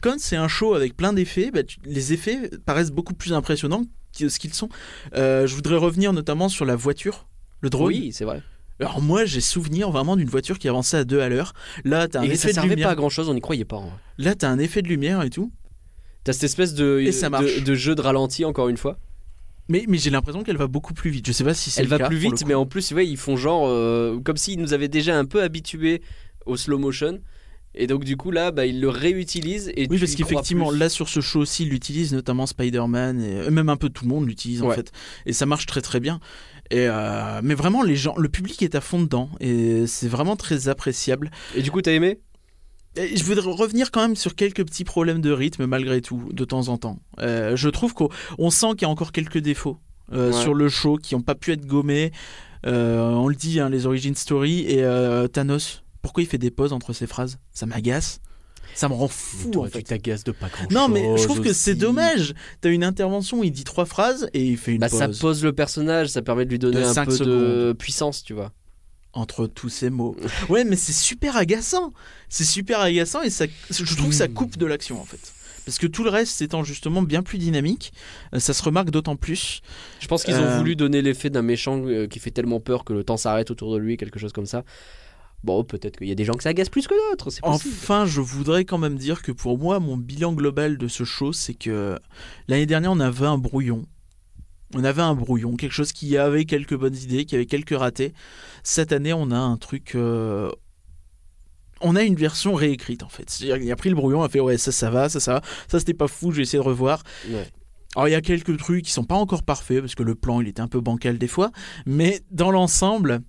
Speaker 3: quand c'est un show avec plein d'effets, bah, les effets paraissent beaucoup plus impressionnants que ce qu'ils sont. Euh, je voudrais revenir notamment sur la voiture, le drone.
Speaker 1: Oui, c'est vrai.
Speaker 3: Alors moi, j'ai souvenir vraiment d'une voiture qui avançait à deux à l'heure. Là, t'as un
Speaker 1: Et ça
Speaker 3: effet de
Speaker 1: servait
Speaker 3: lumière.
Speaker 1: pas à grand chose, on n'y croyait pas. vrai.
Speaker 3: Là, t'as un effet de lumière et tout.
Speaker 1: T'as cette espèce de,
Speaker 3: Et ça marche.
Speaker 1: de, de jeu de ralenti encore une fois.
Speaker 3: Mais, mais j'ai l'impression qu'elle va beaucoup plus vite. Je sais pas si c'est
Speaker 1: Elle
Speaker 3: le
Speaker 1: va
Speaker 3: cas,
Speaker 1: plus vite, mais en plus, ouais, ils font genre euh, comme s'ils nous avaient déjà un peu habitués au slow motion. Et donc du coup là, bah, ils le réutilisent et
Speaker 3: Oui, parce qu'effectivement, là sur ce show aussi, ils l'utilisent, notamment Spider-Man, et euh, même un peu tout le monde l'utilise en fait. Et ça marche très très bien. Et euh, mais vraiment, les gens, le public est à fond dedans, et c'est vraiment très appréciable.
Speaker 1: Et du coup, t'as aimé?
Speaker 3: Et je voudrais revenir quand même sur quelques petits problèmes de rythme, malgré tout, de temps en temps. Euh, je trouve qu'on on sent qu'il y a encore quelques défauts euh,
Speaker 1: Ouais.
Speaker 3: sur le show qui n'ont pas pu être gommés. On le dit, hein, les origin story et Thanos. Pourquoi il fait des pauses entre ses phrases? Ça m'agace. Ça me rend fou en fait.
Speaker 1: t'agaces de pas grand
Speaker 3: Non, mais je trouve que c'est dommage. T'as une intervention il dit trois phrases et il fait une
Speaker 1: Bah,
Speaker 3: pause
Speaker 1: ça pose le personnage, ça permet de lui donner
Speaker 3: De
Speaker 1: un peu de puissance, tu vois.
Speaker 3: entre tous ces mots. Ouais, mais c'est super agaçant. C'est super agaçant et ça, je trouve que ça coupe de l'action en fait. Parce que tout le reste étant justement bien plus dynamique, euh, ça se remarque d'autant plus.
Speaker 1: Je pense qu'ils
Speaker 3: Euh.
Speaker 1: ont voulu donner l'effet d'un méchant euh, qui fait tellement peur que le temps s'arrête autour de lui, quelque chose comme ça. Bon, peut-être qu'il y a des gens que ça agace plus que d'autres.
Speaker 3: Enfin, je voudrais quand même dire que pour moi, mon bilan global de ce show, c'est que l'année dernière, on avait un brouillon. On avait un brouillon, quelque chose qui avait quelques bonnes idées, qui avait quelques ratés. Cette année, on a un truc. euh, On a une version réécrite en fait. C'est-à-dire qu'il a pris le brouillon, a fait ouais, ça, ça va, ça, ça va. Ça, c'était pas fou, je vais essayer de revoir.
Speaker 1: Ouais.
Speaker 3: Alors, il y a quelques trucs qui sont pas encore parfaits parce que le plan, il était un peu bancal des fois. Mais dans l'ensemble,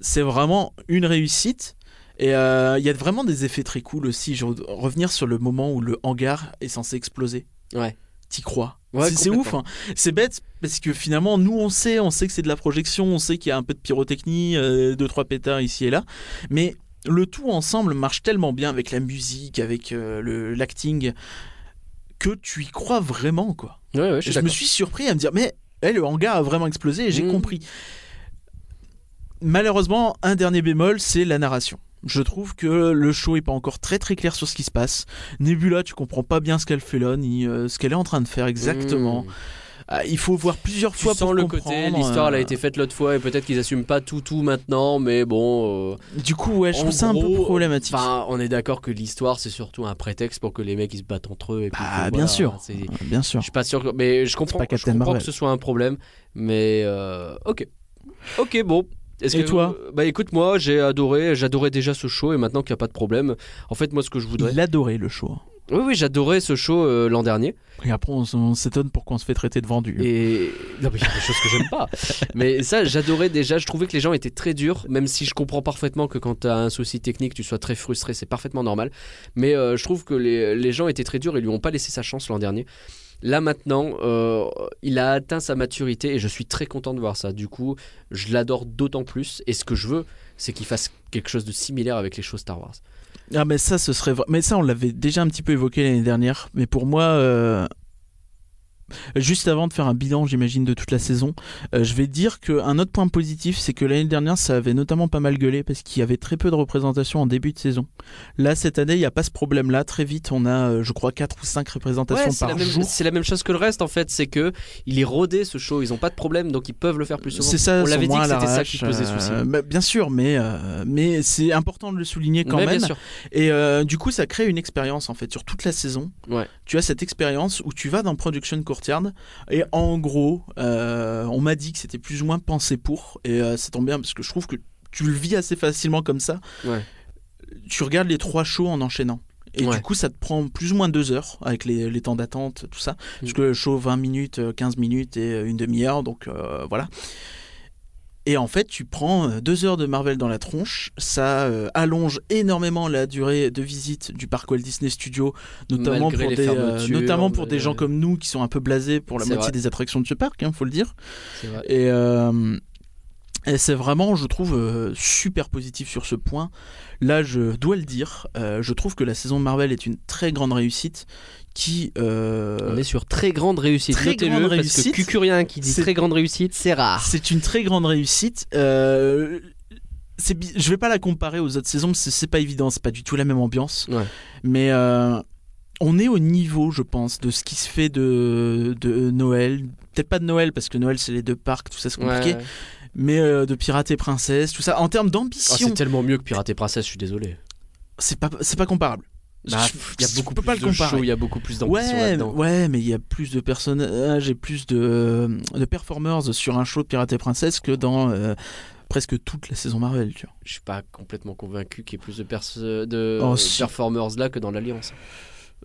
Speaker 3: c'est vraiment une réussite. Et euh, il y a vraiment des effets très cool aussi. Je revenir sur le moment où le hangar est censé exploser.
Speaker 1: Ouais.
Speaker 3: T'y crois?
Speaker 1: Ouais,
Speaker 3: C'est ouf. hein. C'est bête parce que finalement, nous, on sait, on sait que c'est de la projection, on sait qu'il y a un peu de pyrotechnie, euh, deux trois pétards ici et là, mais le tout ensemble marche tellement bien avec la musique, avec euh, le l'acting, que tu y crois vraiment, quoi.
Speaker 1: Ouais, ouais, je
Speaker 3: je me suis surpris à me dire, mais eh, le hangar a vraiment explosé et j'ai
Speaker 1: Mhm.
Speaker 3: compris. Malheureusement, un dernier bémol, c'est la narration. Je trouve que le show est pas encore très très clair sur ce qui se passe. Nebula, tu comprends pas bien ce qu'elle fait là, ni euh, ce qu'elle est en train de faire exactement.
Speaker 1: Mmh.
Speaker 3: Ah, il faut voir plusieurs
Speaker 1: Tu
Speaker 3: fois
Speaker 1: sens
Speaker 3: pour
Speaker 1: le
Speaker 3: comprendre.
Speaker 1: côté, l'histoire elle a
Speaker 3: euh,
Speaker 1: été faite l'autre fois et peut-être qu'ils assument pas tout tout maintenant, mais bon. euh,
Speaker 3: Du coup, ouais, je
Speaker 1: en
Speaker 3: trouve ça un peu problématique.
Speaker 1: On est d'accord que l'histoire c'est surtout un prétexte pour que les mecs ils se battent entre eux. Et puis
Speaker 3: Bah,
Speaker 1: que,
Speaker 3: bien sûr, Euh, bien sûr.
Speaker 1: Je suis pas sûr, que- mais je comprends,
Speaker 3: pas
Speaker 1: je comprends que ce soit un problème, mais euh, ok, ok, bon. Est-ce
Speaker 3: Et
Speaker 1: que-
Speaker 3: toi
Speaker 1: Bah écoute, moi j'ai adoré, j'adorais déjà ce show et maintenant qu'il n'y a pas de problème, en fait moi ce que je voudrais,
Speaker 3: Il adorait le show.
Speaker 1: oui oui j'adorais ce show euh, l'an dernier
Speaker 3: Et après, on s'étonne pourquoi on se fait traiter de vendu.
Speaker 1: et non mais il y a des choses que j'aime pas, mais ça j'adorais déjà, je trouvais que les gens étaient très durs, même si je comprends parfaitement que quand tu as un souci technique tu sois très frustré, c'est parfaitement normal, mais euh, je trouve que les, les gens étaient très durs et lui ont pas laissé sa chance l'an dernier. Là maintenant, euh, il a atteint sa maturité et je suis très content de voir ça. Du coup, je l'adore d'autant plus. Et ce que je veux, c'est qu'il fasse quelque chose de similaire avec les choses Star Wars.
Speaker 3: Ah mais ça ce serait mais ça on l'avait déjà un petit peu évoqué l'année dernière mais pour moi euh, juste avant de faire un bilan j'imagine de toute la saison euh, je vais dire qu'un autre point positif c'est que l'année dernière ça avait notamment pas mal gueulé parce qu'il y avait très peu de représentation en début de saison là cette année il n'y a pas ce problème là très vite on a euh, je crois 4 ou 5 représentations
Speaker 1: Ouais, c'est la,
Speaker 3: par
Speaker 1: même,
Speaker 3: jour
Speaker 1: c'est la même chose que le reste en fait. C'est que il est rodé ce show. Ils ont pas de problème donc ils peuvent le faire plus souvent.
Speaker 3: c'est ça
Speaker 1: On l'avait dit que c'était ça qui posait souci.
Speaker 3: euh, bah, bien sûr mais mais c'est important de le souligner quand
Speaker 1: Ouais,
Speaker 3: même
Speaker 1: bien sûr.
Speaker 3: Et du coup, ça crée une expérience en fait sur toute la saison.
Speaker 1: Ouais.
Speaker 3: Tu as cette expérience où tu vas dans Production Courtyard et en gros, euh, on m'a dit que c'était plus ou moins pensé pour et euh, ça tombe bien parce que je trouve que tu le vis assez facilement comme ça.
Speaker 1: Ouais.
Speaker 3: Tu regardes les trois shows en enchaînant. Et
Speaker 1: Ouais.
Speaker 3: du coup, ça te prend plus ou moins deux heures avec les, les temps d'attente, tout ça.
Speaker 1: Mm.
Speaker 3: Parce que le show 20 minutes, euh, 15 minutes et euh, une demi-heure, donc euh, voilà. Et en fait, tu prends euh, deux heures de Marvel dans la tronche. Ça euh, allonge énormément la durée de visite du parc Walt Disney Studios, notamment
Speaker 1: Malgré
Speaker 3: pour des, euh, notamment pour des gens comme nous qui sont un peu blasés pour la moitié
Speaker 1: vrai.
Speaker 3: des attractions de ce parc, il faut le dire.
Speaker 1: C'est vrai.
Speaker 3: Et, euh, Et c'est vraiment, je trouve, super positif sur ce point. Là, je dois le dire, je trouve que la saison de Marvel est une très grande réussite qui... euh,
Speaker 1: On est sur très grande réussite.
Speaker 3: très
Speaker 1: Notez-le,
Speaker 3: grande
Speaker 1: parce
Speaker 3: réussite.
Speaker 1: que Cucurien qui dit
Speaker 3: C'est-
Speaker 1: très grande réussite, c'est rare.
Speaker 3: C'est une très grande réussite. Euh, c'est bi- je vais pas la comparer aux autres saisons, parce que c'est pas évident, c'est pas du tout la même ambiance.
Speaker 1: Ouais.
Speaker 3: Mais euh, on est au niveau, je pense, de ce qui se fait de, de Noël. Peut-être pas de Noël, parce que Noël c'est les deux parcs, tout ça c'est compliqué.
Speaker 1: Ouais.
Speaker 3: Mais euh, de Pirates et Princesses, tout ça. En termes
Speaker 1: Oh,
Speaker 3: d'ambition,
Speaker 1: c'est tellement mieux que Pirate et Princesse, je suis désolé.
Speaker 3: c'est pas, c'est pas comparable.
Speaker 1: Bah, il y a beaucoup plus
Speaker 3: pas
Speaker 1: de show, il y a beaucoup plus d'ambition
Speaker 3: Ouais, mais il y a plus de personnages et plus de, de performers sur un show de Pirates et Princesses que dans euh, presque toute la saison Marvel, tu vois.
Speaker 1: Je suis pas complètement convaincu qu'il y ait plus de, perso- de
Speaker 3: Oh, si.
Speaker 1: performers là que dans l'Alliance.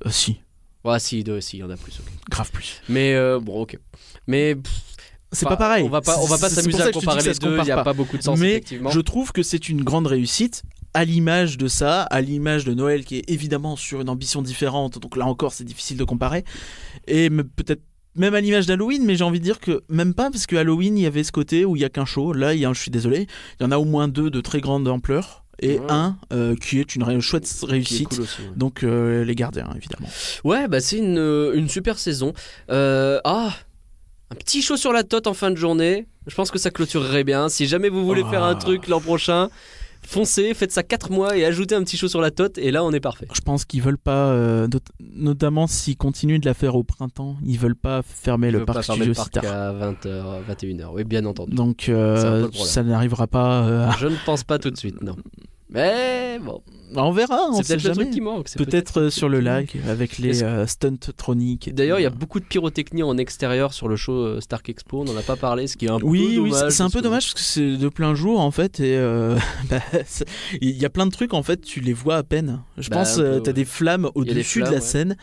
Speaker 3: Euh, si,
Speaker 1: Ouais, si, de, si, il y en a plus.
Speaker 3: grave plus.
Speaker 1: Mais euh, bon, ok. Mais
Speaker 3: C'est pas pareil.
Speaker 1: On va pas, on va pas s'amuser à comparer les deux. Il n'y a
Speaker 3: pas.
Speaker 1: pas beaucoup de sens,
Speaker 3: Mais
Speaker 1: effectivement.
Speaker 3: Je trouve que c'est une grande réussite à l'image de ça, à l'image de Noël qui est évidemment sur une ambition différente. Donc là encore, c'est difficile de comparer. Et peut-être même à l'image d'Halloween, mais j'ai envie de dire que même pas parce que Halloween, il y avait ce côté où il y a qu'un show. Là, il y a, je suis désolé, il y en a au moins deux de très grande ampleur et
Speaker 1: Ouais.
Speaker 3: un euh, qui est une chouette réussite.
Speaker 1: cool aussi, ouais.
Speaker 3: Donc euh, les gardiens, évidemment.
Speaker 1: Ouais, bah c'est une, euh, une super saison. Euh, ah, un petit chaud sur la tote en fin de journée. Je pense que ça clôturerait bien. Si jamais vous voulez
Speaker 3: Ah.
Speaker 1: faire un truc l'an prochain, foncez, faites ça 4 mois et ajoutez un petit chaud sur la tote et là on est parfait.
Speaker 3: Je pense qu'ils veulent pas, euh, not- notamment s'ils continuent de la faire au printemps, ils veulent pas fermer le
Speaker 1: veux pas
Speaker 3: parc
Speaker 1: fermer
Speaker 3: studio
Speaker 1: le
Speaker 3: si
Speaker 1: parc
Speaker 3: tard.
Speaker 1: à 20h, 21h. Oui, bien entendu.
Speaker 3: Donc euh, ça n'arrivera pas. euh,
Speaker 1: Je ne pense pas tout de suite, non. Mais bon,
Speaker 3: on verra, on
Speaker 1: c'est
Speaker 3: sait jamais.
Speaker 1: truc qui manque. c'est
Speaker 3: Peut-être sur le lac avec les euh, stuntroniques.
Speaker 1: D'ailleurs, il y a beaucoup de pyrotechnie en extérieur sur le show euh, Stark Expo. On n'en a pas parlé, ce qui est un peu
Speaker 3: Oui,
Speaker 1: dommage.
Speaker 3: oui, c'est- un peu
Speaker 1: que-
Speaker 3: dommage parce que c'est de plein jour en fait et euh, bah, il y a plein de trucs en fait, tu les vois à peine. Je
Speaker 1: Bah,
Speaker 3: pense
Speaker 1: peu,
Speaker 3: euh,
Speaker 1: ouais.
Speaker 3: des flammes au-dessus de la
Speaker 1: ouais.
Speaker 3: scène.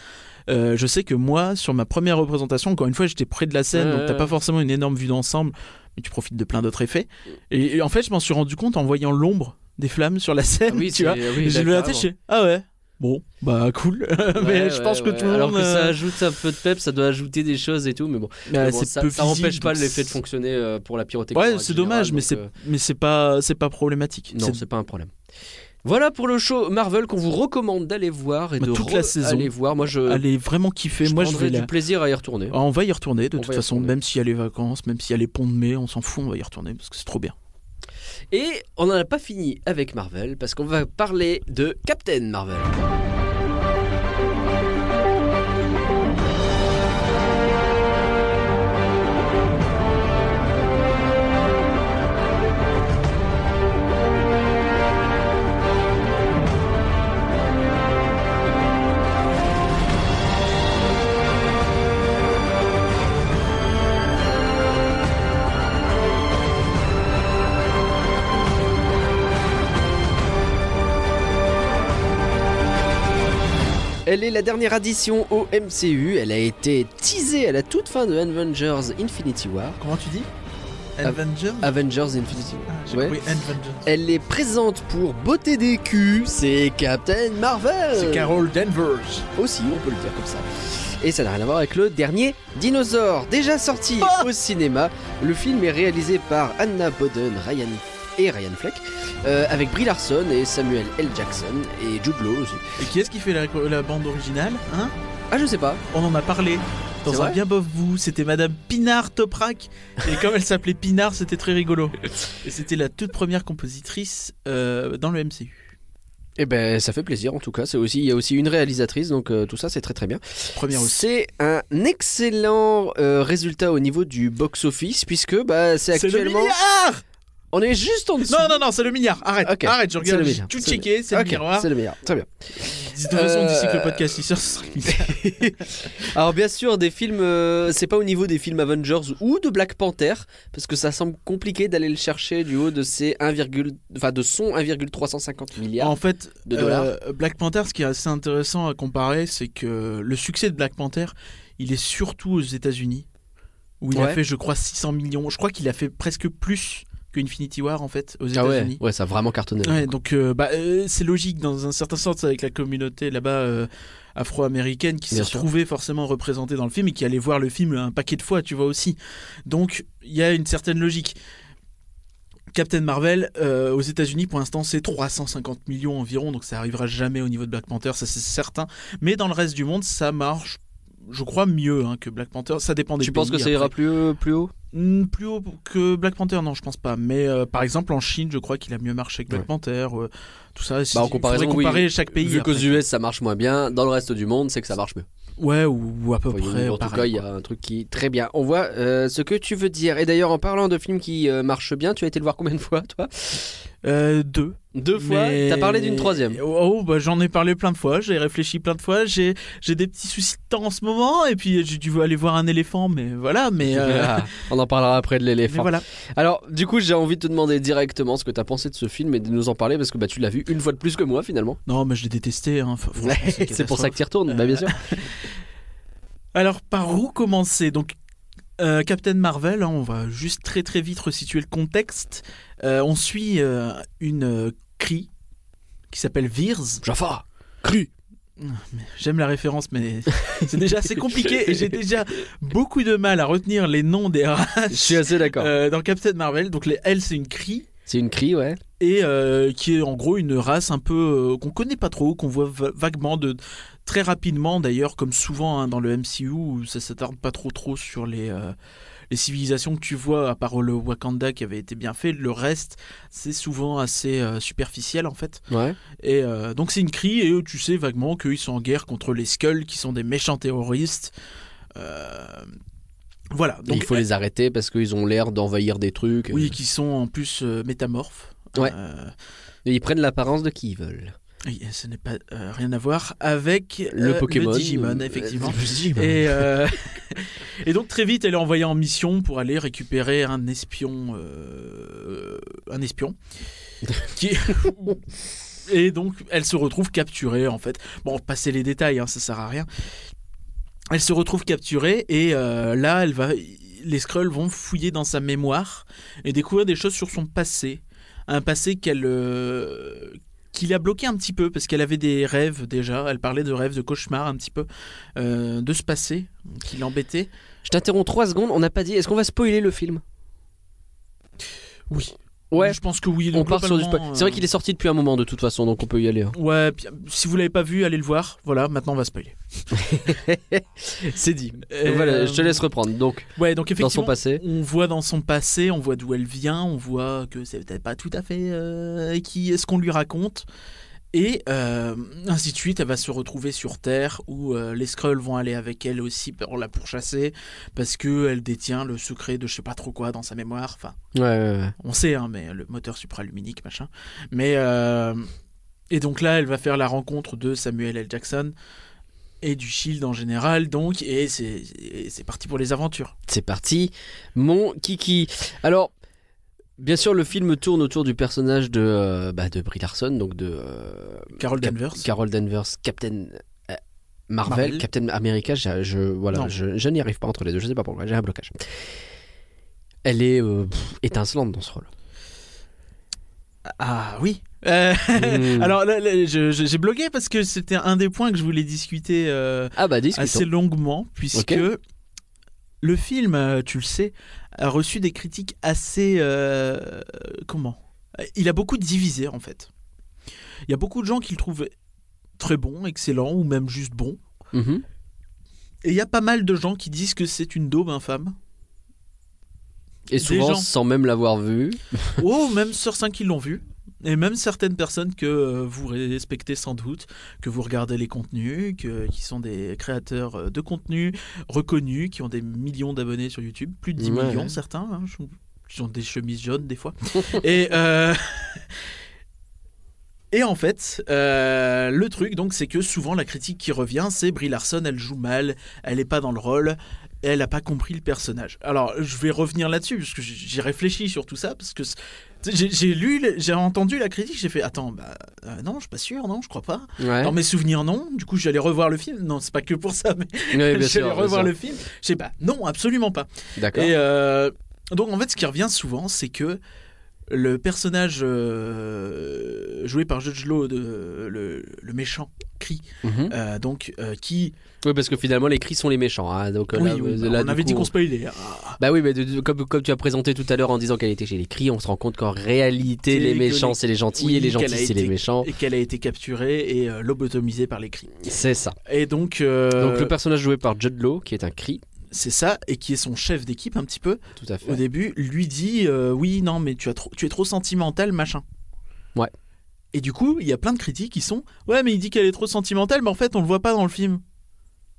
Speaker 3: Euh, je sais que moi, sur ma première représentation, encore une fois, j'étais près de la scène, donc t'as pas forcément une énorme vue d'ensemble, mais tu profites de plein d'autres effets. Et, et en fait, je m'en suis rendu compte en voyant l'ombre des flammes sur la scène,
Speaker 1: Ah oui,
Speaker 3: tu vois.
Speaker 1: oui,
Speaker 3: J'ai levé la tête, je ah ouais, bon, bah cool. mais
Speaker 1: Ouais,
Speaker 3: je
Speaker 1: ouais,
Speaker 3: pense que
Speaker 1: ouais.
Speaker 3: tout le
Speaker 1: Alors
Speaker 3: monde.
Speaker 1: que ça
Speaker 3: euh,
Speaker 1: ajoute un peu de pep, ça doit ajouter des choses et tout, mais bon.
Speaker 3: bah,
Speaker 1: Mais bon,
Speaker 3: c'est
Speaker 1: ça, ça empêche
Speaker 3: visible,
Speaker 1: pas l'effet de fonctionner euh, pour la pyrotechnie.
Speaker 3: Ouais, c'est dommage, mais c'est
Speaker 1: euh,
Speaker 3: mais c'est pas c'est pas problématique.
Speaker 1: non,
Speaker 3: C'est-
Speaker 1: pas un problème. Voilà pour le show Marvel qu'on vous recommande d'aller voir et
Speaker 3: Bah,
Speaker 1: de
Speaker 3: toute la saison.
Speaker 1: aller voir. Moi, je,
Speaker 3: Allez vraiment kiffer.
Speaker 1: je
Speaker 3: Moi, je vais
Speaker 1: du
Speaker 3: la-
Speaker 1: plaisir à y retourner.
Speaker 3: Ah, on va y retourner de
Speaker 1: On
Speaker 3: toute façon,
Speaker 1: retourner.
Speaker 3: même s'il y a les vacances, même s'il y a les ponts de mai, on s'en fout, on va y retourner parce que c'est trop bien.
Speaker 1: Et on n'en a pas fini avec Marvel parce qu'on va parler de Captain Marvel. Elle est la dernière addition au MCU. Elle a été teasée à la toute fin de Avengers Infinity War.
Speaker 5: Comment tu dis
Speaker 1: Av-
Speaker 5: Avengers
Speaker 1: Avengers Infinity War.
Speaker 5: Ah, J'ai
Speaker 1: Ouais.
Speaker 5: compris Avengers.
Speaker 1: Elle est présente pour botter des culs. C'est Captain Marvel.
Speaker 5: C'est Carol Danvers.
Speaker 1: Aussi, on peut le dire comme ça. Et ça n'a rien à voir avec le dernier Dinosaure, déjà sorti au cinéma. Le film est réalisé par Anna Boden Ryan et Ryan Fleck, euh, avec Brie Larson et Samuel L. Jackson et Jude Law aussi.
Speaker 5: Et qui est-ce qui fait la, la bande originale hein?
Speaker 1: Ah, je sais pas.
Speaker 5: On en a parlé dans un bien bof vous. C'était Madame Pinard Toprak. Et comme elle s'appelait Pinard, c'était très rigolo. Et c'était la toute première compositrice euh, dans le MCU.
Speaker 1: Eh ben, ça fait plaisir en tout cas. C'est aussi, il y a aussi une réalisatrice, donc euh, tout ça c'est très très bien.
Speaker 5: Première aussi.
Speaker 1: C'est un excellent euh, résultat au niveau du box-office puisque bah, c'est
Speaker 5: C'est le
Speaker 1: actuellement.
Speaker 5: milliard
Speaker 1: On est juste en dessous.
Speaker 5: Non, non, non, c'est le milliard. Arrête,
Speaker 1: Ok,
Speaker 5: arrête, je
Speaker 1: c'est
Speaker 5: regarde.
Speaker 1: le
Speaker 5: J'ai
Speaker 1: milliard,
Speaker 5: tout
Speaker 1: c'est le
Speaker 5: checké, c'est
Speaker 1: Ok,
Speaker 5: le miroir.
Speaker 1: c'est le meilleur. Très bien.
Speaker 5: De toute façon,
Speaker 1: Euh,
Speaker 5: d'ici que le podcast il sort, ce sera le milliard.
Speaker 1: Alors bien sûr, des films, euh, c'est pas au niveau des films Avengers ou de Black Panther, parce que ça semble compliqué d'aller le chercher du haut de ces 1, enfin de son 1,350 milliards.
Speaker 5: En fait,
Speaker 1: de dollars.
Speaker 5: euh, Black Panther, ce qui est assez intéressant à comparer, c'est que le succès de Black Panther, il est surtout aux États-Unis, où il a
Speaker 1: Ouais.
Speaker 5: fait, je crois, 600 millions. Je crois qu'il a fait presque plus que Infinity War, en fait, aux
Speaker 1: ah ouais,
Speaker 5: États-Unis.
Speaker 1: ouais, ça a vraiment cartonné.
Speaker 5: Ouais, donc euh, bah, euh, c'est logique dans un certain sens avec la communauté là-bas euh, afro-américaine qui s'est retrouvée forcément représentée dans le film et qui allait voir le film un paquet de fois, tu vois aussi. Donc il y a une certaine logique.
Speaker 3: Captain Marvel, euh, aux États-Unis, pour l'instant, c'est 350 millions environ, donc ça arrivera jamais au niveau de Black Panther, ça c'est certain. Mais dans le reste du monde, ça marche, je crois, mieux hein, que Black Panther. Ça dépend des
Speaker 1: Tu
Speaker 3: pays.
Speaker 1: penses que ça ira plus, plus haut?
Speaker 3: Plus haut que Black Panther, non, je pense pas. Mais euh, par exemple, en Chine, je crois qu'il a mieux marché que Black
Speaker 1: Ouais.
Speaker 3: Panther. euh, tout ça.
Speaker 1: Bah, en comparaison, oui.
Speaker 3: comparer chaque pays.
Speaker 1: Vu qu'aux. US ça marche moins bien, dans le reste du monde c'est que ça marche mieux.
Speaker 3: Ouais, ou, ou à peu près.
Speaker 1: en tout cas, il y a un truc qui très bien. On voit euh, ce que tu veux dire. Et d'ailleurs, en parlant de films qui euh, marchent bien, tu as été le voir combien de fois, toi?
Speaker 3: Euh, deux.
Speaker 1: Deux fois.
Speaker 3: Mais-
Speaker 1: T'as parlé d'une troisième.
Speaker 3: Oh, oh, bah, j'en ai parlé plein de fois, j'ai réfléchi plein de fois, j'ai j'ai des petits soucis de temps en ce moment, et puis j'ai dû aller voir un éléphant, mais voilà, mais, euh,
Speaker 1: Ah, on en parlera après de l'éléphant.
Speaker 3: voilà.
Speaker 1: Alors, du coup, j'ai envie de te demander directement ce que t'as pensé de ce film et de nous en parler parce que bah, tu l'as vu une fois de plus que moi finalement.
Speaker 3: Non, mais je l'ai détesté, hein, c'est
Speaker 1: pour ça que
Speaker 3: catastrophe.
Speaker 1: tu y retournes, bah, bien sûr.
Speaker 3: Alors, par où commencer? Donc, euh, Captain Marvel, hein, on va juste très très vite resituer le contexte. Euh, on suit euh, une Kree qui s'appelle Veers.
Speaker 1: Jafar, cru.
Speaker 3: J'aime la référence, mais c'est déjà assez compliqué et j'ai déjà beaucoup de mal à retenir les noms des races.
Speaker 1: Je suis assez d'accord.
Speaker 3: Dans Captain Marvel, donc les, elle c'est une Kree
Speaker 1: C'est une cri, ouais.
Speaker 3: et qui est en gros une race un peu qu'on connaît pas trop, qu'on voit va- vaguement de très rapidement d'ailleurs, comme souvent hein, dans le MCU, où ça s'attarde pas trop trop sur les euh, les civilisations que tu vois, à part le Wakanda qui avait été bien fait, le reste c'est souvent assez euh, superficiel en fait.
Speaker 1: Ouais.
Speaker 3: Et euh, donc c'est une crie et tu sais vaguement qu'ils sont en guerre contre les Skulls qui sont des méchants terroristes. Voilà.
Speaker 1: Donc, il faut les arrêter parce qu'ils ont l'air d'envahir des trucs.
Speaker 3: Oui, qui sont en plus métamorphes.
Speaker 1: Ouais. Et ils prennent l'apparence de qui ils veulent.
Speaker 3: Oui, ce n'est pas euh, rien à voir avec
Speaker 1: Le
Speaker 3: euh,
Speaker 1: Pokémon.
Speaker 3: Digimon,
Speaker 1: euh,
Speaker 3: effectivement.
Speaker 1: le Digimon.
Speaker 3: Et, euh, et donc très vite, elle est envoyée en mission pour aller récupérer un espion, un espion, qui et donc elle se retrouve capturée en fait. Bon, passer les détails, hein, ça sert à rien. Elle se retrouve capturée et là, elle va, les Skrulls vont fouiller dans sa mémoire et découvrir des choses sur son passé, un passé qu'elle euh, qui l'a bloqué un petit peu parce qu'elle avait des rêves déjà. Elle parlait de rêves, de cauchemars un petit peu euh, de ce passé qui l'embêtait.
Speaker 1: Je t'interromps trois secondes. On n'a pas dit. Est-ce qu'on va spoiler le film?
Speaker 3: Oui.
Speaker 1: Ouais.
Speaker 3: Je pense que oui.
Speaker 1: On part sur du spoil. C'est vrai
Speaker 3: euh,
Speaker 1: qu'il est sorti depuis un moment de toute façon, donc on peut y aller. hein.
Speaker 3: Ouais, si vous l'avez pas vu, allez le voir. Voilà, maintenant on va spoiler.
Speaker 1: C'est dit.
Speaker 3: Euh,
Speaker 1: Voilà, je te laisse reprendre. Donc,
Speaker 3: Ouais, donc
Speaker 1: dans
Speaker 3: effectivement,
Speaker 1: son passé.
Speaker 3: on voit dans son passé, on voit d'où elle vient, on voit que c'est peut-être pas tout à fait euh, qui est ce qu'on lui raconte. Et euh, ainsi de suite, elle va se retrouver sur Terre où euh, les Skrulls vont aller avec elle aussi pour la pourchasser parce que elle détient le secret de je sais pas trop quoi dans sa mémoire. Enfin,
Speaker 1: Ouais, ouais, ouais.
Speaker 3: on sait, hein, mais le moteur supraluminique, machin. Mais euh, et donc là, elle va faire la rencontre de Samuel L. Jackson et du Shield en général, donc et c'est parti pour les aventures.
Speaker 1: C'est parti, mon kiki. Alors, bien sûr, le film tourne autour du personnage de, euh, bah, de Brie Larson, donc de euh,
Speaker 3: Carol
Speaker 1: Cap-
Speaker 3: Danvers.
Speaker 1: Carol Danvers, Captain euh, Marvel,
Speaker 3: Marvel.
Speaker 1: Captain America. Je, je- voilà, je, je n'y arrive pas entre les deux. Je sais pas pourquoi. J'ai un blocage. Elle est euh, pff, étincelante dans ce rôle.
Speaker 3: Ah oui. Euh,
Speaker 1: Mm.
Speaker 3: Alors là, là, j'ai bloqué parce que c'était un des points que je voulais discuter
Speaker 1: ah bah
Speaker 3: assez longuement puisque le film, tu le sais, a reçu des critiques assez euh, comment? Il a beaucoup divisé en fait. Il y a beaucoup de gens qui le trouvent très bon, excellent ou même juste bon.
Speaker 1: Mhm.
Speaker 3: Et il y a pas mal de gens qui disent que c'est une daube infâme.
Speaker 1: Et souvent
Speaker 3: gens-
Speaker 1: sans même l'avoir vu.
Speaker 3: Oh, même sur 5 qui l'ont vu. Et même certaines personnes que euh, vous respectez sans doute, que vous regardez les contenus, que, qui sont des créateurs euh, de contenu reconnus, qui ont des millions d'abonnés sur YouTube, plus de 10
Speaker 1: Ouais.
Speaker 3: millions certains, hein, qui ont des chemises jaunes des fois. et, euh, et en fait, euh, le truc, donc, c'est que souvent la critique qui revient, c'est Brie Larson, elle joue mal, elle n'est pas dans le rôle, elle n'a pas compris le personnage. Alors, je vais revenir là-dessus, parce que j'ai réfléchi sur tout ça, parce que j'ai lu, j'ai entendu la critique, j'ai fait attends, bah euh, non, je suis pas sûr, non, je crois pas.
Speaker 1: Ouais.
Speaker 3: Dans mes souvenirs, non. Du coup, j'allais revoir le film. Non, c'est pas que pour ça, mais
Speaker 1: bien
Speaker 3: j'allais revoir le film. Je sais pas. Non, absolument pas.
Speaker 1: D'accord.
Speaker 3: Et euh, donc, en fait, ce qui revient souvent, c'est que le personnage euh, joué par Judge Law, de, le, le méchant, Cri,
Speaker 1: Mhm.
Speaker 3: euh, donc euh, qui.
Speaker 1: Oui, parce que finalement, les cris sont les méchants. hein, donc,
Speaker 3: Oui,
Speaker 1: là,
Speaker 3: oui, bah,
Speaker 1: là,
Speaker 3: on avait
Speaker 1: coup,
Speaker 3: dit
Speaker 1: on-
Speaker 3: qu'on spoilait. Ah.
Speaker 1: Bah oui, mais de- de- comme, comme tu as présenté tout à l'heure en disant qu'elle était chez les cris, on se rend compte qu'en réalité, les méchants, c'est les gentils
Speaker 3: oui,
Speaker 1: et les gentils, c'est les méchants.
Speaker 3: Et qu'elle a été capturée et lobotomisée par les cris.
Speaker 1: C'est ça.
Speaker 3: Et donc,
Speaker 1: Donc, le personnage joué par Judd Law, qui est un cri,
Speaker 3: c'est ça, et qui est son chef d'équipe un petit peu,
Speaker 1: tout à fait.
Speaker 3: au début, lui dit euh, Oui, non, mais tu, as trop, tu es trop sentimental, machin.
Speaker 1: Ouais.
Speaker 3: Et du coup, il y a plein de critiques qui sont Ouais, mais il dit qu'elle est trop sentimentale, mais en fait, on le voit pas dans le film.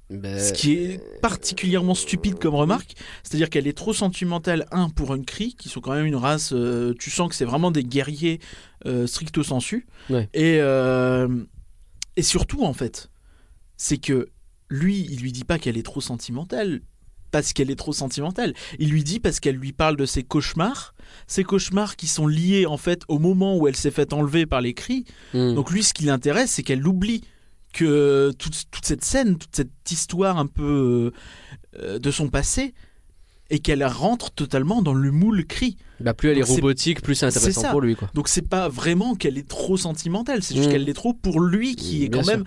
Speaker 1: Bah,
Speaker 3: Ce qui est particulièrement stupide comme remarque, c'est-à-dire qu'elle est trop sentimentale, un, pour un cri, qui sont quand même une race, euh, tu sens que c'est vraiment des guerriers euh, stricto sensu.
Speaker 1: Ouais.
Speaker 3: Et, euh, et surtout, en fait, c'est que lui, il lui dit pas qu'elle est trop sentimentale parce qu'elle est trop sentimentale. Il lui dit parce qu'elle lui parle de ses cauchemars, ces cauchemars qui sont liés en fait au moment où elle s'est fait enlever par les cris.
Speaker 1: hmm.
Speaker 3: Donc lui, ce qui l'intéresse, c'est qu'elle oublie que toute, toute cette scène, toute cette histoire un peu euh, de son passé, et qu'elle rentre totalement dans le moule cri.
Speaker 1: Bah, plus elle est
Speaker 3: Donc,
Speaker 1: robotique, plus c'est intéressant
Speaker 3: ça.
Speaker 1: pour lui, quoi.
Speaker 3: Donc c'est pas vraiment qu'elle est trop sentimentale, c'est juste
Speaker 1: Mm.
Speaker 3: qu'elle l'est trop pour lui qui est quand
Speaker 1: sûr.
Speaker 3: même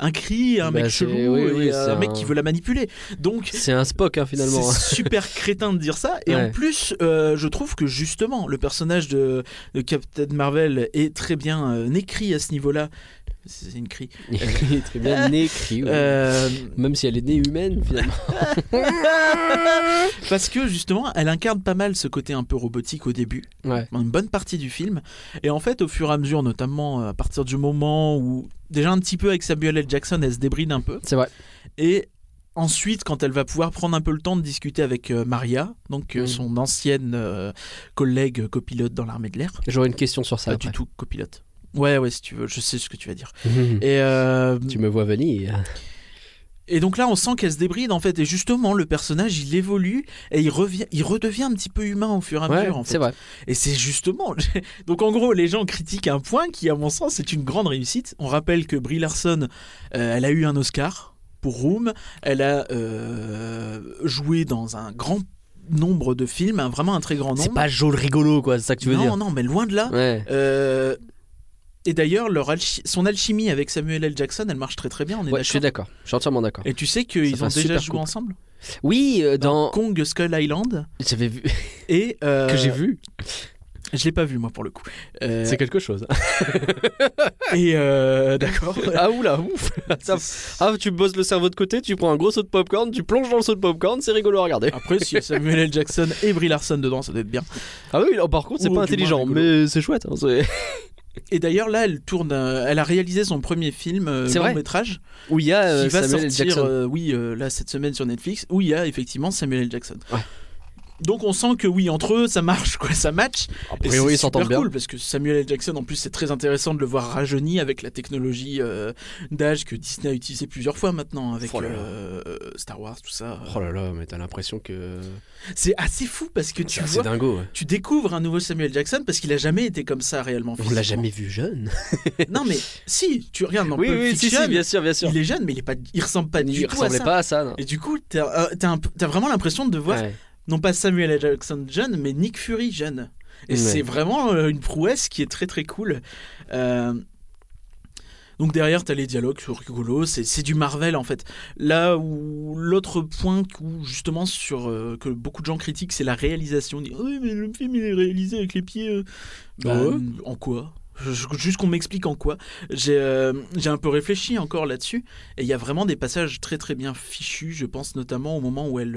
Speaker 3: un cri, un
Speaker 1: Bah,
Speaker 3: mec chelou,
Speaker 1: oui,
Speaker 3: et
Speaker 1: oui,
Speaker 3: un mec qui veut la manipuler. Donc
Speaker 1: C'est un Spock, hein, finalement.
Speaker 3: c'est super crétin de dire ça. Et
Speaker 1: Ouais.
Speaker 3: en plus, euh, je trouve que justement, le personnage de, de Captain Marvel est très bien euh, écrit à ce niveau-là. C'est une cri.
Speaker 1: Il est très bien né, cri, oui.
Speaker 3: Euh,
Speaker 1: Même si elle est née humaine, finalement.
Speaker 3: parce que justement, elle incarne pas mal ce côté un peu robotique au début,
Speaker 1: Ouais.
Speaker 3: dans une bonne partie du film. Et en fait, au fur et à mesure, notamment à partir du moment où, déjà un petit peu avec Samuel L. Jackson, elle se débride un peu.
Speaker 1: C'est vrai.
Speaker 3: Et ensuite, quand elle va pouvoir prendre un peu le temps de discuter avec euh, Maria, donc euh,
Speaker 1: Mm.
Speaker 3: son ancienne euh, collègue copilote dans l'armée de l'air,
Speaker 1: J'aurais une question sur ça.
Speaker 3: pas du tout copilote. Ouais, ouais, si tu veux, je sais ce que tu vas dire. Et, euh,
Speaker 1: tu me vois venir.
Speaker 3: et donc là, on sent qu'elle se débride en fait. Et justement, le personnage, il évolue et il revient, il redevient un petit peu humain au fur et à
Speaker 1: Ouais,
Speaker 3: mesure. En fait.
Speaker 1: c'est vrai.
Speaker 3: Et c'est justement. Donc en gros, les gens critiquent un point qui, à mon sens, est une grande réussite. On rappelle que Brie Larson, euh, elle a eu un Oscar pour Room. Elle a euh, joué dans un grand nombre de films, un- vraiment un très grand nombre.
Speaker 1: C'est pas Joel rigolo, quoi, c'est ça que tu veux
Speaker 3: non,
Speaker 1: dire.
Speaker 3: non, mais loin de là.
Speaker 1: Ouais.
Speaker 3: Euh, et d'ailleurs, alchi- son alchimie avec Samuel L. Jackson, elle marche très très bien. On est
Speaker 1: Ouais, je suis
Speaker 3: d'accord.
Speaker 1: Je suis entièrement d'accord.
Speaker 3: Et tu sais qu'ils ont déjà joué
Speaker 1: couple.
Speaker 3: ensemble
Speaker 1: Oui, euh,
Speaker 3: dans
Speaker 1: dans.
Speaker 3: Kong Skull Island.
Speaker 1: J'avais vu.
Speaker 3: Et euh,
Speaker 1: que j'ai vu.
Speaker 3: Je l'ai pas vu moi pour le coup. Euh,
Speaker 1: C'est quelque chose.
Speaker 3: et euh, d'accord.
Speaker 1: ah oula, ouf. Ah, tu bosses le cerveau de côté, tu prends un gros saut de popcorn, tu plonges dans le saut de popcorn, c'est rigolo à regarder.
Speaker 3: Après, si Samuel L. Jackson et Brie Larson dedans, ça doit être bien.
Speaker 1: Ah oui, par contre, c'est pas intelligent, mais c'est chouette. hein,
Speaker 3: Et d'ailleurs, là, elle tourne. euh, elle a réalisé son premier film, euh, long
Speaker 1: vrai.
Speaker 3: métrage,
Speaker 1: Où il y a euh,
Speaker 3: qui va
Speaker 1: Samuel L.
Speaker 3: sortir,
Speaker 1: Jackson.
Speaker 3: euh, oui, euh, là cette semaine sur Netflix, où il y a effectivement Samuel L. Jackson.
Speaker 1: Ouais.
Speaker 3: Donc on sent que oui, entre eux, ça marche, quoi, ça match.
Speaker 1: A priori,
Speaker 3: c'est
Speaker 1: ils s'entendent bien.
Speaker 3: cool parce que Samuel L. Jackson, en plus, c'est très intéressant de le voir rajeuni avec la technologie euh, d'âge que Disney a utilisé plusieurs fois maintenant avec
Speaker 1: Oh là là.
Speaker 3: euh, Star Wars, tout ça.
Speaker 1: Oh là là, mais t'as l'impression que.
Speaker 3: C'est assez fou parce que tu vois,
Speaker 1: dingo. ouais.
Speaker 3: tu découvres un nouveau Samuel Jackson parce qu'il a jamais été comme ça réellement.
Speaker 1: On l'a jamais vu jeune.
Speaker 3: Non mais si, tu regardes dans
Speaker 1: oui,
Speaker 3: Pulp
Speaker 1: oui, si,
Speaker 3: Fiction,
Speaker 1: si, bien sûr, bien sûr.
Speaker 3: il est jeune mais il est pas, il ressemble pas du
Speaker 1: Il
Speaker 3: tout à
Speaker 1: ressemblait
Speaker 3: ça.
Speaker 1: pas à ça, non.
Speaker 3: Et du coup, t'as euh, vraiment l'impression de voir
Speaker 1: Ouais.
Speaker 3: Non pas Samuel L. Jackson jeune, mais Nick Fury jeune. Et
Speaker 1: Ouais.
Speaker 3: c'est vraiment euh, une prouesse qui est très très cool. Euh, Donc derrière, t'as les dialogues sur rigolo, c'est du Marvel en fait. Là où l'autre point où justement sur euh, que beaucoup de gens critiquent, c'est la réalisation. On dit, oui, mais le film il est réalisé avec les pieds. euh. Bah,
Speaker 1: Ouais.
Speaker 3: En quoi? Je- Juste qu'on m'explique en quoi. J'ai euh, un peu réfléchi encore là-dessus et il y a vraiment des passages très très bien fichus. Je pense notamment au moment où elle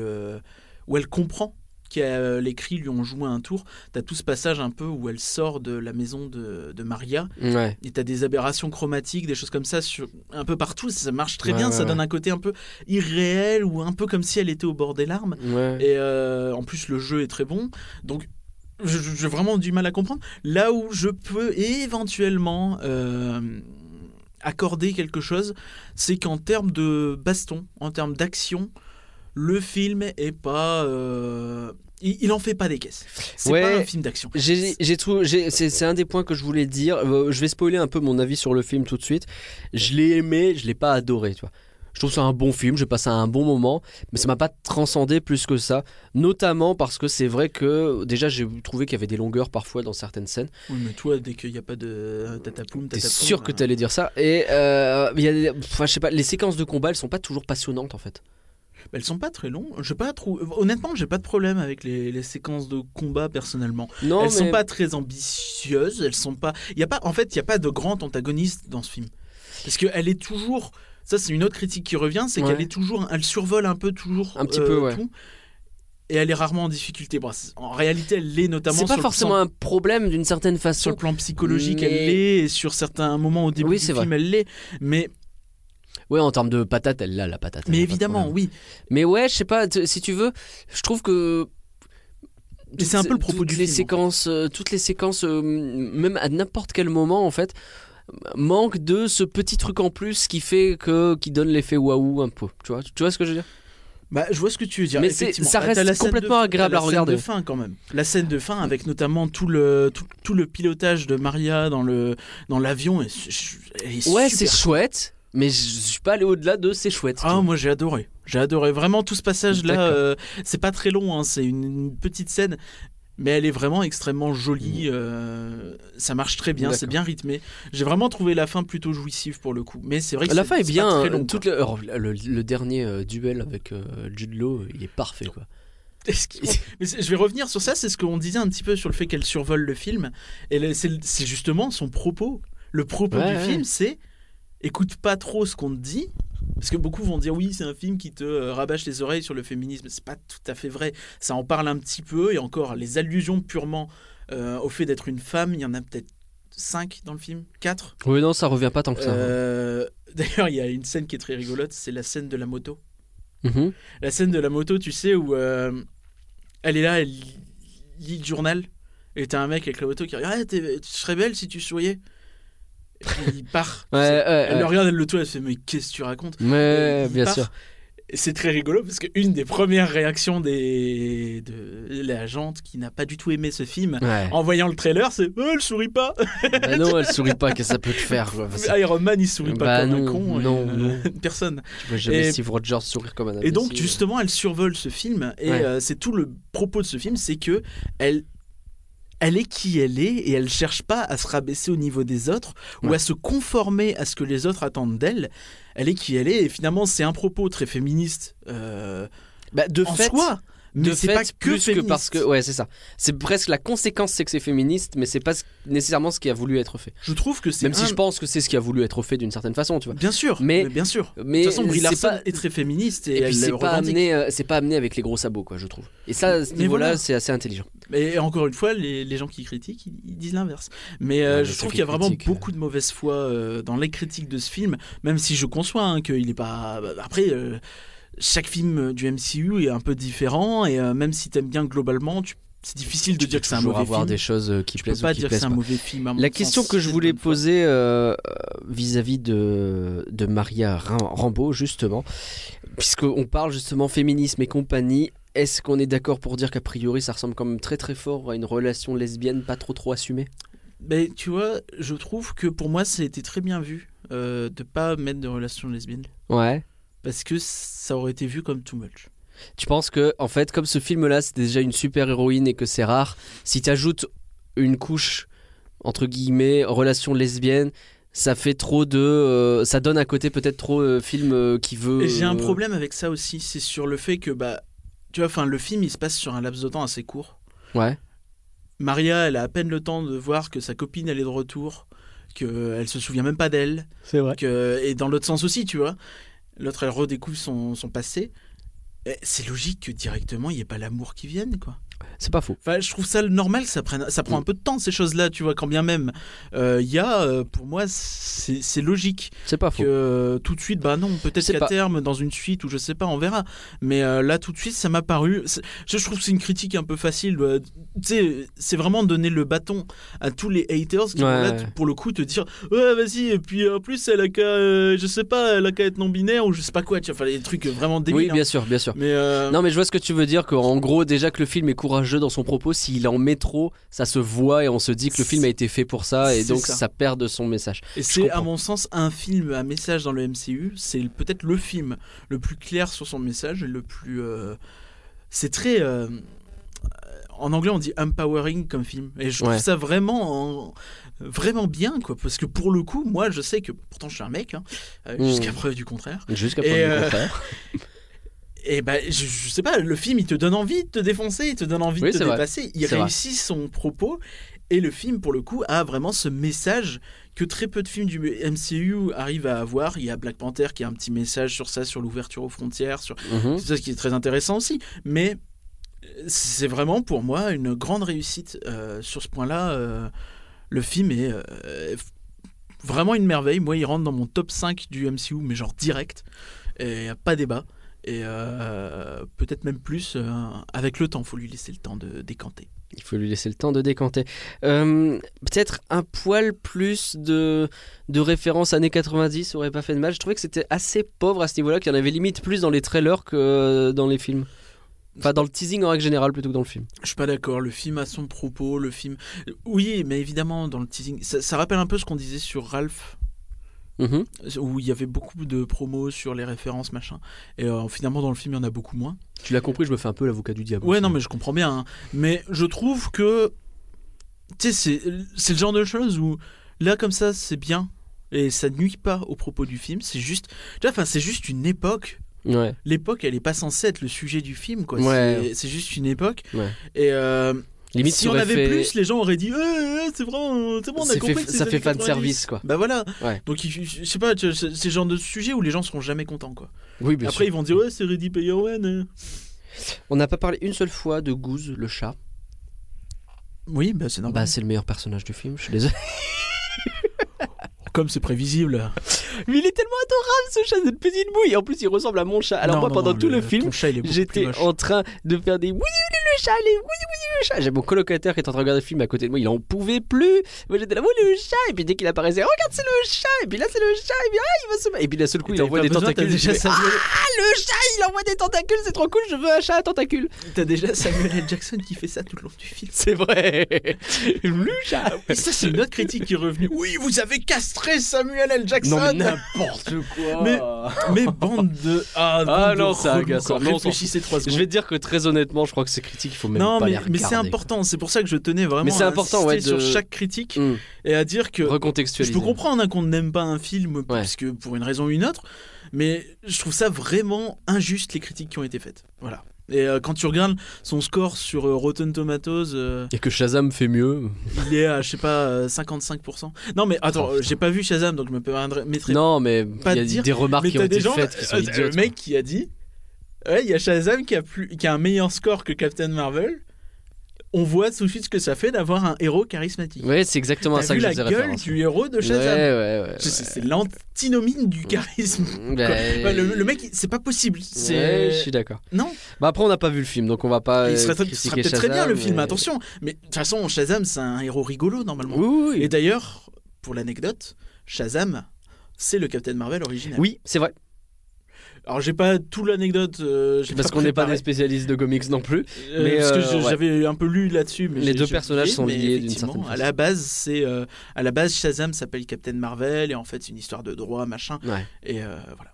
Speaker 3: où elle comprend que euh, les cris lui ont joué un tour. T'as tout ce passage un peu où elle sort de la maison de, de Maria
Speaker 1: Ouais.
Speaker 3: et t'as des aberrations chromatiques, des choses comme ça sur un peu partout. Ça marche très
Speaker 1: Ouais,
Speaker 3: bien,
Speaker 1: ouais,
Speaker 3: ça donne un côté un peu irréel ou un peu comme si elle était au bord des larmes. Et euh, en plus, le jeu est très bon. Donc, j'ai vraiment du mal à comprendre. Là où je peux éventuellement euh, accorder quelque chose, c'est qu'en termes de baston, en termes d'action, le film est pas. euh, il, il en fait pas des caisses. C'est
Speaker 1: Ouais.
Speaker 3: pas un film d'action.
Speaker 1: J'ai, trouvé, c'est, un des points que je voulais dire. Euh, je vais spoiler un peu mon avis sur le film tout de suite. Je l'ai aimé, je l'ai pas adoré, tu vois. Je trouve que c'est un bon film, j'ai passé un bon moment, mais ça m'a pas transcendé plus que ça. Notamment parce que c'est vrai que déjà j'ai trouvé qu'il y avait des longueurs parfois dans certaines scènes.
Speaker 3: Oui, mais toi, dès qu'il n'y a pas de tatapoum,
Speaker 1: T'es sûr que
Speaker 3: euh,
Speaker 1: t'allais dire ça? Et euh, il y a enfin, je sais pas, les séquences de combat elles sont pas toujours passionnantes en fait.
Speaker 3: Bah, Elles sont pas très longues. Je pas trop... Honnêtement, j'ai pas de problème avec les, les séquences de combat personnellement.
Speaker 1: Non,
Speaker 3: elles
Speaker 1: mais
Speaker 3: sont pas très ambitieuses. Elles sont pas. Il y a pas. En fait, il y a pas de grand antagoniste dans ce film. Parce qu'elle est toujours. Ça, c'est une autre critique qui revient, c'est
Speaker 1: Ouais.
Speaker 3: qu'elle est toujours. Elle survole un peu toujours.
Speaker 1: Un petit
Speaker 3: euh,
Speaker 1: peu, ouais.
Speaker 3: tout. Et elle est rarement en difficulté. Bon, en réalité, elle l'est notamment
Speaker 1: c'est
Speaker 3: sur
Speaker 1: pas forcément
Speaker 3: le
Speaker 1: un problème d'une certaine
Speaker 3: plan, sur
Speaker 1: façon.
Speaker 3: le plan psychologique,
Speaker 1: Mais-
Speaker 3: elle l'est. Et sur certains moments au début
Speaker 1: Oui,
Speaker 3: du film, elle l'est. Mais,
Speaker 1: Ouais, en termes de patate, elle l'a la patate.
Speaker 3: mais évidemment, oui.
Speaker 1: Mais ouais, je sais pas, si tu veux, je trouve que.
Speaker 3: C'est un peu le propos du
Speaker 1: les
Speaker 3: film, en
Speaker 1: euh, Toutes les séquences, euh, même à n'importe quel moment, en fait, manquent de ce petit truc en plus qui fait que. qui donne l'effet waouh un peu. Tu vois, tu vois ce que je veux dire?
Speaker 3: Bah, je vois ce que tu veux dire.
Speaker 1: Mais ça reste
Speaker 3: la
Speaker 1: complètement
Speaker 3: de-
Speaker 1: agréable à
Speaker 3: la
Speaker 1: regarder.
Speaker 3: scène de fin quand même. La scène de fin avec notamment tout le tout, tout le pilotage de Maria dans le dans l'avion. elle est
Speaker 1: Ouais, c'est chouette, mais je suis pas allé au-delà de c'est chouette.
Speaker 3: Ah, moi j'ai adoré. J'ai adoré. Vraiment, tout ce passage-là,
Speaker 1: D'accord.
Speaker 3: euh, c'est pas très long, hein, c'est une, une petite scène, mais elle est vraiment extrêmement jolie. euh, ça marche très bien, c'est bien rythmé. J'ai vraiment trouvé la fin plutôt jouissive pour le coup. Mais c'est vrai que
Speaker 1: La fin est bien.
Speaker 3: très long,
Speaker 1: toute
Speaker 3: quoi.
Speaker 1: le, alors, le, le dernier euh, duel avec euh, Jude Law, il est parfait quoi.
Speaker 3: Mais je vais revenir sur ça, c'est ce qu'on disait un petit peu sur le fait qu'elle survole le film. Et c'est c'est justement son propos. Le propos
Speaker 1: Ouais,
Speaker 3: du
Speaker 1: ouais.
Speaker 3: film, c'est écoute pas trop ce qu'on te dit. Parce que beaucoup vont dire oui, c'est un film qui te euh, rabâche les oreilles sur le féminisme. C'est pas tout à fait vrai. Ça en parle un petit peu. Et encore, les allusions purement euh, au fait d'être une femme, il y en a peut-être 5 dans le film? 4
Speaker 1: Oui, non, ça revient pas tant que ça. hein.
Speaker 3: Euh, D'ailleurs, il y a une scène qui est très rigolote c'est la scène de la moto.
Speaker 1: Mhm.
Speaker 3: La scène de la moto, tu sais, où euh, elle est là, elle lit le journal, et t'as un mec avec la moto qui regarde, ah, tu serais belle si tu souriais. Et il part.
Speaker 1: Ouais, ouais,
Speaker 3: elle le regarde, elle le tourne, elle fait, mais qu'est-ce que tu racontes?
Speaker 1: Ouais,
Speaker 3: Il
Speaker 1: bien
Speaker 3: part.
Speaker 1: sûr.
Speaker 3: Et C'est très rigolo parce qu'une des premières réactions des... de la gente qui n'a pas du tout aimé ce film,
Speaker 1: Ouais.
Speaker 3: en voyant le trailer, c'est oh, elle sourit pas.
Speaker 1: Bah non, elle sourit pas, qu'est-ce que ça peut te faire. Enfin,
Speaker 3: Iron Man il sourit pas
Speaker 1: Bah
Speaker 3: comme
Speaker 1: non,
Speaker 3: un con. et,
Speaker 1: non,
Speaker 3: euh,
Speaker 1: non.
Speaker 3: Personne.
Speaker 1: Tu vois jamais
Speaker 3: Et-
Speaker 1: Steve Rogers sourire comme un
Speaker 3: Et donc justement, elle survole ce film et
Speaker 1: Ouais.
Speaker 3: euh, c'est tout le propos de ce film, c'est que elle elle est qui elle est et elle cherche pas à se rabaisser au niveau des autres ou à se conformer à ce que les autres attendent d'elle. Elle est qui elle est et finalement c'est un propos très féministe euh,
Speaker 1: Bah, de
Speaker 3: en
Speaker 1: fait,
Speaker 3: soi. Mais
Speaker 1: de
Speaker 3: c'est
Speaker 1: fait,
Speaker 3: pas que
Speaker 1: plus que parce que ouais, c'est ça. C'est presque la conséquence, c'est que c'est féministe, mais c'est pas ce- nécessairement ce qui a voulu être fait.
Speaker 3: Je trouve que c'est
Speaker 1: Même si je pense que c'est ce qui a voulu être fait d'une certaine façon, tu vois.
Speaker 3: Bien sûr,
Speaker 1: Mais-
Speaker 3: mais, bien sûr.
Speaker 1: Mais
Speaker 3: de toute façon, Brie Larson
Speaker 1: pas-
Speaker 3: est très féministe et,
Speaker 1: Et, puis c'est pas amené, euh, c'est pas amené avec les gros sabots, quoi, je trouve. Et ça, à ce
Speaker 3: Mais
Speaker 1: niveau-là,
Speaker 3: voilà.
Speaker 1: c'est assez intelligent.
Speaker 3: Et encore une fois, les, les gens qui critiquent, ils, ils disent l'inverse. Mais euh,
Speaker 1: Ouais,
Speaker 3: je trouve
Speaker 1: qui
Speaker 3: qu'il y a vraiment beaucoup de mauvaise foi euh, dans les critiques de ce film, même si je conçois hein, qu'il est pas. Après, euh, chaque film du MCU est un peu différent, et euh, même si t'aimes bien globalement, tu- c'est difficile de
Speaker 1: Tu
Speaker 3: dire
Speaker 1: peux
Speaker 3: que c'est un mauvais
Speaker 1: avoir
Speaker 3: film.
Speaker 1: des choses euh, qui
Speaker 3: tu peux
Speaker 1: plaisent ou
Speaker 3: pas
Speaker 1: qui
Speaker 3: dire que c'est un mauvais film. à mon
Speaker 1: La
Speaker 3: sens,
Speaker 1: question que je voulais poser euh, euh, vis-à-vis de, de Maria Ram- Rambeau, justement, puisqu'on parle justement féminisme et compagnie, est-ce qu'on est d'accord pour dire qu'a priori ça ressemble quand même très très fort à une relation lesbienne pas trop trop assumée?
Speaker 3: Mais tu vois, je trouve que pour moi, ça a été très bien vu euh, de pas mettre de relation lesbienne.
Speaker 1: Ouais.
Speaker 3: Parce que ça aurait été vu comme too much.
Speaker 1: Tu penses que, en fait, comme ce film-là, c'est déjà une super héroïne et que c'est rare, si tu ajoutes une couche, entre guillemets, relation lesbienne, ça fait trop de. euh, ça donne un côté peut-être trop euh, film euh, qui veut.
Speaker 3: Et j'ai un
Speaker 1: euh,
Speaker 3: problème avec ça aussi, c'est sur le fait que, bah, tu vois, enfin, le film, il se passe sur un laps de temps assez court.
Speaker 1: Ouais.
Speaker 3: Maria, elle a à peine le temps de voir que sa copine, elle est de retour, qu'elle se souvient même pas d'elle,
Speaker 1: C'est vrai.
Speaker 3: que... et dans l'autre sens aussi, tu vois. L'autre, elle redécouvre son, passé. C'est logique que directement, il n'y ait pas l'amour qui vienne, quoi.
Speaker 1: C'est pas faux.
Speaker 3: Enfin, je trouve ça normal que ça prenne, ça prend un peu de temps ces choses-là, tu vois, quand bien même. euh, Il y a, euh, pour moi, c'est logique
Speaker 1: C'est pas faux.
Speaker 3: que euh, tout de suite, bah non, peut-être qu'à
Speaker 1: pas.
Speaker 3: terme, dans une suite ou je sais pas, on verra. Mais euh, là, tout de suite, ça m'a paru. Je, trouve que c'est une critique un peu facile. euh, tu sais, c'est vraiment donner le bâton à tous les haters qui vont là, pour le coup, te dire Ouais, vas-y, et puis en plus, elle a qu'à, euh, je sais pas, elle a qu'à être non-binaire ou je sais pas quoi, tu vois, enfin, des trucs vraiment débiles.
Speaker 1: Oui,
Speaker 3: hein.
Speaker 1: bien sûr, bien sûr.
Speaker 3: Mais euh,
Speaker 1: Non, mais je vois ce que tu veux dire, qu'en gros, déjà que le film est court courageux dans son propos. S'il en met trop, ça se voit et on se dit que le film a été fait pour ça et donc
Speaker 3: ça.
Speaker 1: ça. perd de son message.
Speaker 3: Et c'est à mon sens un film à message dans le MCU. C'est peut-être le film le plus clair sur son message et le plus. euh, C'est très. euh, En anglais, on dit empowering comme film. Et je trouve
Speaker 1: Ouais.
Speaker 3: ça vraiment, en- vraiment bien, quoi. Parce que pour le coup, moi, je sais que. Pourtant, je suis un mec, hein, euh,
Speaker 1: Mm.
Speaker 3: jusqu'à preuve du contraire.
Speaker 1: Jusqu'à
Speaker 3: Et,
Speaker 1: preuve du contraire.
Speaker 3: Et ben, je, je sais pas, le film, il te donne envie de te défoncer, il te donne envie
Speaker 1: Oui,
Speaker 3: de te
Speaker 1: vrai.
Speaker 3: dépasser. Il
Speaker 1: vrai.
Speaker 3: réussit son propos. Et le film, pour le coup, a vraiment ce message que très peu de films du MCU arrivent à avoir. Il y a Black Panther qui a un petit message sur ça, sur l'ouverture aux frontières, sur
Speaker 1: Mhm.
Speaker 3: c'est ça qui est très intéressant aussi. Mais euh, c'est vraiment pour moi une grande réussite euh, sur ce point-là. euh, le film est euh, vraiment une merveille. Moi, il rentre dans mon top 5 du MCU, mais genre direct. Et pas débat. Et euh, peut-être même plus euh, avec le temps. faut lui laisser le temps de décanter.
Speaker 1: Il faut lui laisser le temps de décanter. Euh, Peut-être un poil plus de, de références années 90 aurait pas fait de mal. Je trouvais que c'était assez pauvre à ce niveau-là, qu'il y en avait limite plus dans les trailers que dans les films. Enfin, dans le teasing en règle générale plutôt que dans le film.
Speaker 3: Je suis pas d'accord. Le film a son propos. Le film. Oui, mais évidemment, dans le teasing. Ça, ça rappelle un peu ce qu'on disait sur Ralph.
Speaker 1: Mhm.
Speaker 3: où il y avait beaucoup de promos sur les références machin et euh, finalement dans le film il y en a beaucoup moins
Speaker 1: Tu l'as compris, je me fais un peu l'avocat du diable.
Speaker 3: ouais
Speaker 1: aussi.
Speaker 3: non mais je comprends bien hein. mais je trouve que tu sais c'est c'est le genre de choses où là comme ça c'est bien et ça nuit pas au propos du film c'est juste tu vois c'est juste une époque
Speaker 1: Ouais.
Speaker 3: l'époque elle est pas censée être le sujet du film quoi
Speaker 1: Ouais.
Speaker 3: C'est- c'est juste une époque
Speaker 1: Ouais.
Speaker 3: et euh,
Speaker 1: Limite,
Speaker 3: si on avait
Speaker 1: fait-
Speaker 3: plus les gens auraient dit Eh, eh, c'est vraiment c'est bon on a compris
Speaker 1: fait-
Speaker 3: que
Speaker 1: ça fait fan
Speaker 3: 90.
Speaker 1: service, quoi.
Speaker 3: bah voilà
Speaker 1: Ouais.
Speaker 3: donc je sais pas c'est le genre de sujet où les gens seront jamais contents quoi
Speaker 1: Oui, bien
Speaker 3: après
Speaker 1: sûr.
Speaker 3: ils vont dire ouais c'est Ready Player One euh.
Speaker 1: On n'a pas parlé une seule fois de Goose, le chat.
Speaker 3: oui bah c'est normal
Speaker 1: Bah, c'est le meilleur personnage du film, je suis désolé.
Speaker 3: Comme c'est prévisible
Speaker 1: Mais il est tellement adorable ce chat, cette petite bouille. En plus, il ressemble à mon chat. Alors,
Speaker 3: Non,
Speaker 1: moi,
Speaker 3: non,
Speaker 1: pendant
Speaker 3: non,
Speaker 1: tout le, film, j'étais en train de faire des oui, oui, le chat, les oui, oui, le chat. J'ai mon colocataire qui est en train de regarder le film à côté de moi, il en pouvait plus. Moi, j'étais là, oui, le chat. Et puis, dès qu'il apparaissait, regarde, c'est le chat. Et puis là, c'est le chat. Et puis, ah, il va se. Et puis, d'un seul coup, il envoie des
Speaker 3: besoin,
Speaker 1: tentacules.
Speaker 3: déjà Samuel-
Speaker 1: ah, le chat, il envoie des tentacules, c'est trop cool. Je veux un chat à tentacules.
Speaker 3: T'as déjà Samuel L. Jackson qui fait ça tout le long du film.
Speaker 1: C'est vrai. le chat.
Speaker 3: Et ça, c'est une autre critique qui est revenue. Oui, vous avez castré Samuel L. Jackson.
Speaker 1: Non, mais n'importe quoi.
Speaker 3: Mais- Mais bande de. Ah,
Speaker 1: Ah, non, c'est agaçant.
Speaker 3: Réfléchissez trois secondes.
Speaker 1: Je vais te dire que très honnêtement, je crois que ces critiques, il faut même
Speaker 3: non,
Speaker 1: pas
Speaker 3: mais,
Speaker 1: les
Speaker 3: mais c'est
Speaker 1: regarder,
Speaker 3: important. C'est pour ça que je tenais vraiment
Speaker 1: Mais c'est
Speaker 3: à
Speaker 1: important, ouais, de-
Speaker 3: sur chaque critique.
Speaker 1: Hum,
Speaker 3: et à dire que. Je
Speaker 1: Recontextualiser.
Speaker 3: peux comprendre hein, qu'on n'aime pas un film parce que pour une raison ou une autre, mais je trouve ça vraiment injuste les critiques qui ont été faites. Voilà. Et euh, quand tu regardes son score sur euh, Rotten Tomatoes, euh,
Speaker 1: Et que Shazam fait mieux.
Speaker 3: il est à je sais pas euh, 55%. Non mais attends,
Speaker 1: Oh,
Speaker 3: j'ai pas vu Shazam donc je me permettrai
Speaker 1: Non, mais
Speaker 3: pas
Speaker 1: il y a
Speaker 3: dire,
Speaker 1: des remarques qui ont été
Speaker 3: gens,
Speaker 1: faites qui sont idiotes.
Speaker 3: le mec qui a dit, ouais, il y a Shazam qui a plus, qui a un meilleur score que Captain Marvel. On voit tout de suite ce que ça fait d'avoir un héros charismatique.
Speaker 1: Ouais, c'est exactement ça
Speaker 3: vu
Speaker 1: que je
Speaker 3: la gueule
Speaker 1: référence.
Speaker 3: du héros de
Speaker 1: Ouais,
Speaker 3: Shazam.
Speaker 1: ouais, ouais.
Speaker 3: C'est- C'est l'antinomie du charisme.
Speaker 1: Ben,
Speaker 3: Ouais, le, le mec, c'est pas possible.
Speaker 1: Ouais, je suis d'accord.
Speaker 3: non.
Speaker 1: Bah après, on n'a pas vu le film, donc on va pas.
Speaker 3: il
Speaker 1: euh,
Speaker 3: serait, serait peut-être très bien le film. Attention. Mais de toute façon, Shazam, c'est un héros rigolo normalement.
Speaker 1: Oui, oui, oui.
Speaker 3: Et d'ailleurs, pour l'anecdote, Shazam, c'est le Captain Marvel original.
Speaker 1: Oui, c'est vrai.
Speaker 3: Alors j'ai pas tout l'anecdote. euh,
Speaker 1: Parce qu'on n'est pas des spécialistes de comics non plus.
Speaker 3: Euh,
Speaker 1: mais,
Speaker 3: parce que
Speaker 1: euh, ouais.
Speaker 3: j'avais un peu lu là-dessus.
Speaker 1: Les deux personnages
Speaker 3: oublié,
Speaker 1: sont liés d'une certaine
Speaker 3: À
Speaker 1: façon.
Speaker 3: la base, c'est euh, à la base Shazam s'appelle Captain Marvel et en fait c'est une histoire de droit machin.
Speaker 1: Ouais.
Speaker 3: Et euh, voilà.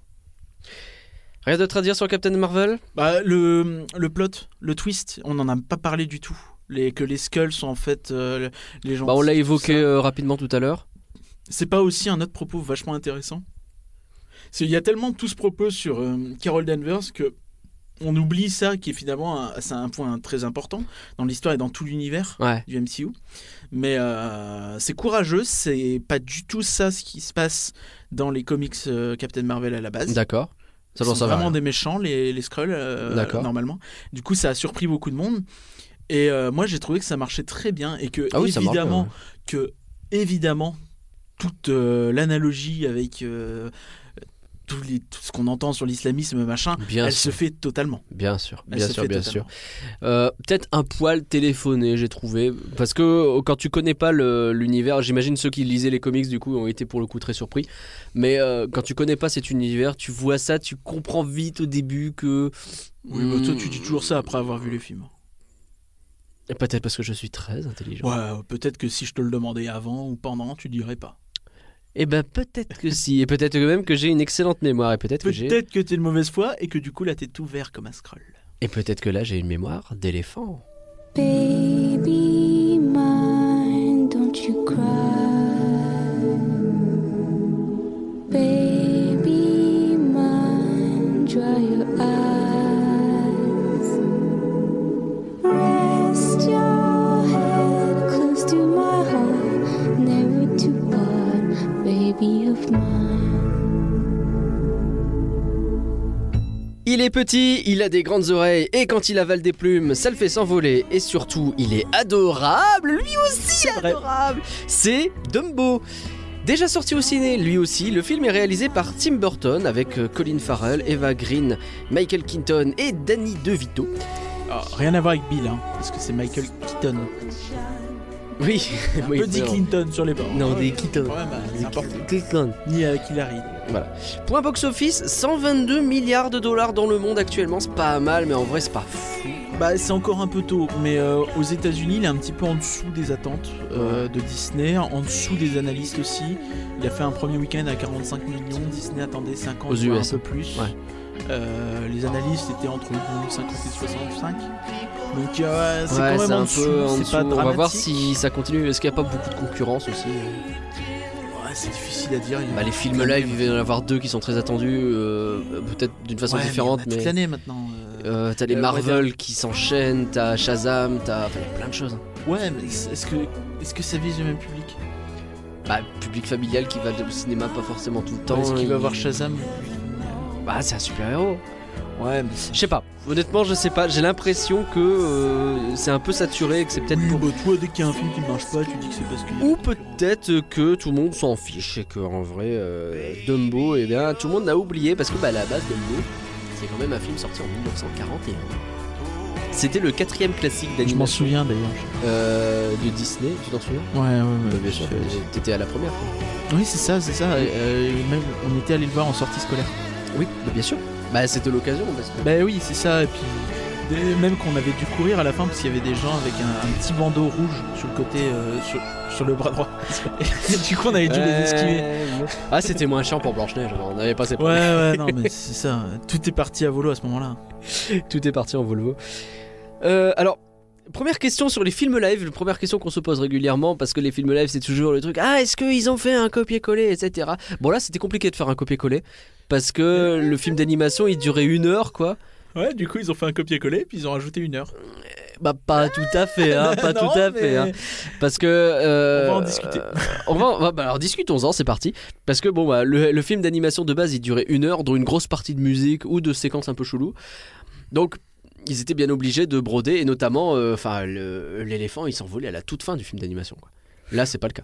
Speaker 1: Rien d'autre à dire sur Captain Marvel?
Speaker 3: Bah, le, le plot, le twist, on n'en a pas parlé du tout. Les, que les skulls sont en fait les gens.
Speaker 1: Bah, on l'a évoqué rapidement tout à l'heure.
Speaker 3: C'est pas aussi un autre propos vachement intéressant Il y a tellement tout ce propos sur euh, Carol Danvers que on oublie ça qui est finalement un, c'est un point très important dans l'histoire et dans tout l'univers
Speaker 1: Ouais.
Speaker 3: du MCU. Mais euh, c'est courageux, c'est pas du tout ça ce qui se passe dans les comics euh, Captain Marvel à la base.
Speaker 1: D'accord. Ça,
Speaker 3: sont vraiment
Speaker 1: rien.
Speaker 3: des méchants, les, les Skrulls, euh, normalement. Du coup, ça a surpris beaucoup de monde. Et moi, j'ai trouvé que ça marchait très bien et que,
Speaker 1: Ah oui, ça marche,
Speaker 3: évidemment,
Speaker 1: ouais.
Speaker 3: que, évidemment, toute l'analogie avec tout, les- tout ce qu'on entend sur l'islamisme, machin,
Speaker 1: Bien
Speaker 3: elle
Speaker 1: sûr.
Speaker 3: se fait totalement.
Speaker 1: Bien sûr, bien sûr, bien
Speaker 3: totalement.
Speaker 1: sûr. Euh, Peut-être un poil téléphoné, j'ai trouvé. Parce que euh, quand tu connais pas l'univers, j'imagine ceux qui lisaient les comics du coup ont été pour le coup très surpris. Mais euh, quand tu connais pas cet univers, tu vois ça, tu comprends vite au début que.
Speaker 3: Oui, bah, toi, tu
Speaker 1: Hmm,
Speaker 3: dis toujours ça après avoir vu les films.
Speaker 1: Et Peut-être parce que je suis très intelligent.
Speaker 3: Ouais, peut-être que si je te le demandais avant ou pendant, tu dirais pas.
Speaker 1: Et ben peut-être que si, et peut-être même que j'ai une excellente mémoire, et peut-être que j'ai,
Speaker 3: Peut-être que t'es de mauvaise foi et que du coup là t'es tout vert comme un scroll.
Speaker 1: et peut-être que là j'ai une mémoire d'éléphant.
Speaker 6: Baby mine, don't you cry. Of mine.
Speaker 1: Il est petit, il a des grandes oreilles, et quand il avale des plumes, ça le fait s'envoler, et surtout, il est adorable, lui aussi adorable. C'est Dumbo. Déjà sorti au ciné, lui aussi, le film est réalisé par Tim Burton avec euh, Colin Farrell, Eva Green, Michael Keaton et Danny DeVito.
Speaker 3: Ah, rien à voir avec Bill, hein, parce que c'est Michael Keaton.
Speaker 1: Oui,
Speaker 3: Un
Speaker 1: oui,
Speaker 3: peu dit
Speaker 1: non.
Speaker 3: Clinton sur les bords.
Speaker 1: Non, des Keaton.
Speaker 3: Ouais, bah.
Speaker 1: Keaton.
Speaker 3: Ni avec Hillary.
Speaker 1: Point box-office, 122 milliards de dollars dans le monde actuellement, c'est pas mal, mais en vrai c'est pas fou.
Speaker 3: Bah c'est encore un peu tôt, mais euh, aux États-Unis il est un petit peu en dessous des attentes euh, de Disney, en dessous des analystes aussi. Il a fait un premier week-end à 45 millions, Disney attendait 50
Speaker 1: Aux US.
Speaker 3: un peu plus.
Speaker 1: Ouais.
Speaker 3: Euh, les analystes étaient entre 50 et 65. Donc euh, c'est
Speaker 1: Ouais,
Speaker 3: quand même
Speaker 1: un
Speaker 3: en dessous,
Speaker 1: peu en
Speaker 3: c'est
Speaker 1: dessous.
Speaker 3: pas
Speaker 1: On va voir si ça continue. Est-ce qu'il n'y a pas beaucoup de concurrence aussi
Speaker 3: Ouais, c'est difficile à dire.
Speaker 1: bah, Les films live, il va y en avoir deux qui sont très attendus, euh, peut-être d'une façon
Speaker 3: Ouais,
Speaker 1: différente, mais.
Speaker 3: toute l'année maintenant. euh.
Speaker 1: Euh, t'as les
Speaker 3: Euh,
Speaker 1: Marvel qui s'enchaînent, t'as Shazam, t'as enfin, plein de choses.
Speaker 3: Ouais, mais est-ce que, est-ce que ça vise le même public?
Speaker 1: Bah, public familial qui va au cinéma pas forcément tout le temps.
Speaker 3: Est-ce qu'il
Speaker 1: il-
Speaker 3: va voir Shazam?
Speaker 1: Bah, c'est un super héros.
Speaker 3: Ouais, mais
Speaker 1: Je sais pas, honnêtement, je sais pas. J'ai l'impression que euh, c'est un peu saturé et que c'est peut-être
Speaker 3: Oui,
Speaker 1: pour.
Speaker 3: bah, toi, dès qu'il y a un film qui ne marche pas, tu dis que c'est parce qu'il
Speaker 1: Ou peut-être que tout le monde s'en fiche et qu'en vrai, euh, Dumbo, eh bien, tout le monde l'a oublié parce que bah, à la base, Dumbo, c'est quand même un film sorti en 1941. C'était le quatrième classique
Speaker 3: Je m'en
Speaker 1: d'animation
Speaker 3: souviens d'ailleurs.
Speaker 1: euh, de Disney, tu t'en souviens?
Speaker 3: Ouais, ouais, ouais.
Speaker 1: Bah, t'étais à la première.
Speaker 3: Oui, c'est ça, c'est ça. euh, même, on était allé le voir en sortie scolaire.
Speaker 1: Oui, bah, bien sûr. Bah, c'était l'occasion parce que.
Speaker 3: Bah oui, c'est ça. Et puis, même qu'on avait dû courir à la fin parce qu'il y avait des gens avec un, un petit bandeau rouge sur le côté, euh, sur, sur le bras droit. Et du coup, on avait dû les esquiver.
Speaker 1: Ah, c'était moins chiant pour Blanche-Neige, on avait pas ces
Speaker 3: Ouais, ouais, non, mais c'est ça. Tout est parti à volo à ce moment-là.
Speaker 1: Tout est parti en Volvo. Euh, alors, première question sur les films live. La première question qu'on se pose régulièrement, parce que les films live, c'est toujours le truc Ah, est-ce qu'ils ont fait un copier-coller, etc. Bon, là, c'était compliqué de faire un copier-coller. Parce que le film d'animation, il durait une heure, quoi.
Speaker 3: Ouais, du coup, ils ont fait un copier-coller, puis ils ont rajouté une heure.
Speaker 1: Bah, pas tout à fait, hein, pas
Speaker 3: Non,
Speaker 1: tout à
Speaker 3: mais-
Speaker 1: fait. hein. Parce que. euh,
Speaker 3: On va en discuter.
Speaker 1: on va, bah, alors discutons-en, c'est parti. Parce que bon, bah, le, le film d'animation de base, il durait une heure, dont une grosse partie de musique ou de séquences un peu chelou. Donc, ils étaient bien obligés de broder, et notamment, euh, enfin, l'éléphant, il s'envolait à la toute fin du film d'animation. quoi. Là, c'est pas le cas.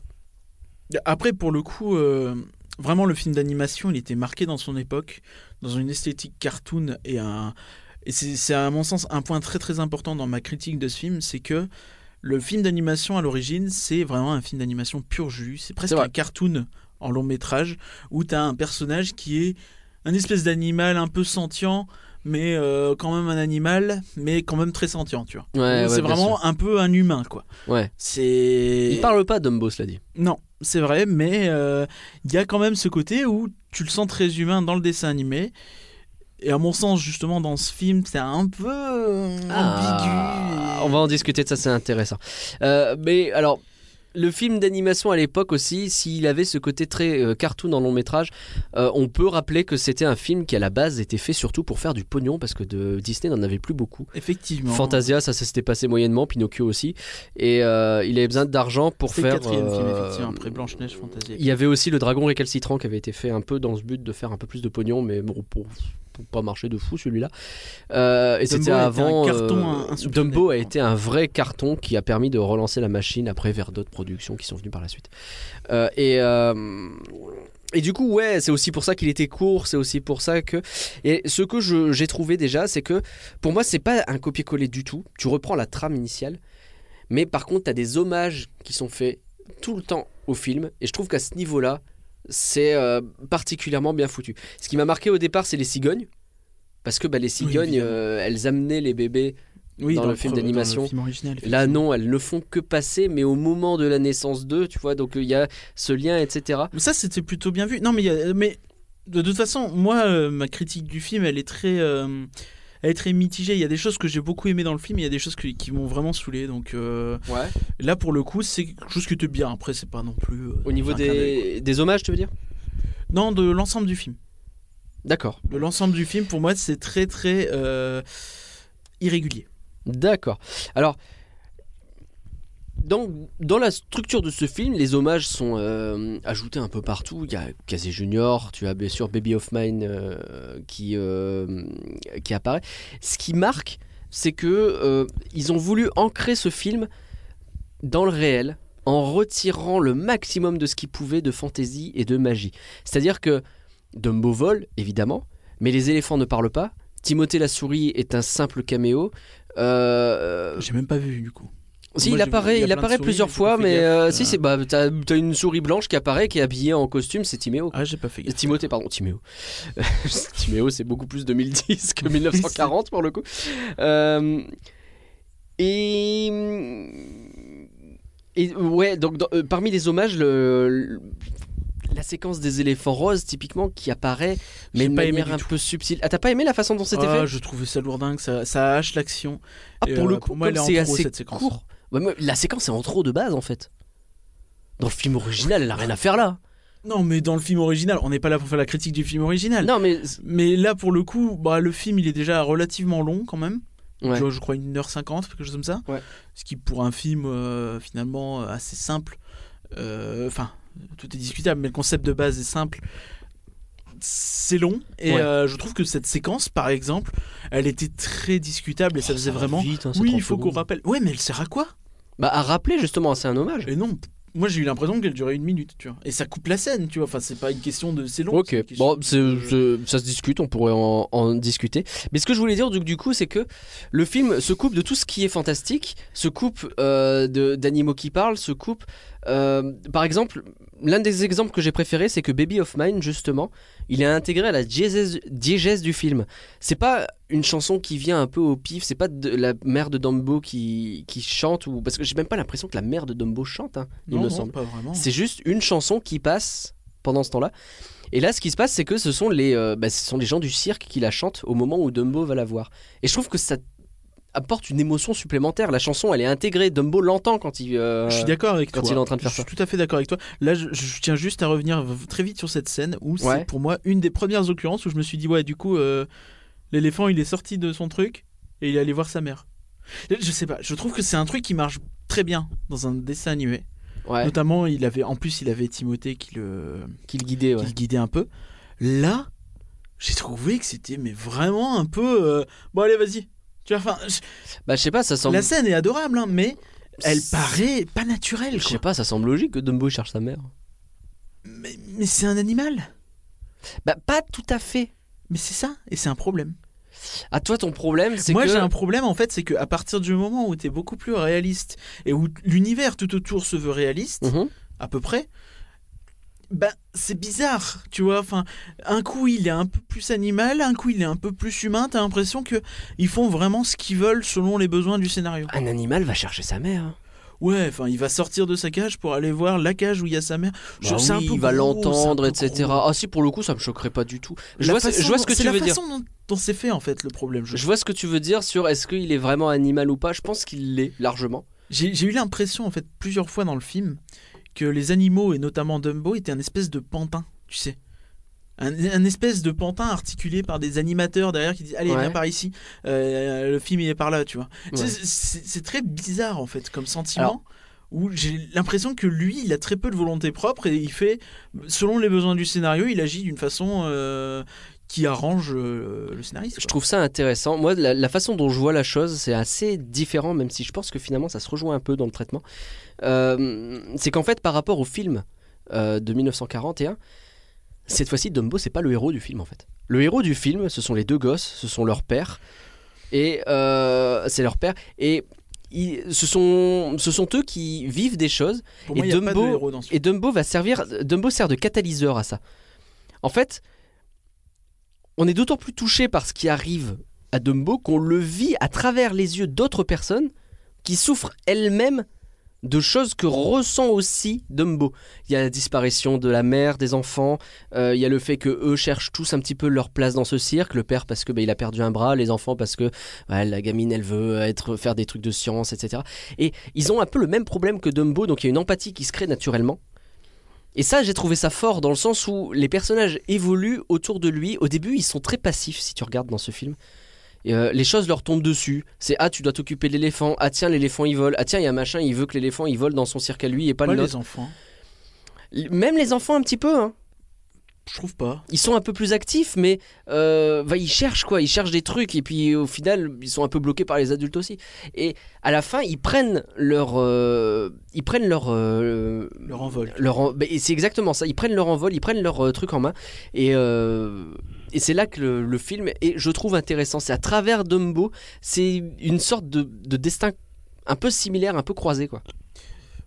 Speaker 3: Après, pour le coup, euh, vraiment, le film d'animation, il était marqué dans son époque, dans une esthétique cartoon et un. Et c'est à mon sens un point très très important dans ma critique de ce film, c'est que le film d'animation à l'origine, c'est vraiment un film d'animation pur jus. C'est presque un cartoon en long métrage où tu as un personnage qui est un espèce d'animal un peu sentient, mais euh, quand même un animal, mais quand même très sentient, tu vois.
Speaker 1: Ouais,
Speaker 3: c'est
Speaker 1: ouais,
Speaker 3: vraiment un peu un humain, quoi.
Speaker 1: Ouais.
Speaker 3: C'est.
Speaker 1: Il parle pas Dumbo, cela dit.
Speaker 3: Non, c'est vrai, mais euh, il y a quand même ce côté où tu le sens très humain dans le dessin animé. Et à mon sens, justement, dans ce film, c'est un peu euh,
Speaker 1: Ah, on va en discuter de ça, c'est intéressant. Euh, mais alors, le film d'animation à l'époque aussi, s'il avait ce côté très euh, cartoon en long métrage, euh, on peut rappeler que c'était un film qui à la base était fait surtout pour faire du pognon parce que de Disney n'en avait plus beaucoup.
Speaker 3: Effectivement.
Speaker 1: Fantasia, ça s'était passé moyennement, Pinocchio aussi, et euh, il avait besoin d'argent pour
Speaker 3: C'est le
Speaker 1: faire.
Speaker 3: quatrième film,
Speaker 1: euh,
Speaker 3: effectivement, après Blanche-Neige, Fantasia.
Speaker 1: il y avait aussi le dragon récalcitrant qui avait été fait un peu dans ce but de faire un peu plus de pognon, mais bon, pour pas marcher de fou celui-là. Euh, et c'était avant.
Speaker 3: carton
Speaker 1: euh, Dumbo a été un vrai carton qui a permis de relancer la machine après vers d'autres productions qui sont venues par la suite. Euh, et. et du coup, ouais, c'est aussi pour ça qu'il était court, c'est aussi pour ça que. Et ce que j'ai trouvé déjà, c'est que pour moi, c'est pas un copier-coller du tout. Tu reprends la trame initiale, mais par contre, tu as des hommages qui sont faits tout le temps au film, et je trouve qu'à ce niveau-là, c'est euh, particulièrement bien foutu. Ce qui m'a marqué au départ, c'est les cigognes, parce que bah, les cigognes, euh, elles amenaient les bébés
Speaker 3: Oui,
Speaker 1: dans le film d'animation.
Speaker 3: le film original,
Speaker 1: Là, non, elles ne font que passer, mais au moment de la naissance d'eux, tu vois, donc il y a ce lien, etc.
Speaker 3: Mais ça, c'était plutôt bien vu. Non, mais, mais de toute façon, moi, euh, ma critique du film, elle est très, euh, elle est très mitigée. Il y a des choses que j'ai beaucoup aimé dans le film, il y a des choses qui, qui m'ont vraiment saoulé. Donc euh,
Speaker 1: Ouais.
Speaker 3: là, pour le coup, c'est quelque chose qui était bien. Après, c'est pas non plus. euh,
Speaker 1: Au niveau des, des hommages, tu veux dire?
Speaker 3: Non, de l'ensemble du film.
Speaker 1: D'accord.
Speaker 3: De l'ensemble du film, pour moi, c'est très, très euh, irrégulier.
Speaker 1: D'accord. Alors, dans, dans la structure de ce film, les hommages sont euh, ajoutés un peu partout. Il y a Casey Junior, tu as bien sûr Baby of Mine euh, qui, euh, qui apparaît. Ce qui marque, c'est que ils ont voulu ancrer ce film dans le réel en retirant le maximum de ce qu'ils pouvaient de fantaisie et de magie. C'est-à-dire que Dumbo vole, évidemment, mais les éléphants ne parlent pas. Timothée la souris est un simple caméo. Euh,
Speaker 3: J'ai même pas vu, du coup.
Speaker 1: Si,
Speaker 3: Moi,
Speaker 1: il apparaît,
Speaker 3: il
Speaker 1: apparaît plusieurs fois, mais euh, si, c'est bah, t'as une souris blanche qui apparaît, qui est habillée en costume, c'est Timéo.
Speaker 3: Ah, j'ai pas fait gaffe.
Speaker 1: Timothée, pardon, Timéo. Timéo, c'est beaucoup plus 2010 que 1940 pour le coup. Euh, et. Et ouais, donc dans- euh, parmi les hommages, le, le- la séquence des éléphants roses, typiquement, qui apparaît, mais de manière un
Speaker 3: tout.
Speaker 1: peu subtile. Ah, t'as pas aimé la façon dont c'était
Speaker 3: Ah,
Speaker 1: fait?
Speaker 3: je trouvais ça lourdingue, ça, ça hache l'action.
Speaker 1: Ah, pour le coup, c'est assez
Speaker 3: cette séquence.
Speaker 1: court. Ouais, la séquence est en trop de base, en fait. Dans le film original, elle a rien à faire là.
Speaker 3: Non, mais dans le film original, on n'est pas là pour faire la critique du film original.
Speaker 1: Non, mais.
Speaker 3: Mais là, pour le coup, bah, le film, il est déjà relativement long quand même.
Speaker 1: Ouais.
Speaker 3: Je, je crois 1h50, quelque chose comme ça.
Speaker 1: Ouais.
Speaker 3: Ce qui, pour un film euh, finalement euh, assez simple, euh, enfin, tout est discutable, mais le concept de base est simple. C'est long et
Speaker 1: Ouais.
Speaker 3: euh, je trouve que cette séquence, par exemple, elle était très discutable et ça
Speaker 1: Oh,
Speaker 3: faisait vraiment.
Speaker 1: vite, hein,
Speaker 3: oui,
Speaker 1: 30
Speaker 3: il faut qu'on rappelle. Ouais, mais elle sert à quoi?
Speaker 1: Bah, à rappeler justement, c'est un hommage.
Speaker 3: Et non, moi j'ai eu l'impression qu'elle durait une minute, tu vois. Et ça coupe la scène, tu vois. Enfin, c'est pas une question de c'est long.
Speaker 1: Ok, bon,
Speaker 3: de-
Speaker 1: ça se discute, on pourrait en, en discuter. Mais ce que je voulais dire du, du coup, c'est que le film se coupe de tout ce qui est fantastique, se coupe euh, de- d'animaux qui parlent, se coupe. Euh, par exemple, l'un des exemples que j'ai préféré, c'est que Baby of Mine, justement, il est intégré à la diégèse, diégèse du film. C'est pas une chanson qui vient un peu au pif, c'est pas de la mère de Dumbo qui, qui chante, ou parce que j'ai même pas l'impression que la mère de Dumbo chante, hein, il
Speaker 3: Non,
Speaker 1: me
Speaker 3: non,
Speaker 1: semble.
Speaker 3: pas vraiment.
Speaker 1: C'est juste une chanson qui passe pendant ce temps-là. Et là, ce qui se passe, c'est que ce sont les, euh, bah, ce sont les gens du cirque qui la chantent au moment où Dumbo va la voir. Et je trouve que ça apporte une émotion supplémentaire. La chanson, elle est intégrée. Dumbo l'entend quand il. euh,
Speaker 3: Je suis d'accord avec
Speaker 1: quand
Speaker 3: toi.
Speaker 1: il est en train de faire
Speaker 3: je
Speaker 1: ça.
Speaker 3: suis tout à fait d'accord avec toi. Là, je, je tiens juste à revenir très vite sur cette scène où
Speaker 1: Ouais.
Speaker 3: c'est pour moi une des premières occurrences où je me suis dit ouais, du coup, euh, l'éléphant il est sorti de son truc et il est allé voir sa mère. Je sais pas. Je trouve que c'est un truc qui marche très bien dans un dessin animé.
Speaker 1: ouais,
Speaker 3: Notamment, il avait en plus il avait Timothée qui le
Speaker 1: qui le guidait. ouais.
Speaker 3: qui le guidait un peu. Là, j'ai trouvé que c'était mais vraiment un peu euh, bon allez vas-y. Tu vois, enfin, je-
Speaker 1: Bah, je sais pas, ça semble.
Speaker 3: la scène est adorable, hein, mais elle paraît pas naturelle.
Speaker 1: Je sais pas, ça semble logique que Dumbo cherche sa mère.
Speaker 3: Mais, mais c'est un animal.
Speaker 1: Bah, pas tout à fait.
Speaker 3: Mais c'est ça, et c'est un problème.
Speaker 1: À toi, ton problème, c'est
Speaker 3: Moi,
Speaker 1: que.
Speaker 3: j'ai un problème en fait, c'est qu'à partir du moment où tu es beaucoup plus réaliste et où l'univers tout autour se veut réaliste,
Speaker 1: Mhm.
Speaker 3: à peu près, ben c'est bizarre, tu vois. Enfin, un coup il est un peu plus animal, un coup il est un peu plus humain. T'as l'impression que ils font vraiment ce qu'ils veulent selon les besoins du scénario.
Speaker 1: Un animal va chercher sa mère.
Speaker 3: Ouais, enfin, il va sortir de sa cage pour aller voir la cage où il y a sa mère. Je
Speaker 1: Bah
Speaker 3: ça un
Speaker 1: oui,
Speaker 3: peu
Speaker 1: il va l'entendre, etc.
Speaker 3: gros.
Speaker 1: Ah si, pour le coup, ça me choquerait pas du tout. Je vois, ce-
Speaker 3: façon
Speaker 1: je vois ce
Speaker 3: dont-
Speaker 1: que
Speaker 3: c'est
Speaker 1: tu
Speaker 3: la
Speaker 1: veux dire.
Speaker 3: façon dont, dont c'est fait en fait le problème. Je
Speaker 1: Je vois ce que tu veux dire sur est-ce qu'il est vraiment animal ou pas. Je pense qu'il l'est largement.
Speaker 3: J'ai eu l'impression, en fait, plusieurs fois dans le film, que les animaux, et notamment Dumbo, étaient un espèce de pantin, tu sais. Un, un espèce de pantin articulé par des animateurs derrière qui disent Allez,
Speaker 1: Ouais.
Speaker 3: viens par ici. Euh, le film, il est par là, tu vois.
Speaker 1: Ouais.
Speaker 3: C'est très bizarre, en fait, comme sentiment.
Speaker 1: Alors-
Speaker 3: où j'ai l'impression que lui, il a très peu de volonté propre et il fait, selon les besoins du scénario, il agit d'une façon euh, qui arrange euh, le scénariste.
Speaker 1: Je trouve ça intéressant. Moi, la, la façon dont je vois la chose, c'est assez différent, même si je pense que finalement ça se rejoint un peu dans le traitement. Euh, c'est qu'en fait, par rapport au film euh, de 1941, cette fois-ci, Dumbo, c'est pas le héros du film en fait. Le héros du film, ce sont les deux gosses, ce sont leur père, et euh, c'est leur père, et ils- ce sont, ce sont eux qui vivent des choses
Speaker 3: Pour
Speaker 1: et
Speaker 3: moi, de
Speaker 1: Dumbo- et Dumbo va servir. Dumbo sert de catalyseur à ça. En fait, on est d'autant plus touché par ce qui arrive à Dumbo qu'on le vit à travers les yeux d'autres personnes qui souffrent elles-mêmes de choses que ressent aussi Dumbo. Il y a la disparition de la mère des enfants, euh, il y a le fait que eux cherchent tous un petit peu leur place dans ce cirque, le père parce que bah, il a perdu un bras, les enfants parce que ouais, la gamine elle veut être faire des trucs de science, etc. Et ils ont un peu le même problème que Dumbo, donc il y a une empathie qui se crée naturellement. Et ça, j'ai trouvé ça fort dans le sens où les personnages évoluent autour de lui. Au début, ils sont très passifs si tu regardes dans ce film. Et, euh, les choses leur tombent dessus. C'est ah, tu dois t'occuper de l'éléphant. Ah, tiens, l'éléphant il vole. Ah, tiens, il y a un machin, il veut que l'éléphant il vole dans son cirque à lui et pas
Speaker 3: Pas
Speaker 1: le nôtre.
Speaker 3: les enfants.
Speaker 1: Même les enfants, un petit peu. Hein.
Speaker 3: Je trouve pas.
Speaker 1: Ils sont un peu plus actifs, mais euh, bah, ils cherchent quoi. Ils cherchent des trucs et puis au final, ils sont un peu bloqués par les adultes aussi. Et à la fin, ils prennent leur, euh, ils prennent leur, euh,
Speaker 3: Leur envol.
Speaker 1: leur en- c'est exactement ça. Ils prennent leur envol, ils prennent leur truc en main. Et, et c'est là que le, film est, je trouve, intéressant. C'est à travers Dumbo, c'est une sorte de, de destin un peu similaire, un peu croisé, quoi.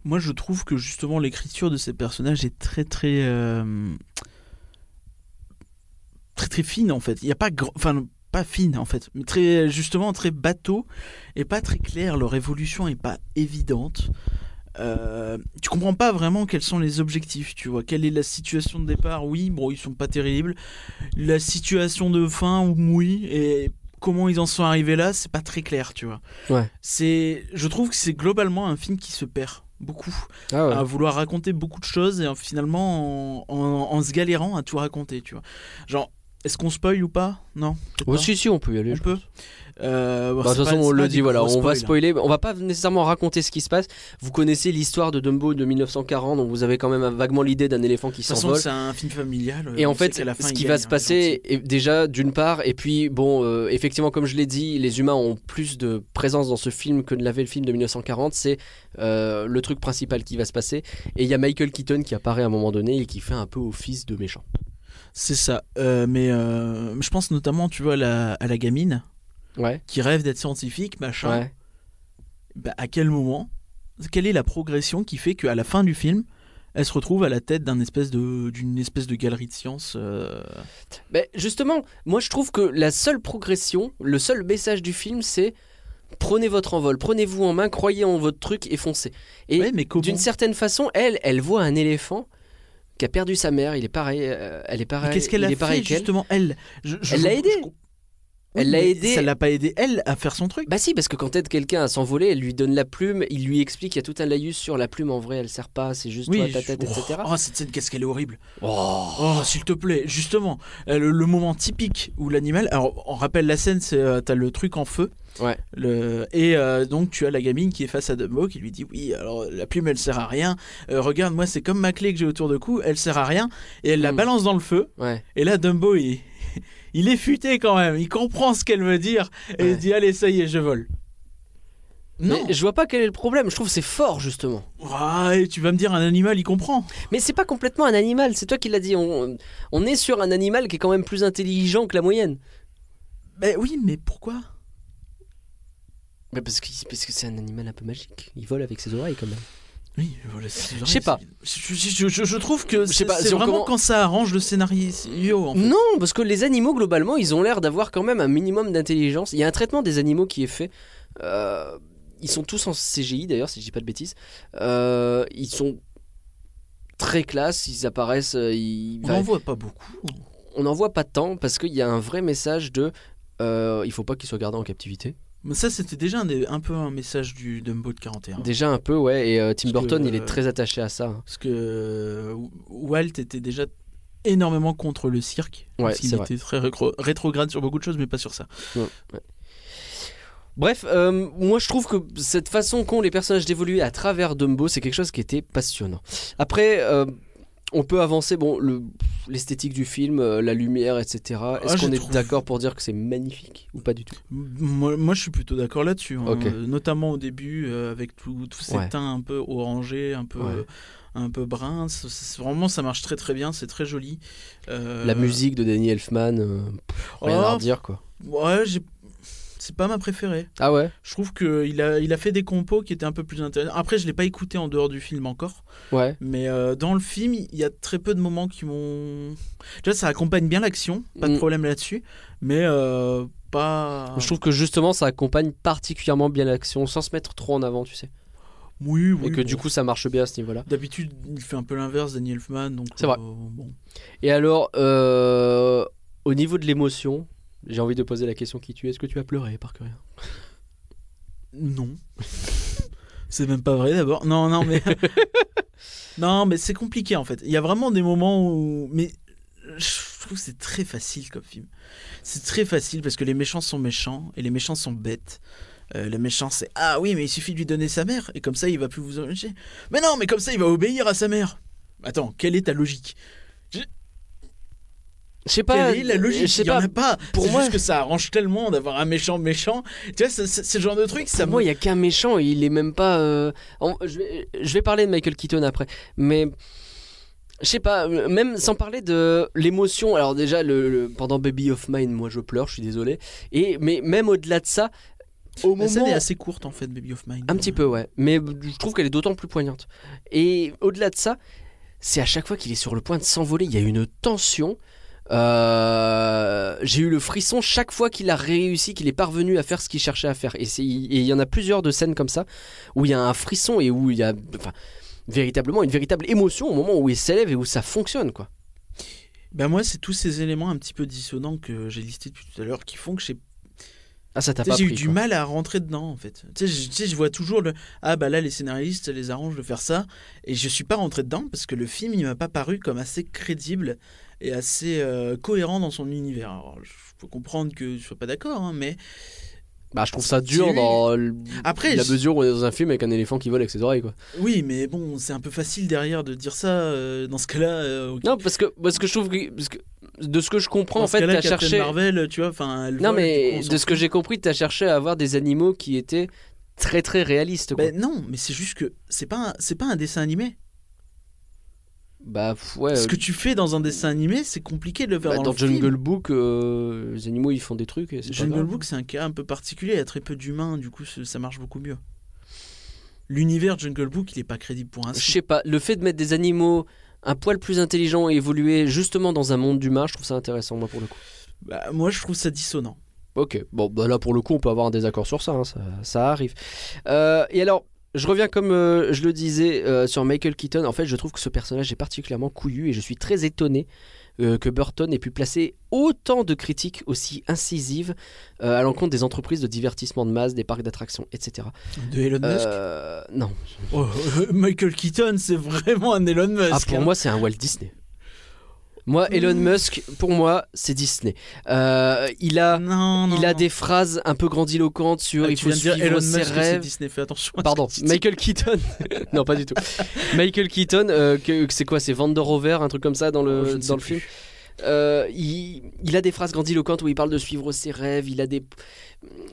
Speaker 3: Moi, je trouve que justement l'écriture de ces personnages est très très euh, très très fine en fait. Il y a pas enfin pas fine en fait, mais très justement très bateau et pas très clair. Leur évolution est pas évidente. Euh, tu comprends pas vraiment quels sont les objectifs, tu vois. Quelle est la situation de départ? Oui, bon, ils sont pas terribles. La situation de fin, oui. Et comment ils en sont arrivés là, c'est pas très clair, tu vois.
Speaker 1: Ouais.
Speaker 3: C'est, je trouve que c'est globalement un film qui se perd beaucoup
Speaker 1: Ah
Speaker 3: à vouloir raconter beaucoup de choses et en- finalement en, en- en se galérant à tout raconter, tu vois. Genre, est-ce qu'on spoil ou pas? Non.
Speaker 1: Oh,
Speaker 3: pas.
Speaker 1: si, si, on peut y aller.
Speaker 3: On
Speaker 1: je
Speaker 3: peut.
Speaker 1: pense.
Speaker 3: Euh, bon,
Speaker 1: Bah, de toute façon, on le dit, voilà, on va
Speaker 3: spoils.
Speaker 1: spoiler. On va pas nécessairement raconter ce qui se passe. Vous connaissez l'histoire de Dumbo de 1940, donc vous avez quand même vaguement l'idée d'un éléphant qui s'envole.
Speaker 3: c'est un film familial.
Speaker 1: Et
Speaker 3: on
Speaker 1: en fait,
Speaker 3: qu'à la fin,
Speaker 1: ce qui
Speaker 3: gagne,
Speaker 1: va se
Speaker 3: hein,
Speaker 1: passer, est déjà d'une part, et puis bon, euh, effectivement, comme je l'ai dit, les humains ont plus de présence dans ce film que ne l'avait le film de 1940. C'est euh, le truc principal qui va se passer. Et il y a Michael Keaton qui apparaît à un moment donné et qui fait un peu office de méchant.
Speaker 3: C'est ça. Euh, mais euh, je pense notamment, tu vois, à la, à la gamine
Speaker 1: Ouais.
Speaker 3: qui rêve d'être scientifique, machin.
Speaker 1: Ouais.
Speaker 3: Bah, à quel moment? Quelle est la progression qui fait qu'à la fin du film, elle se retrouve à la tête espèce d'une espèce de galerie de sciences euh,
Speaker 1: Ben, justement, moi je trouve que la seule progression, le seul message du film, c'est prenez votre envol, prenez-vous en main, croyez en votre truc et foncez. Et
Speaker 3: Ouais,
Speaker 1: d'une certaine façon, elle, elle voit un éléphant qui a perdu sa mère. Il est pareil, euh, elle est pareil.
Speaker 3: qu'est-ce qu'elle a fait justement elle? Je- je-
Speaker 1: Elle l'a aidé. Elle l'a aidé.
Speaker 3: Ça l'a pas aidé elle à faire son truc.
Speaker 1: Bah si, parce que quand aide quelqu'un à s'envoler, elle lui donne la plume, il lui explique qu'il y a tout un laïus sur la plume, en vrai elle sert pas, c'est juste toi, ta tête,
Speaker 3: je-
Speaker 1: etc.
Speaker 3: Oh, cette scène, qu'est-ce qu'elle est horrible.
Speaker 1: Oh.
Speaker 3: Oh, s'il te plaît, justement, le, le moment typique où l'animal. Alors, on rappelle la scène, c'est euh, t'as le truc en feu.
Speaker 1: Ouais.
Speaker 3: Le, et euh, donc, tu as la gamine qui est face à Dumbo qui lui dit Oui, alors la plume elle sert à rien. Euh, regarde, moi, c'est comme ma clé que j'ai autour de cou, elle sert à rien. Et elle la
Speaker 1: Mm.
Speaker 3: balance dans le feu.
Speaker 1: Ouais.
Speaker 3: Et là, Dumbo, il, il est futé quand même. Il comprend ce qu'elle veut dire. Et
Speaker 1: Ouais.
Speaker 3: il dit Allez, ça y est, je vole. Non.
Speaker 1: Mais je vois pas quel est le problème, je trouve que c'est fort justement.
Speaker 3: Ah, et tu vas me dire, un animal, il comprend.
Speaker 1: Mais c'est pas complètement un animal, c'est toi qui l'as dit. On, on est sur un animal qui est quand même plus intelligent que la moyenne.
Speaker 3: Mais oui, mais pourquoi?
Speaker 1: Mais parce que parce que c'est un animal un peu magique. Il vole avec ses oreilles quand même.
Speaker 3: Oui, voilà,
Speaker 1: Je sais pas.
Speaker 3: Je, je- je- je trouve que c'est
Speaker 1: si
Speaker 3: vraiment quand ça arrange le scénario. En fait.
Speaker 1: Non, parce que les animaux globalement, ils ont l'air d'avoir quand même un minimum d'intelligence. Il y a un traitement des animaux qui est fait. Euh, ils sont tous en CGI d'ailleurs, si je dis pas de bêtises. Euh, ils sont très classe, ils apparaissent. euh, ils-
Speaker 3: On n'en voit pas beaucoup.
Speaker 1: on n'en voit pas tant parce qu'il y a un vrai message de. euh, il faut pas qu'ils soient gardés en captivité.
Speaker 3: Mais ça, c'était déjà un, des- un peu un message du Dumbo de 41.
Speaker 1: Déjà un peu, ouais. Et euh, Tim
Speaker 3: Parce que,
Speaker 1: Burton, il est
Speaker 3: euh,
Speaker 1: très attaché à ça. hein.
Speaker 3: Parce que euh, Walt était déjà énormément contre le cirque.
Speaker 1: Ouais,
Speaker 3: parce
Speaker 1: vrai.
Speaker 3: était très rétro- rétrograde sur beaucoup de choses, mais pas sur ça.
Speaker 1: Bref, euh, moi je trouve que cette façon qu'ont les personnages d'évoluer à travers Dumbo, c'est quelque chose qui était passionnant. Après, on peut avancer, bon, le- l'esthétique du film, euh, la lumière, etc. Est-ce
Speaker 3: Ah,
Speaker 1: qu'on
Speaker 3: je
Speaker 1: est
Speaker 3: trouve-
Speaker 1: d'accord pour dire que c'est magnifique ou pas du tout?
Speaker 3: Moi, moi, je suis plutôt d'accord là-dessus. hein. Euh, notamment au début, euh, avec tout- tous ces
Speaker 1: Ouais.
Speaker 3: teints un peu orangés, un peu,
Speaker 1: Ouais.
Speaker 3: un peu c'est- vraiment, ça marche très très bien. C'est très joli. Euh,
Speaker 1: La musique de Danny Elfman, euh, rien
Speaker 3: oh,
Speaker 1: à redire quoi.
Speaker 3: Ouais, j'ai. C'est pas ma préférée.
Speaker 1: Ah ouais?
Speaker 3: Je trouve qu'il a, il a fait des compos qui étaient un peu plus intéressants. Après, je l'ai pas écouté en dehors du film encore.
Speaker 1: Ouais.
Speaker 3: Mais euh, dans le film, il y a très peu de moments qui m'ont. Tu vois, ça accompagne bien l'action, pas de
Speaker 1: Mm.
Speaker 3: problème là-dessus. Mais euh, pas.
Speaker 1: Je trouve que justement ça accompagne particulièrement bien l'action sans se mettre trop en avant, tu sais.
Speaker 3: Oui, oui.
Speaker 1: et que
Speaker 3: bon.
Speaker 1: du coup ça marche bien à ce niveau-là.
Speaker 3: D'habitude, il fait un peu l'inverse, Danny Elfman.
Speaker 1: C'est vrai.
Speaker 3: euh, bon.
Speaker 1: Et alors, au niveau de l'émotion, j'ai envie de poser la question qui tue. Est-ce que tu as pleuré, par curieux
Speaker 3: Non. c'est même pas vrai d'abord. Non, non, mais. non, mais c'est compliqué en fait. Il y a vraiment des moments où. Mais je trouve que c'est très facile comme film. C'est très facile parce que les méchants sont méchants et les méchants sont bêtes. Euh, les méchants, c'est Ah oui, mais il suffit de lui donner sa mère et comme ça il va plus vous empêcher. Mais non, mais comme ça il va obéir à sa mère. Attends, quelle est ta logique?
Speaker 1: Je sais pas.
Speaker 3: Quelle est la logique
Speaker 1: Je sais
Speaker 3: Il y en
Speaker 1: pas.
Speaker 3: a pas.
Speaker 1: pour moi-
Speaker 3: juste que ça arrange tellement d'avoir un méchant méchant. Tu vois, c'est- le genre de truc. Ça
Speaker 1: Pour moi, il y a qu'un méchant. et Il est même pas. euh, je, vais, je vais parler de Michael Keaton après, mais. Je sais pas, euh, même sans parler de l'émotion. Alors déjà, le, le- pendant Baby of Mine, moi je pleure, je suis désolé. Et mais même au-delà de ça, au
Speaker 3: La scène
Speaker 1: moment,
Speaker 3: est assez courte en fait, Baby of Mine.
Speaker 1: Un petit peu, ouais. Mais je trouve qu'elle est d'autant plus poignante. Et au-delà de ça, c'est à chaque fois qu'il est sur le point de s'envoler, il y a une tension. Euh, J'ai eu le frisson chaque fois qu'il a réussi, qu'il est parvenu à faire ce qu'il cherchait à faire. Et il y en a plusieurs de scènes comme ça où il y a un frisson et où il y a enfin, véritablement une véritable émotion au moment où il s'élève et où ça fonctionne, quoi.
Speaker 3: Ben moi, c'est tous ces éléments un petit peu dissonants que j'ai listés depuis tout à l'heure qui font que j'ai
Speaker 1: Ah, ça t'a
Speaker 3: tu sais,
Speaker 1: pas
Speaker 3: j'ai eu du mal à rentrer dedans en fait. Tu sais, je, tu sais, je vois toujours le ah bah là les scénaristes ça les arrange de faire ça et je suis pas rentré dedans parce que le film il m'a pas paru comme assez crédible et assez euh, cohérent dans son univers. Alors, je peux comprendre que je sois pas d'accord, hein, mais
Speaker 1: Bah, je trouve ça dur dans l-
Speaker 3: Après,
Speaker 1: la mesure où on est dans un film avec un éléphant qui vole avec ses oreilles, quoi.
Speaker 3: oui, mais bon, c'est un peu facile derrière de dire ça euh, dans ce cas-là. euh.
Speaker 1: Non, parce que, parce que je trouve que, parce que de ce que je comprends,
Speaker 3: Dans
Speaker 1: en fait, cherché.
Speaker 3: Marvel, tu vois, enfin. elle
Speaker 1: Non,
Speaker 3: vole,
Speaker 1: mais
Speaker 3: coup,
Speaker 1: de ce que j'ai compris, t'as cherché à avoir des animaux qui étaient très très réalistes. Quoi.
Speaker 3: Ben non, mais c'est juste que c'est pas un- pas un dessin animé.
Speaker 1: Bah ouais.
Speaker 3: Ce
Speaker 1: euh,
Speaker 3: que tu fais dans un dessin animé, c'est compliqué de le faire
Speaker 1: bah,
Speaker 3: dans,
Speaker 1: dans
Speaker 3: le film.
Speaker 1: Jungle Book, euh, les animaux ils font des trucs. Et
Speaker 3: Jungle. Book, c'est un cas un peu particulier. Il y a très peu d'humains, du coup, ça marche beaucoup mieux. L'univers Jungle Book, il est pas crédible pour un
Speaker 1: Je sais pas, le fait de mettre des animaux un poil plus intelligents et évoluer justement dans un monde d'humains, je trouve ça intéressant, moi pour le coup.
Speaker 3: Bah, moi, je trouve ça dissonant.
Speaker 1: Ok, bon, bah là pour le coup, on peut avoir un désaccord sur ça, hein, ça, ça arrive. Euh, et alors, je reviens comme euh, je le disais euh, sur Michael Keaton. En fait, je trouve que ce personnage est particulièrement couillu et je suis très étonné euh, que Burton ait pu placer autant de critiques aussi incisives à l'encontre des entreprises de divertissement de masse, des parcs d'attractions, etc.
Speaker 3: De Elon Musk?
Speaker 1: Non,
Speaker 3: Oh, Michael Keaton, c'est vraiment un Elon Musk.
Speaker 1: ah, pour
Speaker 3: hein.
Speaker 1: moi, c'est un Walt Disney. Moi, Elon Musk, pour moi, c'est Disney. Euh, il a,
Speaker 3: non, non,
Speaker 1: il a
Speaker 3: non.
Speaker 1: des phrases un peu grandiloquentes sur
Speaker 3: Ah,
Speaker 1: il faut
Speaker 3: dire
Speaker 1: suivre
Speaker 3: Elon
Speaker 1: ses
Speaker 3: Musk,
Speaker 1: rêves.
Speaker 3: Disney. Fais attention.
Speaker 1: Pardon. Michael Keaton. non, pas du tout. Michael Keaton, euh, que, que c'est quoi C'est Van der Rover, un truc comme ça dans
Speaker 3: Oh,
Speaker 1: le,
Speaker 3: sais
Speaker 1: dans le film Euh, il, il a des phrases grandiloquentes où il parle de suivre ses rêves. Il a des,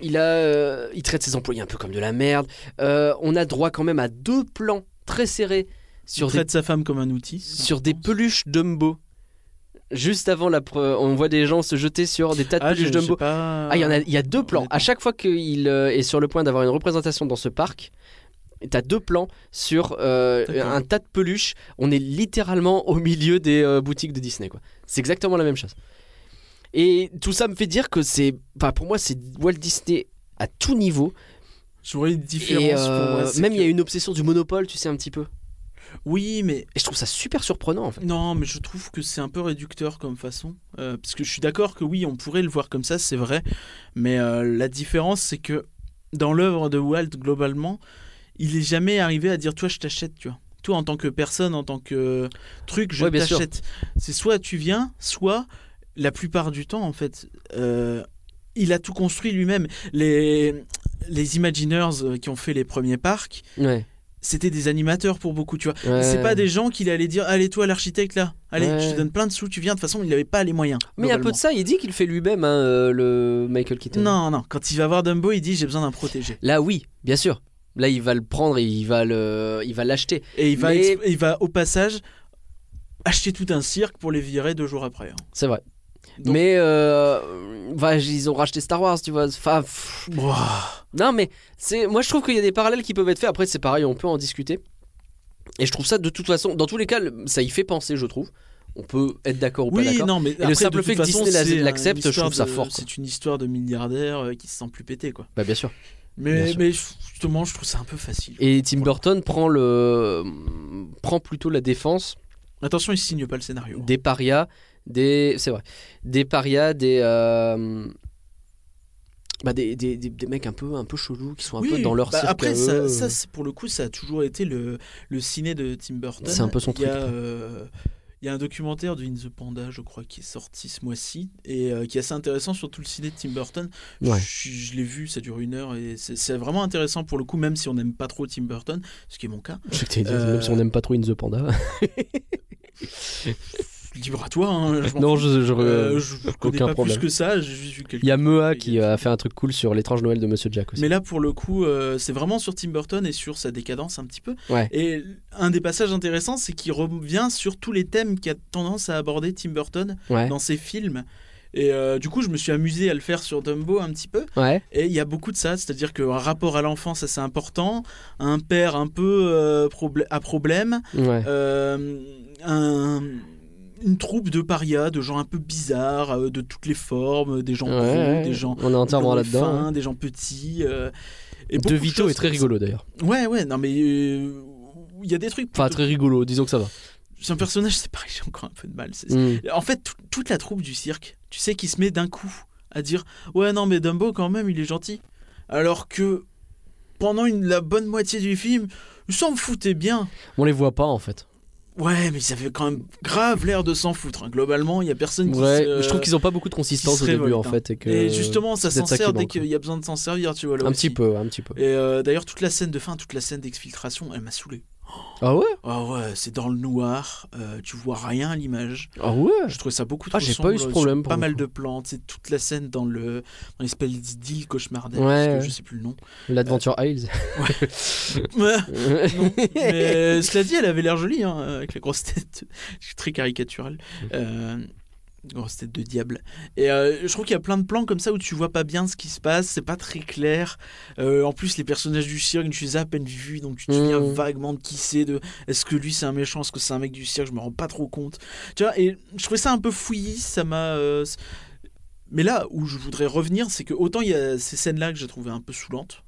Speaker 1: il a, il traite ses employés un peu comme de la merde. On a droit quand même à deux plans très serrés sur
Speaker 3: il
Speaker 1: des,
Speaker 3: traite sa femme comme un outil.
Speaker 1: sur des peluches Dumbo. Juste avant la, pre- on voit des gens se jeter sur des tas de
Speaker 3: Ah,
Speaker 1: peluches
Speaker 3: je- je
Speaker 1: Dumbo.
Speaker 3: pas.
Speaker 1: Ah, il y en a, il y a deux plans. À chaque fois qu'il euh, est sur le point d'avoir une représentation dans ce parc, t'as deux plans sur euh, un tas de peluches. On est littéralement au milieu des euh, boutiques de Disney. quoi. C'est exactement la même chose. Et tout ça me fait dire que c'est, enfin pour moi, c'est Walt Disney à tout niveau.
Speaker 3: J'aurais une différence
Speaker 1: Et
Speaker 3: pour moi.
Speaker 1: même il y a une obsession du monopole, tu sais un petit peu.
Speaker 3: Oui, mais
Speaker 1: Et je trouve ça super surprenant en fait.
Speaker 3: Non, mais je trouve que c'est un peu réducteur comme façon. Euh, parce que je suis d'accord que oui, on pourrait le voir comme ça, c'est vrai. Mais euh, la différence, c'est que dans l'œuvre de Walt, globalement, il est jamais arrivé à dire Toi, je t'achète, tu vois. Toi, en tant que personne, en tant que truc, je
Speaker 1: Ouais,
Speaker 3: t'achète. C'est soit tu viens, soit la plupart du temps, en fait, euh, il a tout construit lui-même. Les, les Imagineers qui ont fait les premiers parcs,
Speaker 1: Ouais.
Speaker 3: C'était des animateurs pour beaucoup, tu vois.
Speaker 1: Ouais.
Speaker 3: C'est pas des gens qu'il allait dire Allez, toi, l'architecte, là, allez,
Speaker 1: Ouais.
Speaker 3: je te donne plein de sous, tu viens. De toute façon, il n'avait pas les moyens.
Speaker 1: Mais un peu de ça, il dit qu'il fait lui-même hein, euh, le Michael Keaton.
Speaker 3: Non, non, quand il va voir Dumbo, il dit J'ai besoin d'un protégé.
Speaker 1: Là, oui, bien sûr. Là, il va le prendre et il va le, il va l'acheter.
Speaker 3: Et il va,
Speaker 1: Mais-
Speaker 3: il va au passage acheter tout un cirque pour les virer deux jours après. hein.
Speaker 1: C'est vrai.
Speaker 3: Donc-
Speaker 1: Mais euh, bah, ils ont racheté Star Wars, tu vois. Enfin, pff, non, mais c'est moi je trouve qu'il y a des parallèles qui peuvent être faits. Après, c'est pareil, on peut en discuter. Et je trouve ça de toute façon, dans tous les cas, ça y fait penser, je trouve. On peut être d'accord ou pas d'accord.
Speaker 3: non, mais
Speaker 1: le
Speaker 3: après,
Speaker 1: simple fait que
Speaker 3: façon,
Speaker 1: Disney l'accepte, je trouve ça fort.
Speaker 3: C'est une histoire de milliardaire euh, qui se sent plus pété, quoi.
Speaker 1: Bah, bien sûr. Bien
Speaker 3: Mais,
Speaker 1: sûr.
Speaker 3: mais justement, je trouve ça un peu facile.
Speaker 1: Et Tim Burton prend le prend plutôt la défense
Speaker 3: Attention, il signe pas le scénario.
Speaker 1: des parias, des c'est vrai, des parias, des euh, bah des, des, des, des mecs un peu un peu chelous qui sont un
Speaker 3: Oui,
Speaker 1: peu dans leur
Speaker 3: bah
Speaker 1: cirque
Speaker 3: après ça,
Speaker 1: eux.
Speaker 3: ça, c'est- pour le coup ça a toujours été le, le ciné de Tim Burton
Speaker 1: C'est un peu son
Speaker 3: il y a, euh, il y a un documentaire de In the Panda je crois qui est sorti ce mois-ci et euh, qui est assez intéressant sur tout le ciné de Tim Burton
Speaker 1: Ouais.
Speaker 3: je, je l'ai vu ça dure une heure et c'est vraiment intéressant pour le coup même si on n'aime pas trop Tim Burton ce qui est mon cas
Speaker 1: Je
Speaker 3: Euh,
Speaker 1: même si on n'aime pas trop In the Panda.
Speaker 3: libre à toi hein, je
Speaker 1: non, je, je-
Speaker 3: Euh, je connais
Speaker 1: aucun
Speaker 3: pas
Speaker 1: problème.
Speaker 3: plus que ça
Speaker 1: il y a Mea qui a fait un truc cool sur l'étrange Noël de Monsieur Jack aussi.
Speaker 3: Mais là, pour le coup, euh, c'est vraiment sur Tim Burton et sur sa décadence un petit peu.
Speaker 1: Ouais.
Speaker 3: Et un des passages intéressants, c'est qu'il revient sur tous les thèmes qu'a tendance à aborder Tim Burton
Speaker 1: ouais.
Speaker 3: dans ses films. Et euh, du coup, je me suis amusé à le faire sur Dumbo un petit peu.
Speaker 1: Ouais.
Speaker 3: Et il y a beaucoup de ça, c'est-à-dire qu'un rapport à l'enfance, c'est important. Un père un peu euh, à problème.
Speaker 1: Ouais.
Speaker 3: Euh, un- une troupe de parias, de gens un peu bizarres, euh, de toutes les formes, des gens
Speaker 1: Ouais,
Speaker 3: gros, des gens
Speaker 1: On est entièrement là-dedans.
Speaker 3: fins,
Speaker 1: hein.
Speaker 3: des gens petits. euh, et
Speaker 1: De Vito
Speaker 3: choses
Speaker 1: est très rigolo d'ailleurs.
Speaker 3: Ouais, ouais, non mais euh, il y a des trucs.
Speaker 1: Enfin, très rigolo, disons que ça va.
Speaker 3: C'est un personnage, c'est pareil, j'ai encore un peu de mal. c'est-
Speaker 1: Mm.
Speaker 3: En fait, tout- toute la troupe du cirque, tu sais, qui se met d'un coup à dire Ouais, non, mais Dumbo, quand même, il est gentil. Alors que pendant une, la bonne moitié du film, ils s'en foutaient bien.
Speaker 1: On les voit pas en fait.
Speaker 3: Ouais, mais ils avaient quand même grave l'air de s'en foutre. hein. Globalement, il y a personne qui
Speaker 1: Ouais,
Speaker 3: se-
Speaker 1: je trouve qu'ils ont pas beaucoup de consistance au début en
Speaker 3: hein.
Speaker 1: fait. Et, que
Speaker 3: Et justement, ça s'en
Speaker 1: ça
Speaker 3: sert dès qu'il y a besoin de s'en servir, tu vois. Là
Speaker 1: Un
Speaker 3: aussi.
Speaker 1: petit peu, un petit peu.
Speaker 3: Et euh, d'ailleurs, toute la scène de fin, toute la scène d'exfiltration, elle m'a saoulé.
Speaker 1: Ah ouais?
Speaker 3: Ah ouais, c'est dans le noir, euh, tu vois rien à l'image.
Speaker 1: Ah ouais?
Speaker 3: Je trouvais ça beaucoup trop
Speaker 1: Ah, j'ai pas eu ce problème,
Speaker 3: Pas mal
Speaker 1: coup.
Speaker 3: de plantes, c'est toute la scène dans le dans l'espèce d'île cauchemardesque,
Speaker 1: Ouais,
Speaker 3: que
Speaker 1: ouais.
Speaker 3: je sais plus le nom.
Speaker 1: L'Adventure Isles.
Speaker 3: Ouais, non, mais cela dit, elle avait l'air jolie hein, avec la grosse tête, très caricatural. Euh, grosse tête de diable. Et euh, je trouve qu'il y a plein de plans comme ça où tu vois pas bien ce qui se passe, c'est pas très clair. Euh, en plus, les personnages du cirque, tu les as à peine vus, donc tu te souviens
Speaker 1: Mm.
Speaker 3: vaguement de qui c'est, de est-ce que lui c'est un méchant, est-ce que c'est un mec du cirque, je me rends pas trop compte. Tu vois, et je trouvais ça un peu fouillis, ça m'a. euh, Mais là où je voudrais revenir, c'est que autant il y a ces scènes-là que j'ai trouvé un peu saoulantes,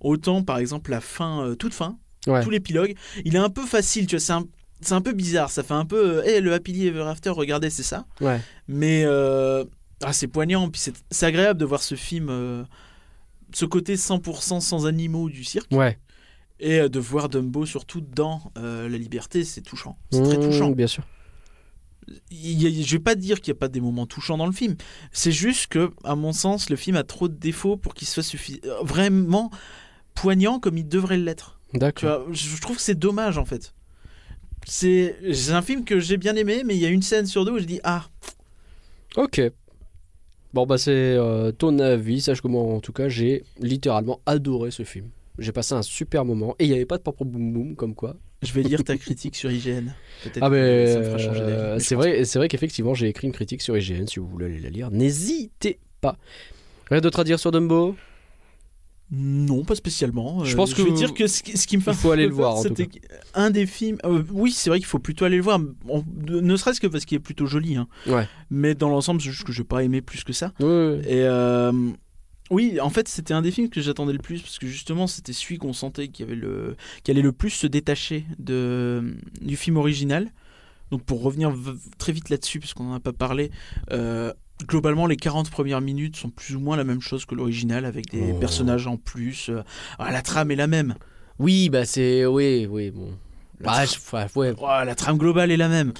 Speaker 3: autant par exemple la fin, toute fin,
Speaker 1: Ouais.
Speaker 3: tout l'épilogue, il est un peu facile, tu vois, c'est un, c'est un peu bizarre, ça fait un peu, hé, le Happily Ever After, regardez, c'est ça.
Speaker 1: Ouais.
Speaker 3: Mais euh, ah, c'est poignant, puis c'est, agréable de voir ce film, euh, ce côté 100% sans animaux du cirque,
Speaker 1: Ouais.
Speaker 3: et euh, de voir Dumbo surtout dans euh, La Liberté, c'est touchant. C'est très
Speaker 1: Mmh,
Speaker 3: touchant.
Speaker 1: Bien sûr.
Speaker 3: Il y a- je vais pas dire qu'il n'y a pas des moments touchants dans le film. C'est juste que, à mon sens, le film a trop de défauts pour qu'il soit vraiment poignant comme il devrait l'être.
Speaker 1: D'accord.
Speaker 3: je trouve que c'est dommage en fait. C'est un film que j'ai bien aimé, mais il y a une scène sur deux où je dis ah
Speaker 1: Ok. Bon bah c'est euh, ton avis. Sache que moi en tout cas j'ai littéralement adoré ce film. J'ai passé un super moment et il n'y avait pas de papa boum boum comme quoi.
Speaker 3: je vais lire ta critique sur IGN.
Speaker 1: Ah mais euh,
Speaker 3: Mais
Speaker 1: c'est vrai, c'est vrai qu'effectivement j'ai écrit une critique sur IGN si vous voulez aller la lire. N'hésitez pas. Rien d'autre à dire sur Dumbo?
Speaker 3: Non, pas spécialement.
Speaker 1: Je
Speaker 3: Euh,
Speaker 1: pense
Speaker 3: je vais
Speaker 1: que
Speaker 3: dire que ce qui, ce qui me fait
Speaker 1: il faut aller le voir,
Speaker 3: c'était un des films. euh, oui, c'est vrai qu'il faut plutôt aller le voir, ne serait-ce que parce qu'il est plutôt joli. hein.
Speaker 1: Ouais.
Speaker 3: Mais dans l'ensemble, c'est juste que je n'ai pas aimé plus que ça.
Speaker 1: Ouais, ouais.
Speaker 3: Et euh, oui, en fait, c'était un des films que j'attendais le plus parce que justement, c'était celui qu'on sentait qui avait le, qui allait le plus se détacher de du film original. Donc, pour revenir très vite là-dessus, parce qu'on n'en a pas parlé, euh, globalement, les 40 premières minutes sont plus ou moins la même chose que l'original avec des
Speaker 1: Oh.
Speaker 3: personnages en plus. euh, ah, la trame est la même.
Speaker 1: Oui bah c'est oui oui bon.
Speaker 3: La,
Speaker 1: Bah,
Speaker 3: tra-
Speaker 1: je- ouais, ouais.
Speaker 3: Oh, la trame globale est la même.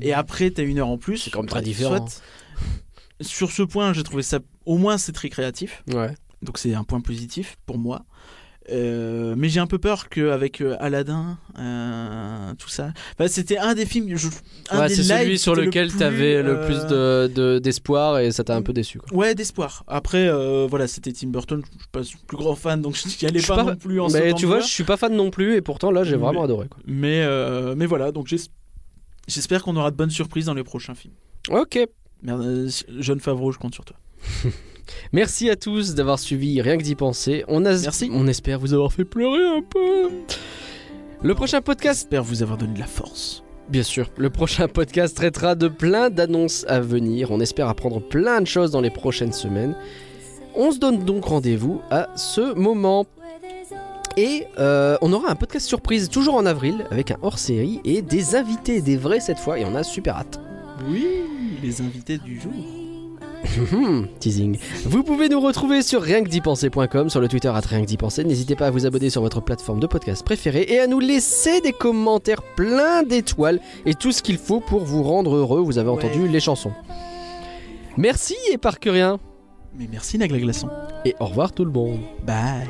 Speaker 3: Et après, t'as une heure en plus.
Speaker 1: C'est quand même très différent.
Speaker 3: soit. Sur ce point, j'ai trouvé ça. Au moins, c'est très créatif.
Speaker 1: Ouais.
Speaker 3: Donc c'est un point positif pour moi. Euh, mais j'ai un peu peur qu'avec euh, Aladdin, euh, tout ça. Enfin, c'était un des films. Je, un
Speaker 1: Ouais,
Speaker 3: des
Speaker 1: c'est celui sur lequel
Speaker 3: plus,
Speaker 1: t'avais le
Speaker 3: euh,
Speaker 1: plus de- de- d'espoir et ça t'a un peu déçu quoi.
Speaker 3: Ouais, d'espoir. Après, voilà, c'était Tim Burton. Je suis pas le plus grand fan, donc je n'y allais pas,
Speaker 1: pas-
Speaker 3: non plus en
Speaker 1: Mais tu vois, je suis pas fan non plus et pourtant là j'ai
Speaker 3: Mais-
Speaker 1: vraiment adoré quoi.
Speaker 3: Mais, mais voilà, donc j'es- j'espère qu'on aura de bonnes surprises dans les prochains films.
Speaker 1: Ok.
Speaker 3: Merde, Jeune Favreau, je compte sur toi.
Speaker 1: Merci à tous d'avoir suivi Rien que d'y penser. On, a...
Speaker 3: Merci.
Speaker 1: on espère vous avoir fait pleurer un peu. Le prochain podcast,
Speaker 3: J'espère vous avoir donné de la force.
Speaker 1: bien sûr, le prochain podcast traitera de plein d'annonces à venir. On espère apprendre plein de choses dans les prochaines semaines. On se donne donc rendez-vous à ce moment. Et euh, on aura un podcast surprise toujours en avril avec un hors-série et des invités, des vrais cette fois, et on a super hâte.
Speaker 3: Oui, les invités du jour.
Speaker 1: Hum, Teasing. Vous pouvez nous retrouver sur rienquedipenser.com, sur le Twitter à rien que d'y penser. N'hésitez pas à vous abonner sur votre plateforme de podcast préférée et à nous laisser des commentaires pleins d'étoiles et tout ce qu'il faut pour vous rendre heureux. Vous avez entendu les chansons. Merci et par que rien.
Speaker 3: Mais merci Nagla Glaçon.
Speaker 1: Et au revoir tout le monde.
Speaker 3: Bye.